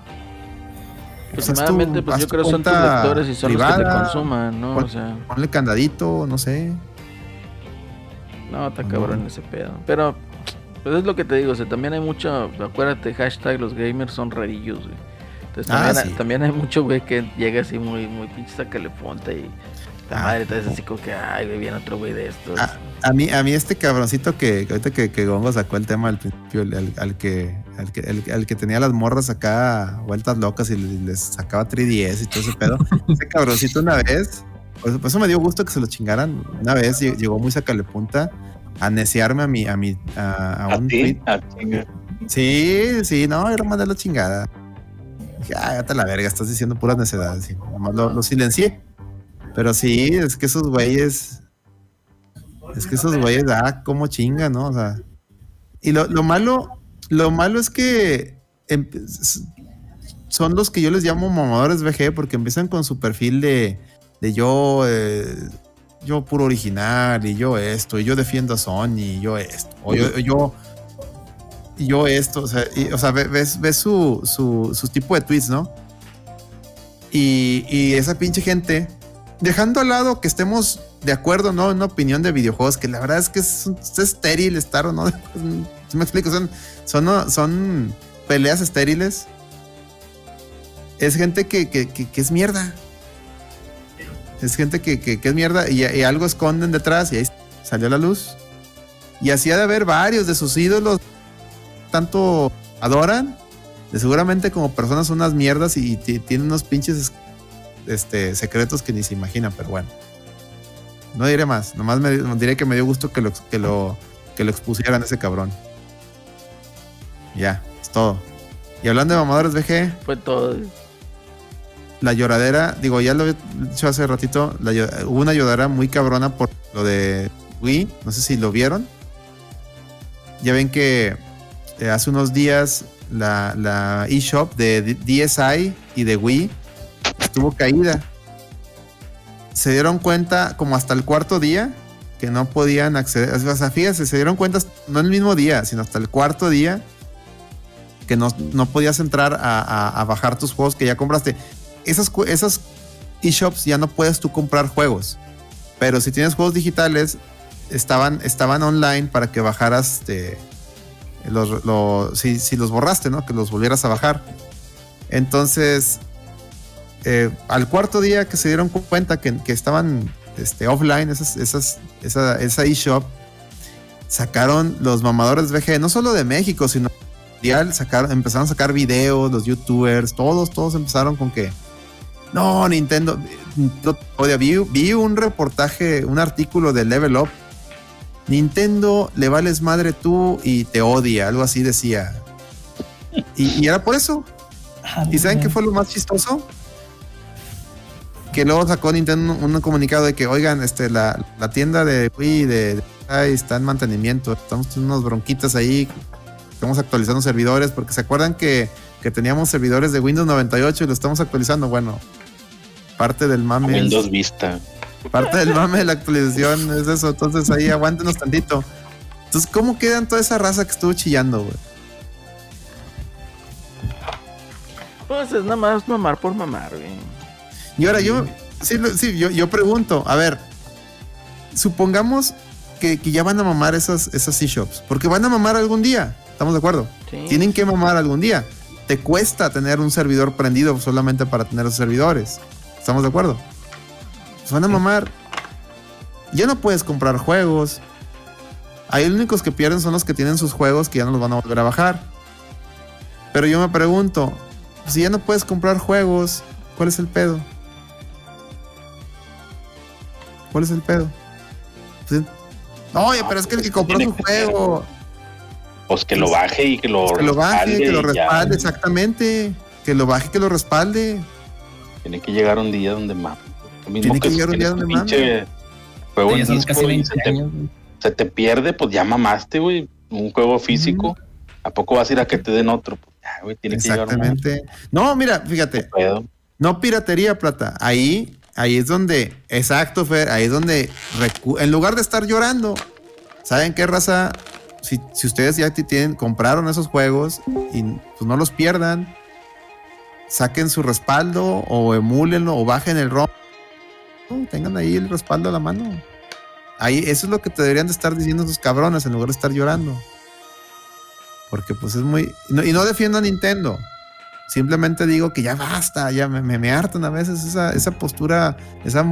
pues pues yo creo que son tus lectores y son los que te privada, consuman, ¿no? O pon- sea, ponle candadito, no sé. no, está No. cabrón ese pedo. Pero, pues es lo que te digo, o sea, también hay mucho, acuérdate, hashtag los gamers son rarillos, güey. Entonces Ah, también, hay, sí. también hay mucho güey que llega así muy, muy pinche sacale punta y la Ah. madre te así como que, ay, güey, viene otro güey de estos. Ah, A mí, a mí este cabroncito que ahorita que, que Gongo sacó el tema al principio, al, al que, al, que, el- al que tenía las morras acá vueltas locas y les, sacaba 3DS y todo ese pedo. ese cabroncito una vez, pues, por eso me dio gusto que se lo chingaran. Una vez lle- llegó muy sacale punta a neciarme a mi, a mi, a, a A un ti, a chinga. Sí, sí, no, era mandar la chingada. Dije, ah, ya te la verga, estás diciendo puras necedades. Nomás lo, lo silencié. Pero sí, es que esos güeyes. Es que esos güeyes, ah, cómo chinga, ¿no? O sea. Y lo, lo malo, lo malo es que em- son los que yo les llamo mamadores VG porque empiezan con su perfil de, de yo, eh, yo puro original y yo esto, y yo defiendo a Sony, y yo esto, o yo, yo, yo esto, o sea, y- o sea, ve- ves, ves su, su, su tipo de tweets, ¿no? Y, y esa pinche gente, dejando al lado que estemos de acuerdo, ¿no? En una opinión de videojuegos, que la verdad es que es, es estéril estar o no. ¿Sí me explico? Son, son, peleas estériles. Es gente que, que, que- es mierda. Es gente que, es mierda y, y algo esconden detrás y ahí salió la luz. Y así ha de haber varios de sus ídolos tanto adoran, de seguramente como personas son unas mierdas y ti- tienen unos pinches este, secretos que ni se imaginan, pero bueno. No diré más, nomás me, diré que me dio gusto que lo, que lo, que lo expusieran ese cabrón. Ya, es todo. Y hablando de mamadores VG, Fue todo. la lloradera, digo, ya lo he dicho hace ratito, la hubo una lloradera muy cabrona por lo de Wii, no sé si lo vieron. Ya ven que eh, hace unos días la, la eShop de DSi y de Wii estuvo caída. Se dieron cuenta como hasta el cuarto día que no podían acceder. O sea, fíjense, se dieron cuenta no el mismo día, sino hasta el cuarto día que no, no podías entrar a, bajar tus juegos que ya compraste. Esas, esas eShops ya no puedes tú comprar juegos. Pero si tienes juegos digitales, estaban, estaban online para que bajaras este, los, lo- si, si los borraste, ¿no? Que los volvieras a bajar. Entonces, eh, al cuarto día que se dieron cu- cuenta que, que estaban este, offline, esas, esas, esa, esa eShop, sacaron los mamadores VG, no solo de México, sino mundial sacar, empezaron a sacar videos, los youtubers, todos, todos empezaron con que no, Nintendo. Oye, vi, vi un reportaje, un artículo de Level Up. Nintendo le vales madre tú y te odia, algo así decía. Y, y era por eso. ¿Y saben qué fue lo más chistoso? Que luego sacó Nintendo un, un comunicado de que, oigan, este, la, la tienda de Wii de, de está en mantenimiento. Estamos en unos bronquitas ahí. Estamos actualizando servidores porque se acuerdan que, que teníamos servidores de Windows 98 y lo estamos actualizando. Bueno, parte del mame. es- Windows Vista. Parte del mame de la actualización es eso. Entonces ahí aguántenos tantito. Entonces, ¿cómo quedan toda esa raza que estuvo chillando, güey? Pues es nada más mamar por mamar, güey. Y ahora yo, sí, sí, yo, yo pregunto, a ver, supongamos que, que ya van a mamar esas, esas eShops, porque van a mamar algún día, ¿estamos de acuerdo? Sí. Tienen que mamar algún día. Te cuesta tener un servidor prendido solamente para tener esos servidores. ¿Estamos de acuerdo? Pues van a mamar. Ya no puedes comprar juegos. Ahí los únicos que pierden son los que tienen sus juegos que ya no los van a volver a bajar. Pero yo me pregunto, si ya no puedes comprar juegos, ¿cuál es el pedo? ¿Cuál es el pedo? Pues, Oye, pero es que el que compró su juego, Pues que lo baje y que lo que lo baje, que lo y ya. respalde, exactamente. Que lo baje, que lo respalde. Tiene que llegar un día donde mame. Tiene que llegar un día donde pinche Juego en disco casi y 20 se te, años. güey. se te pierde, pues ya mamaste, güey. Un juego físico. ¿A poco vas a ir a que te den otro? Pues ya, güey, tiene que llegar un Exactamente. No, mira, fíjate, no piratería, plata. Ahí, ahí es donde, exacto, Fer, ahí es donde, en lugar de estar llorando, ¿saben qué raza? Si, si ustedes ya ti- tienen, compraron esos juegos y pues no los pierdan, saquen su respaldo o emúlenlo o bajen el ROM. Tengan ahí el respaldo a la mano. Ahí, eso es lo que te deberían de estar diciendo esos cabrones en lugar de estar llorando. Porque pues es muy... no- y no defiendo a Nintendo. Simplemente digo que ya basta, ya me, me, me hartan a veces esa, esa postura, esa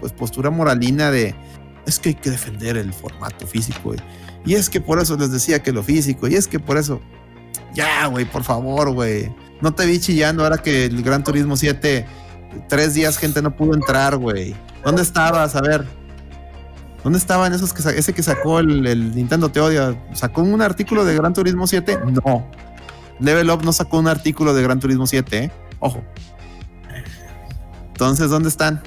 pues, postura moralina de es que hay que defender el formato físico. Y, y es que por eso les decía que lo físico, y es que por eso. Ya, güey, por favor, güey. No te vi chillando ahora que el Gran Turismo 7, tres días gente no pudo entrar, güey. ¿Dónde estabas? A ver. ¿Dónde estaban esos que ese que sacó el, el Nintendo Te Odia? ¿Sacó un artículo de Gran Turismo 7? No. Level Up no sacó un artículo de Gran Turismo 7, ¿eh? Ojo. Entonces, ¿dónde están?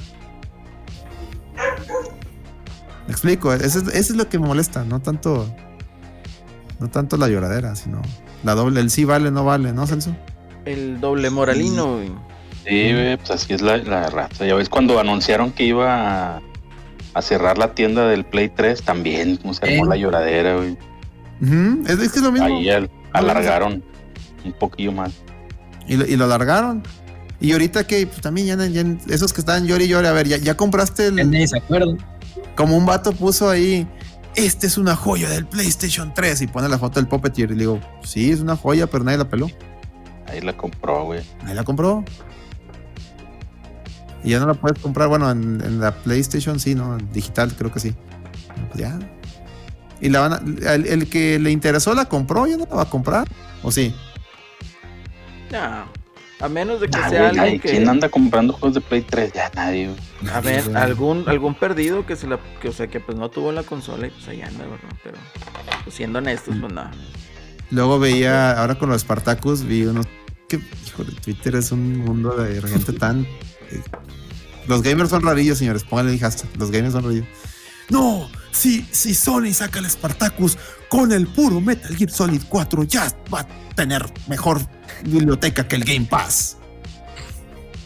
Me explico, eso es, eso es lo que me molesta, no tanto. No tanto la lloradera, sino la doble, el sí vale, no vale, ¿no, Celso? El doble moralino, güey. Sí, güey, pues así es la, la raza. Ya ves cuando anunciaron que iba a, a cerrar la tienda del Play 3, también como se armó Eh. la lloradera, güey. Es, es que es lo mismo. Ahí al- alargaron un poquillo más. Y lo, y lo alargaron. Y ahorita que pues, también ya, ya- esos que estaban llori y llori, a ver, ya, ya compraste el. Nadie se acuerda. Como un vato puso ahí. Este es una joya del PlayStation 3 y pone la foto del Puppeteer y le digo, sí, es una joya, pero nadie la peló. Ahí la compró, güey. Nadie la compró. Y ya no la puedes comprar, bueno, en, en la PlayStation sí, ¿no? En digital creo que sí. Pues ya. Y la van a- el, el que le interesó la compró, ya no la va a comprar. ¿O sí? No. A menos de que sea alguien nadie- que. ¿Quién anda comprando juegos de Play 3? Ya nadie. A ver, algún, algún perdido que se la, que, o sea, que pues no tuvo la consola y pues ahí anda, ¿verdad? Pero pues, siendo honestos, pues nada. Luego veía, ahora con los Spartacus, vi unos. Que, hijo de Twitter es un mundo de gente tan. eh, los gamers son rarillos, señores. Pónganle el hashtag. Los gamers son rarillos. No, si, si Sony saca el Spartacus con el puro Metal Gear Solid 4, ya va a tener mejor biblioteca que el Game Pass.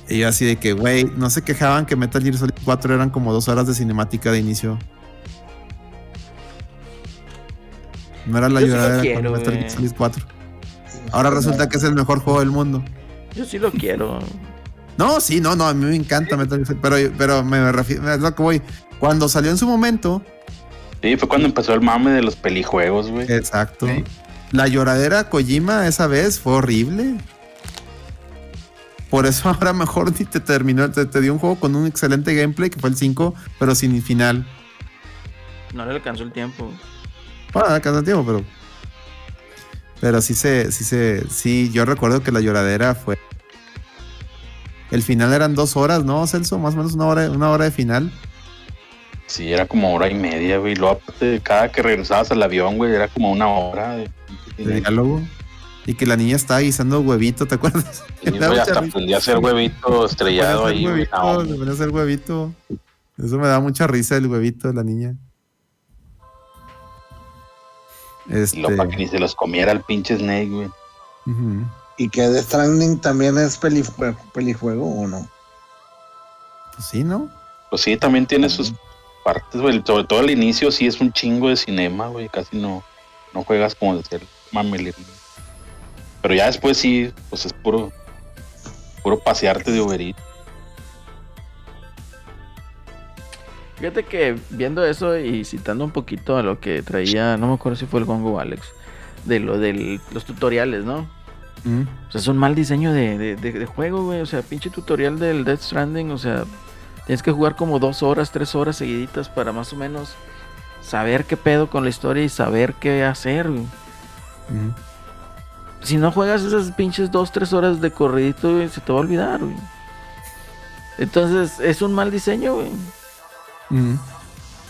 Y yo así de que, güey, no se quejaban que Metal Gear Solid 4 eran como dos horas de cinemática de inicio. No era la Yo sí lo lloradera quiero, con Metal Gear güey. Solid 4. Ahora resulta que es el mejor juego del mundo. Yo sí lo quiero. No, sí, no, no, a mí me encanta Metal Gear Solid, pero, pero me refiero, es lo que voy. Cuando salió en su momento, Sí, fue cuando empezó el mame de los pelijuegos, güey. exacto. Sí. La lloradera Kojima esa vez fue horrible. Por eso ahora mejor ni te terminó, te, te dio un juego con un excelente gameplay que fue el 5, pero sin final. No le alcanzó el tiempo. Bueno, alcanza el tiempo, pero. Pero sí se, sí se, sí, yo recuerdo que la lloradera fue. El final eran dos horas, ¿no, Celso? Más o menos una hora, una hora de final. Sí, era como hora y media, güey. Luego, aparte, cada que regresabas al avión, güey, era como una hora de, de diálogo. Y que la niña estaba guisando huevito, ¿te acuerdas? Güey, hasta aprendí a hacer huevito estrellado ahí, güey. Hacer huevito. Eso me da mucha risa el huevito de la niña. Este... Y lo para que ni se los comiera el pinche Snake, güey. Y que The Stranding también es pelijuego, pelijuego o no. Pues sí, ¿no? Pues sí, también tiene sus partes, güey. Sobre todo al inicio sí es un chingo de cinema, güey. Casi no, no juegas como de ser mamelería. Pero ya después sí, pues es puro, puro pasearte de Uber Eats. Fíjate que viendo eso y citando un poquito a lo que traía, no me acuerdo si fue el Gongo o Alex, de lo de los tutoriales, ¿no? Mm. O sea, es un mal diseño de, de- de- de juego, güey. O sea, pinche tutorial del Death Stranding, o sea, tienes que jugar como dos horas, tres horas seguiditas para más o menos saber qué pedo con la historia y saber qué hacer, güey. Si no juegas esas pinches dos, tres horas de corridito, güey, se te va a olvidar, güey. Entonces, es un mal diseño, güey.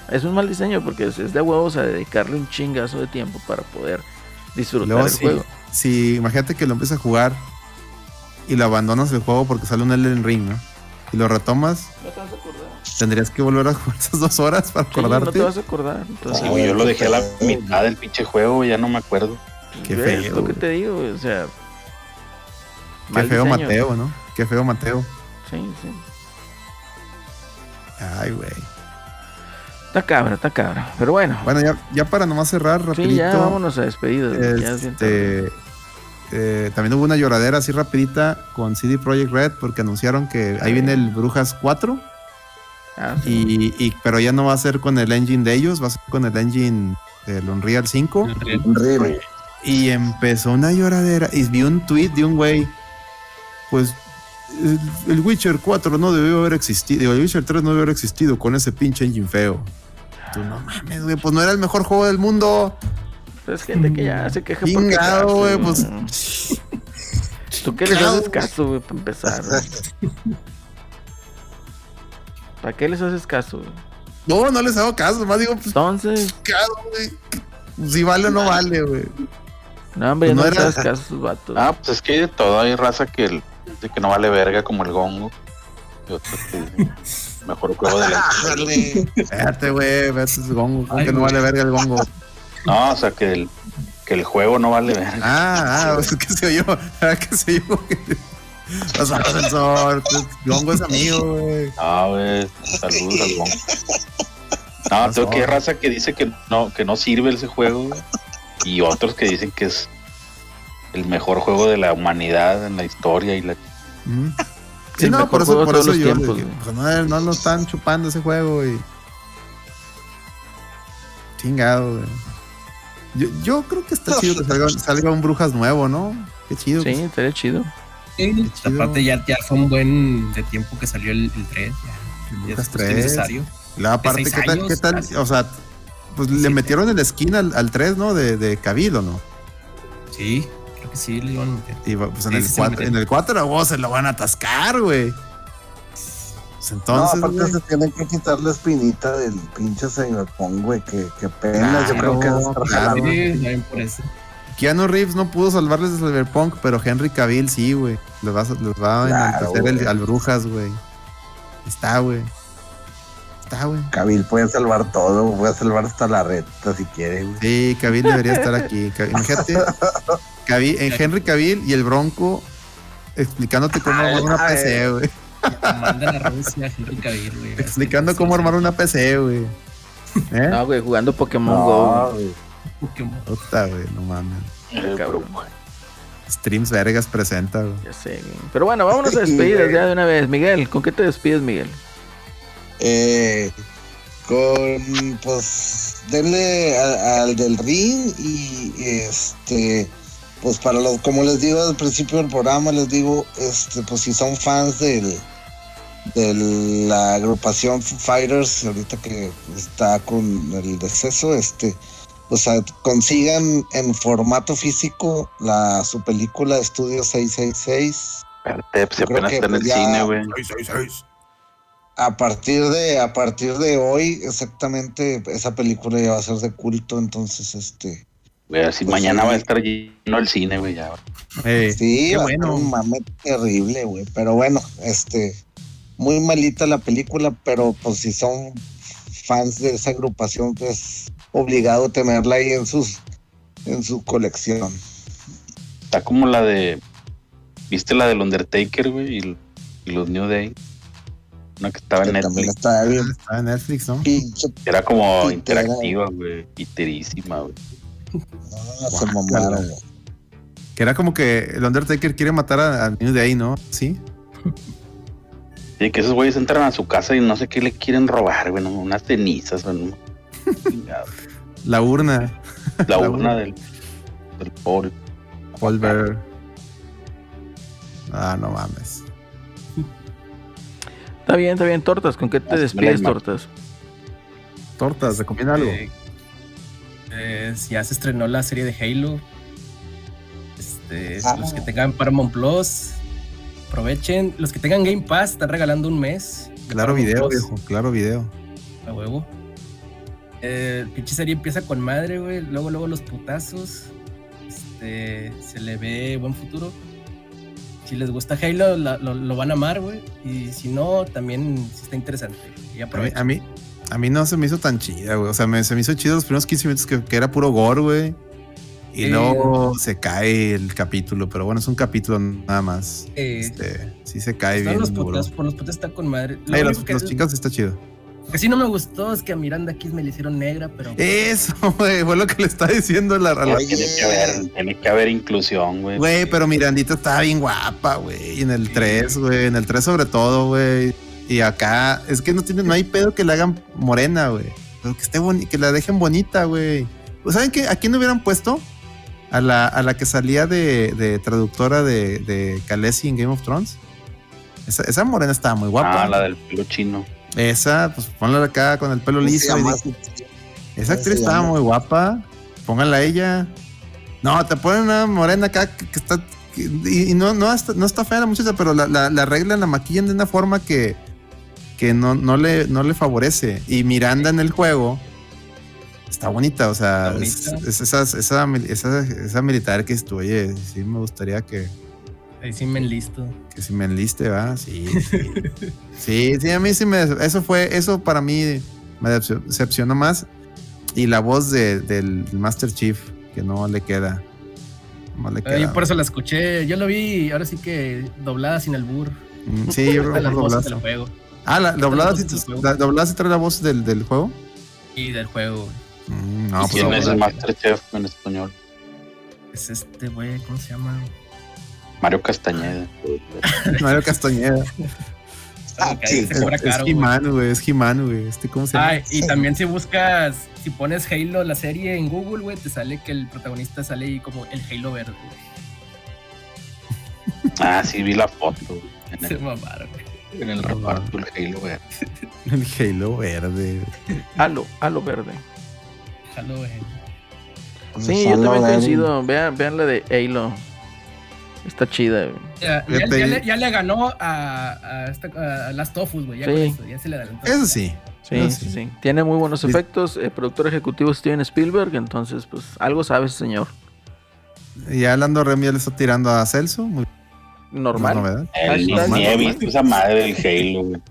Es un mal diseño porque es, es de huevos a dedicarle un chingazo de tiempo para poder disfrutar Luego el sí, juego. si imagínate que lo empiezas a jugar y lo abandonas el juego porque sale un Elden Ring, ¿no? Y lo retomas, No te vas a acordar. tendrías que volver a jugar esas dos horas para Sí, no acordarte. te vas a acordar. Entonces, Sí, güey, yo lo dejé a la mitad del pinche juego, ya no me acuerdo. Qué ¿ves feo, lo que te digo, güey, o sea. Qué feo diseño. Mateo, ¿no? Qué feo Mateo. Sí, sí. Ay, güey. Está cabra, está cabra. Pero bueno, Bueno, ya, ya para nomás cerrar rapidito. sí, ya vámonos a despedidas. es. Este, eh, también hubo una lloradera así rapidita con CD Projekt Red porque anunciaron que ahí viene el Brujas 4 Ah, sí. y, y- pero ya no va a ser con el engine de ellos, va a ser con el engine del Unreal 5 Horrible. y empezó una lloradera y vi un tweet de un güey pues el, el Witcher 4 no debió haber existido, digo, el Witcher 3 no debió haber existido con ese pinche engine feo. Tú no mames, güey, pues no era el mejor juego del mundo. Es gente que ya se queja Chingado, quejarse, güey, güey. pues ¿Tú qué les chingado, haces caso, güey, para empezar? ¿Para qué les haces caso, güey? No, no les hago caso, nomás digo, pues, Entonces, chingado, güey. Si vale o no vale, güey. no, hombre, Pues no no les era- haces caso a esos vatos. Ah, pues es que hay de todo, hay raza que, el- de que no vale verga como el gongo. Y otros que mejor juego de la. Espérate, güey, ese gongo, que no vale verga el gongo. No, o sea que el, que el juego no vale verga. Ah, ah, es que se oyó, ah, que se oyó. Los pues, gongo es amigo, güey. No, güey, saludos al gongo. No, tengo que hay raza que dice que no, que no sirve ese juego, güey. Y otros que dicen que es el mejor juego de la humanidad en la historia y la Ujú. El Sí, no, mejor por eso, juego de por todos eso los yo tiempos, pues, no, no lo están chupando ese juego, güey. Chingado, güey. Yo, yo creo que está chido que salga, salga un Brujas nuevo, ¿no? Qué chido. Sí, estaría chido. Sí, chido. aparte ya, ya fue un buen de tiempo que salió el, el 3. Ya, ya es justo y 3. necesario. Luego, aparte, ¿qué tal? años, ¿Qué tal? O sea, pues le metieron el skin al, al 3, ¿no? De, de Cabil, ¿o no? Sí, creo que sí le iban a meter. Y pues en Sí, el sí se 4, metieron. en el 4 oh, se lo van a atascar, güey. Pues entonces, no, aparte güey, se tienen que quitar la espinita del pinche Cyberpunk, güey. Que, que pena, yo creo que es claro. Sí, por eso. Keanu Reeves no pudo salvarles de Cyberpunk, pero Henry Cavill sí, güey. Les va, a- les va a enaltecer al Brujas, güey. Está, güey. Está, güey. Cabil puede salvar todo, puede salvar hasta la reta si quiere, güey. Sí, Cavill debería estar aquí. Imagínate, Cavill- en Henry Cavill y el Bronco explicándote cómo armar una Ay, PC, güey. Mandan a Rusia, Henry Cavill, güey. Explicando cómo armar una PC, güey. ¿Eh? No, güey, jugando Pokémon Go. No, güey. Pokémon. Puta, güey, no mames. Eh, Cabrón. Streams Vergas presenta, güey. Ya sé, güey. Pero bueno, vámonos a despedidas ya de una vez. Miguel, ¿con qué te despides, Miguel? Eh, con, pues, denle al del ring y este, pues para los, como les digo al principio del programa, les digo, este, pues si son fans del, de la agrupación Fighters, ahorita que está con el deceso, este, o sea, consigan en formato físico la su película Estudio 666 Espérate, pues Yo creo apenas que, está en el ya- cine, güey. a partir de a partir de hoy exactamente esa película ya va a ser de culto entonces este Güey, así Pues mañana sí. va a estar lleno el cine, güey, ya. Eh, sí qué va a ser bueno. un mame terrible güey pero bueno este muy malita la película pero pues si son fans de esa agrupación pues obligado a tenerla ahí en sus en su colección Está como la de. ¿Viste la del Undertaker, güey? Y, y los New Day. Una que estaba en que Netflix. está bien Está en Netflix, ¿no? pinche Era como Pitera. interactiva, güey. Piterísima, güey. ah, se mamaron güey. Que era como que el Undertaker quiere matar a, a New Day, ¿no? Sí. Sí, que esos güeyes entran a su casa y no sé qué le quieren robar, güey. ¿no? Unas cenizas, güey. ¿no? Chingado. La urna. La La urna del, del pobre. Volver. Ah, no mames. Está bien, está bien. Tortas, ¿con qué te despides, tortas? Tortas, recomienda algo. Eh, eh, ya se estrenó la serie de Halo. Este, Ah. Los que tengan Paramount Plus, aprovechen. Los que tengan Game Pass, están regalando un mes. Claro video, viejo. Claro video. A huevo. Eh, pinche serie empieza con madre, güey. Luego, luego los putazos. Este, se le ve buen futuro. Si les gusta Halo, la- lo, lo van a amar, güey. Y si no, también está interesante. Y A mí, a mí, a mí no se me hizo tan chida, güey. O sea, me, se me hizo chido los primeros 15 minutos que, que era puro gore, güey. Y Sí. luego se cae el capítulo. Pero bueno, es un capítulo nada más. Eh, Este, sí se cae bien los duro. putas, por los putas está con madre. Lo Ay, los, que, los chicas está chido. que sí no me gustó es que a Miranda Kiss me le hicieron negra, pero Eso, güey, fue lo que le está diciendo la, a la- Oye. Tiene que haber, tiene que haber inclusión, güey. Güey, pero Mirandita estaba bien guapa, güey. En el 3, güey. En el 3 sobre todo, güey. Y acá, es que no tiene, no hay pedo que la hagan morena, güey. Pero que esté boni- que la dejen bonita, güey. Pues, ¿Saben qué? ¿A quién hubieran puesto? A la, a la que salía de, de traductora de, de Khaleesi en Game of Thrones. Esa, esa morena estaba muy guapa. Ah, la del pelo chino. Esa, pues ponla acá con el pelo ¿Cómo se liso. y esa ¿Cómo se actriz estaba muy guapa. Pónganla a ella. No, te ponen una morena acá que, que está. que- y, y no, no, está, no está fea la muchacha, pero la, la, la arreglan, la maquillan de una forma que, que no, no, le, no le favorece. Y Miranda en el juego está bonita, o sea, es, esa, esa, esa, esa militar que estuvo, oye, sí me gustaría que, ahí sí me enlisto. que si me enliste, ¿va? Sí, sí. sí, sí, a mí sí me. Eso fue, eso para mí me decep- decepcionó más. Y la voz de- del Master Chief, que no le queda. No le queda. Yo por eso la escuché. Yo lo vi, ahora sí que doblada sin albur. Mm, Sí, yo creo que juego. Ah, la doblada sí, doblada sí trae la voz del, del juego. Y del juego. Mm, no, ¿Y pues quién es el Masterchef en español? Es este güey, ¿cómo se llama? Mario Castañeda. Mario Castañeda. Ah, sí, Es. He-Man, güey. Es He-Man, güey. Este, ¿Cómo se llama? Ah, y también si buscas, si pones Halo, la serie en Google, güey, te sale que el protagonista sale ahí como el Halo verde, güey. Ah, sí, vi la foto. güey, En Se el, mamaron, güey. en el reparto del Halo, güey. El Halo verde. Halo, halo verde. Sí, yo también coincido. Vean, vean la de Halo. Está chida. Ya, ya- le, ya le ganó a, a, esta, a las Tofus, güey. Ya Sí. se le adelantó. Eso sí. Sí, Eso sí, sí. Tiene muy buenos efectos. El productor ejecutivo es Steven Spielberg, entonces, pues, algo sabe ese señor. Y ya Lando Remy ya le está tirando a Celso. Muy Normal. El, ni, he visto esa madre del Halo, güey.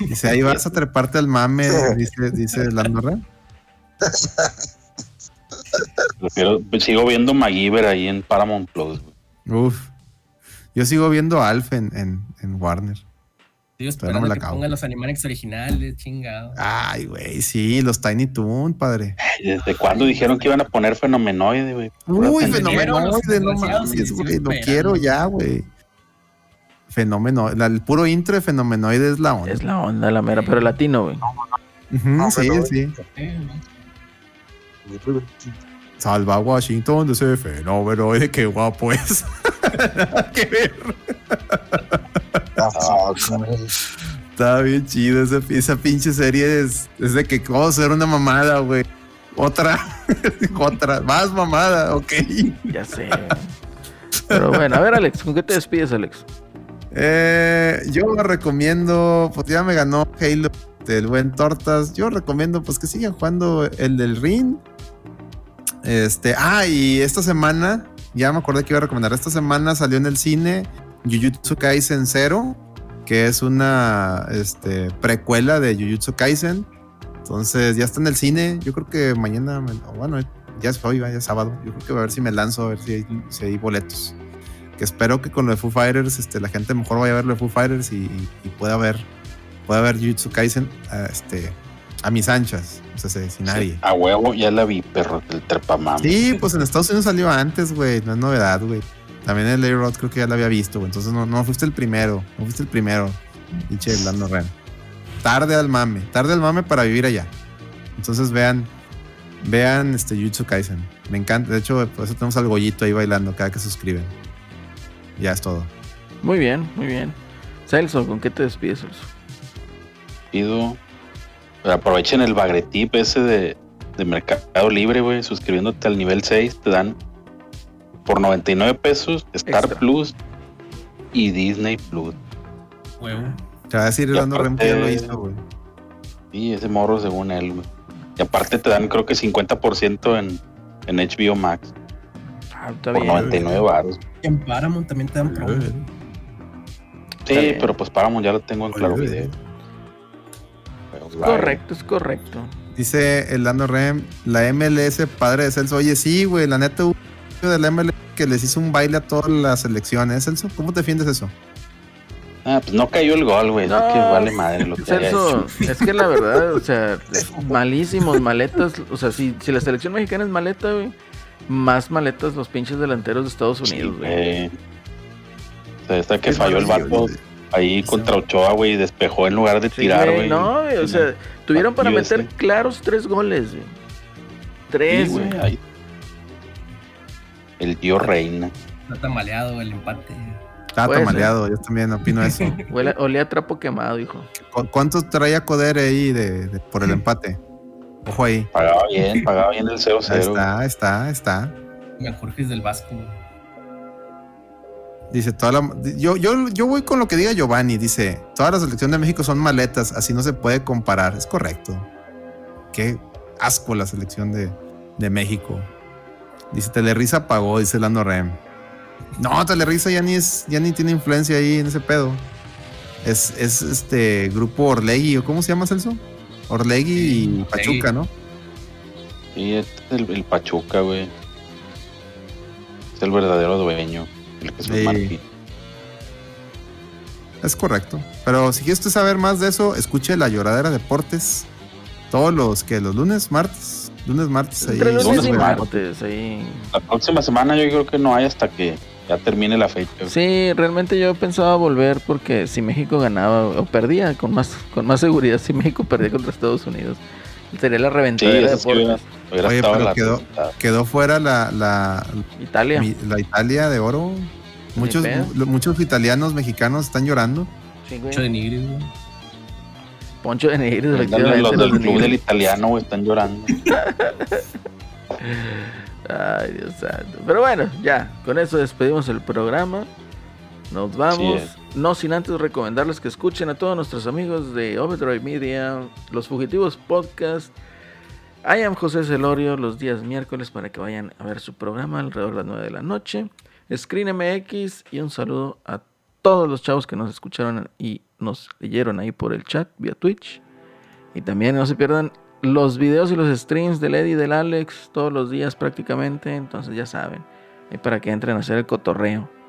Dice, ahí vas a treparte al mame, dice, dice Lando Remy. Prefiero- sigo viendo MacGyver ahí en Paramount Plus, güey. Uf. Yo sigo viendo Alf en, en, en Warner. Estoy Pero no me la que acabo. pongan los Animaniacs originales, chingado. Ay, güey, sí, los Tiny Toon, padre. ¿Desde cuándo dijeron que iban a poner fenomenoide, güey? Uy, los no mames, sí, güey, sí, lo quiero ya, güey. Fenómeno, el puro intro de Fenomenoide es la onda. Es la onda, la mera, pero latino, güey. Ujú, sí, sí. Eh, Salva a Washington de ese fenomenoide, qué guapo es. Nada que ver. Estaba bien chido esa, esa pinche serie. Es, es de que vamos a hacer una mamada, güey. Otra, otra, más mamada, ok. Ya sé. Pero bueno, a ver, Alex, ¿con qué te despides, Alex? Eh, yo recomiendo, pues ya me ganó Halo del buen Tortas. Yo recomiendo pues que sigan jugando el del Ring. Este, ah, y esta semana, ya me acordé que iba a recomendar, esta semana salió en el cine Jujutsu Kaisen Zero, que es una este, precuela de Jujutsu Kaisen. Entonces ya está en el cine. Yo creo que mañana, bueno, ya es hoy, ya es sábado. Yo creo que a ver si me lanzo, a ver si hay, si hay boletos. Que espero que con lo de Foo Fighters, este, la gente mejor vaya a ver lo de Foo Fighters y, y- y pueda ver, pueda ver Jujutsu Kaisen este, a mis anchas, sin nadie. A huevo, ya la vi, perro, el trepamame. Sí, pues en Estados Unidos salió antes, güey. No es novedad, güey. También el A-Rod creo que ya lo había visto, güey. Entonces no, no fuiste el primero. No fuiste el primero. Pinche Lando Ren. Tarde al mame. Tarde al mame para vivir allá. Entonces vean. Vean este Jujutsu Kaisen. Me encanta. De hecho, por eso tenemos al Goyito ahí bailando cada que suscriben. Ya es todo. Muy bien, muy bien. Celso, ¿con qué te despides, Celso? pido. Aprovechen el bagretip ese de, de Mercado Libre, güey. Suscribiéndote al nivel 6, te dan por 99 pesos Star Extra. Plus y Disney Plus. Huevo. Te va a decir lo aparte- hizo, güey. Y ese morro según él, güey. Y aparte te dan creo que 50% en, en HBO Max Ah, está por bien. 99 baros. En Paramount también te dan. Sí, pero pues Paramount ya lo tengo en claro video. Es correcto, es correcto. Dice el Lando Rem, la MLS, padre de Celso. Oye, sí, güey, la neta de la MLS que les hizo un baile a todas las selecciones, Celso. ¿Cómo te defiendes eso? Ah, pues no cayó el gol, güey. No, que vale madre lo que Celso, hecho. es que la verdad, o sea, malísimos, maletas. O sea, si, si la selección mexicana es maleta, güey, más maletas los pinches delanteros de Estados Unidos, güey. Eh, o sea, esta que Es falló el barco ahí contra Ochoa, güey, y despejó en lugar de Sí, tirar, güey, no, güey, o sea, tuvieron para partido meter ese. claros tres goles, güey. Tres, güey. El tío Reina. Está tamaleado el empate. Estaba Puede ser. tamaleado, yo también opino eso. Huele- olía a trapo quemado, hijo. ¿Cu- ¿Cuánto traía Coder ahí de, de- por el empate? Ojo ahí. Pagaba bien, pagaba bien el 0-0. Ahí está, está, está. Mejor que es del Vasco. güey. Dice, toda la, yo, yo, yo voy con lo que diga Giovanni. Dice, toda la selección de México son maletas, así no se puede comparar. Es correcto. Qué asco la selección de, de México. Dice, Telerisa pagó, dice Lando Rem. No, Telerisa ya ni es, ya ni tiene influencia ahí en ese pedo. Es, es este grupo Orlegui, ¿o cómo se llama Celso? Orlegui y Sí, Pachuca, ¿no? Y este es el, el Pachuca, güey. Es el verdadero dueño. El Jesús Sí. Martín. Es correcto. Pero si quieres usted saber más de eso, escuche La Lloradera Deportes. Todos los que los lunes, martes. Lunes, martes. Ahí, Entre lunes y martes, ahí. La próxima semana yo creo que no hay hasta que ya termine la fecha. Sí, realmente yo pensaba volver porque si México ganaba o perdía con más con más seguridad, si México perdía contra Estados Unidos, sería la Sí, reventadera de eso sí hubiera, Oye, pero la quedó-. Quedó fuera la, la, Italia. mi- la Italia de oro. Muchos, muchos italianos mexicanos están llorando. Sí. Mucho de Nigris, güey. Poncho de Nigris, efectivamente. los los del de club del italiano güey, están llorando. Ay, Dios santo. Pero bueno, ya, con eso despedimos el programa. Nos vamos. No sin antes recomendarles que escuchen a todos nuestros amigos de Overdrive Media, Los Fugitivos Podcast. I am José Celorio los días miércoles para que vayan a ver su programa alrededor de las 9 de la noche. Screen MX y un saludo a todos los chavos que nos escucharon y nos leyeron ahí por el chat vía Twitch. Y también no se pierdan los videos y los streams del Eddie y del Alex todos los días prácticamente. Entonces ya saben, ahí para que entren a hacer el cotorreo.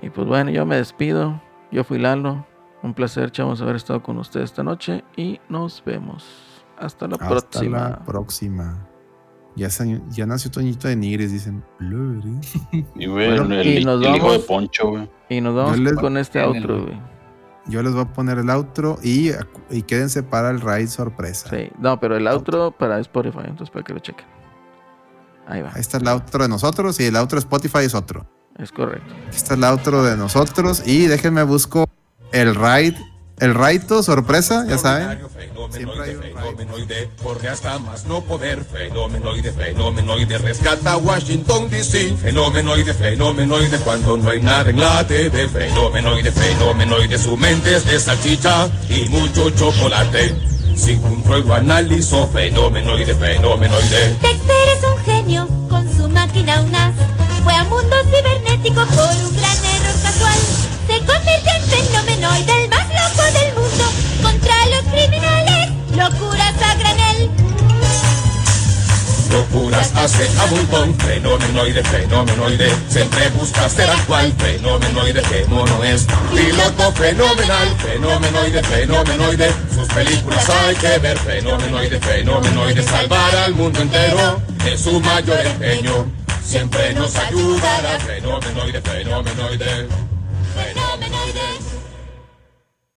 Y pues bueno, yo me despido. Yo fui Lalo. Un placer, chavos, haber estado con ustedes esta noche. Y nos vemos. Hasta la Hasta próxima. la próxima. Ya, ya nació Toñito de Nigres, dicen. Y, Bueno, el, y nos el hijo de vamos. Poncho, güey. Y nos vamos les- con este outro, güey. Yo les voy a poner el outro y, y quédense para el raid sorpresa. Sí, no, pero el outro para Spotify, entonces para que lo chequen. Ahí va, Ahí está el outro de nosotros y el outro de Spotify es otro. Es correcto. Aquí está el outro de nosotros y déjenme busco el raid El Raito, sorpresa, ya saben. Fenomenoide, Siempre hay un fenomenoide, corre hasta más no poder. Fenomenoide, fenomenoide, rescata Washington DC. Fenomenoide, fenomenoide, cuando no hay nada en la TV. Fenomenoide, fenomenoide, su mente es de salchicha y mucho chocolate. Sin control lo analizo. Fenomenoide, fenomenoide. Dexter es un genio con su máquina UNAS. Fue a mundo cibernético por un gran error casual. Se convirtió en fenomenoide, más loco del mundo. Contra los criminales, locuras a granel. Locuras hace a montón, fenomenoide, fenomenoide, siempre busca ser actual, fenomenoide, que mono es, piloto fenomenal, fenomenoide, fenomenoide, sus películas hay que ver, fenomenoide, fenomenoide, salvar al mundo entero, es su mayor empeño, siempre nos ayudará, fenomenoide, fenomenoide, Fenomenoide.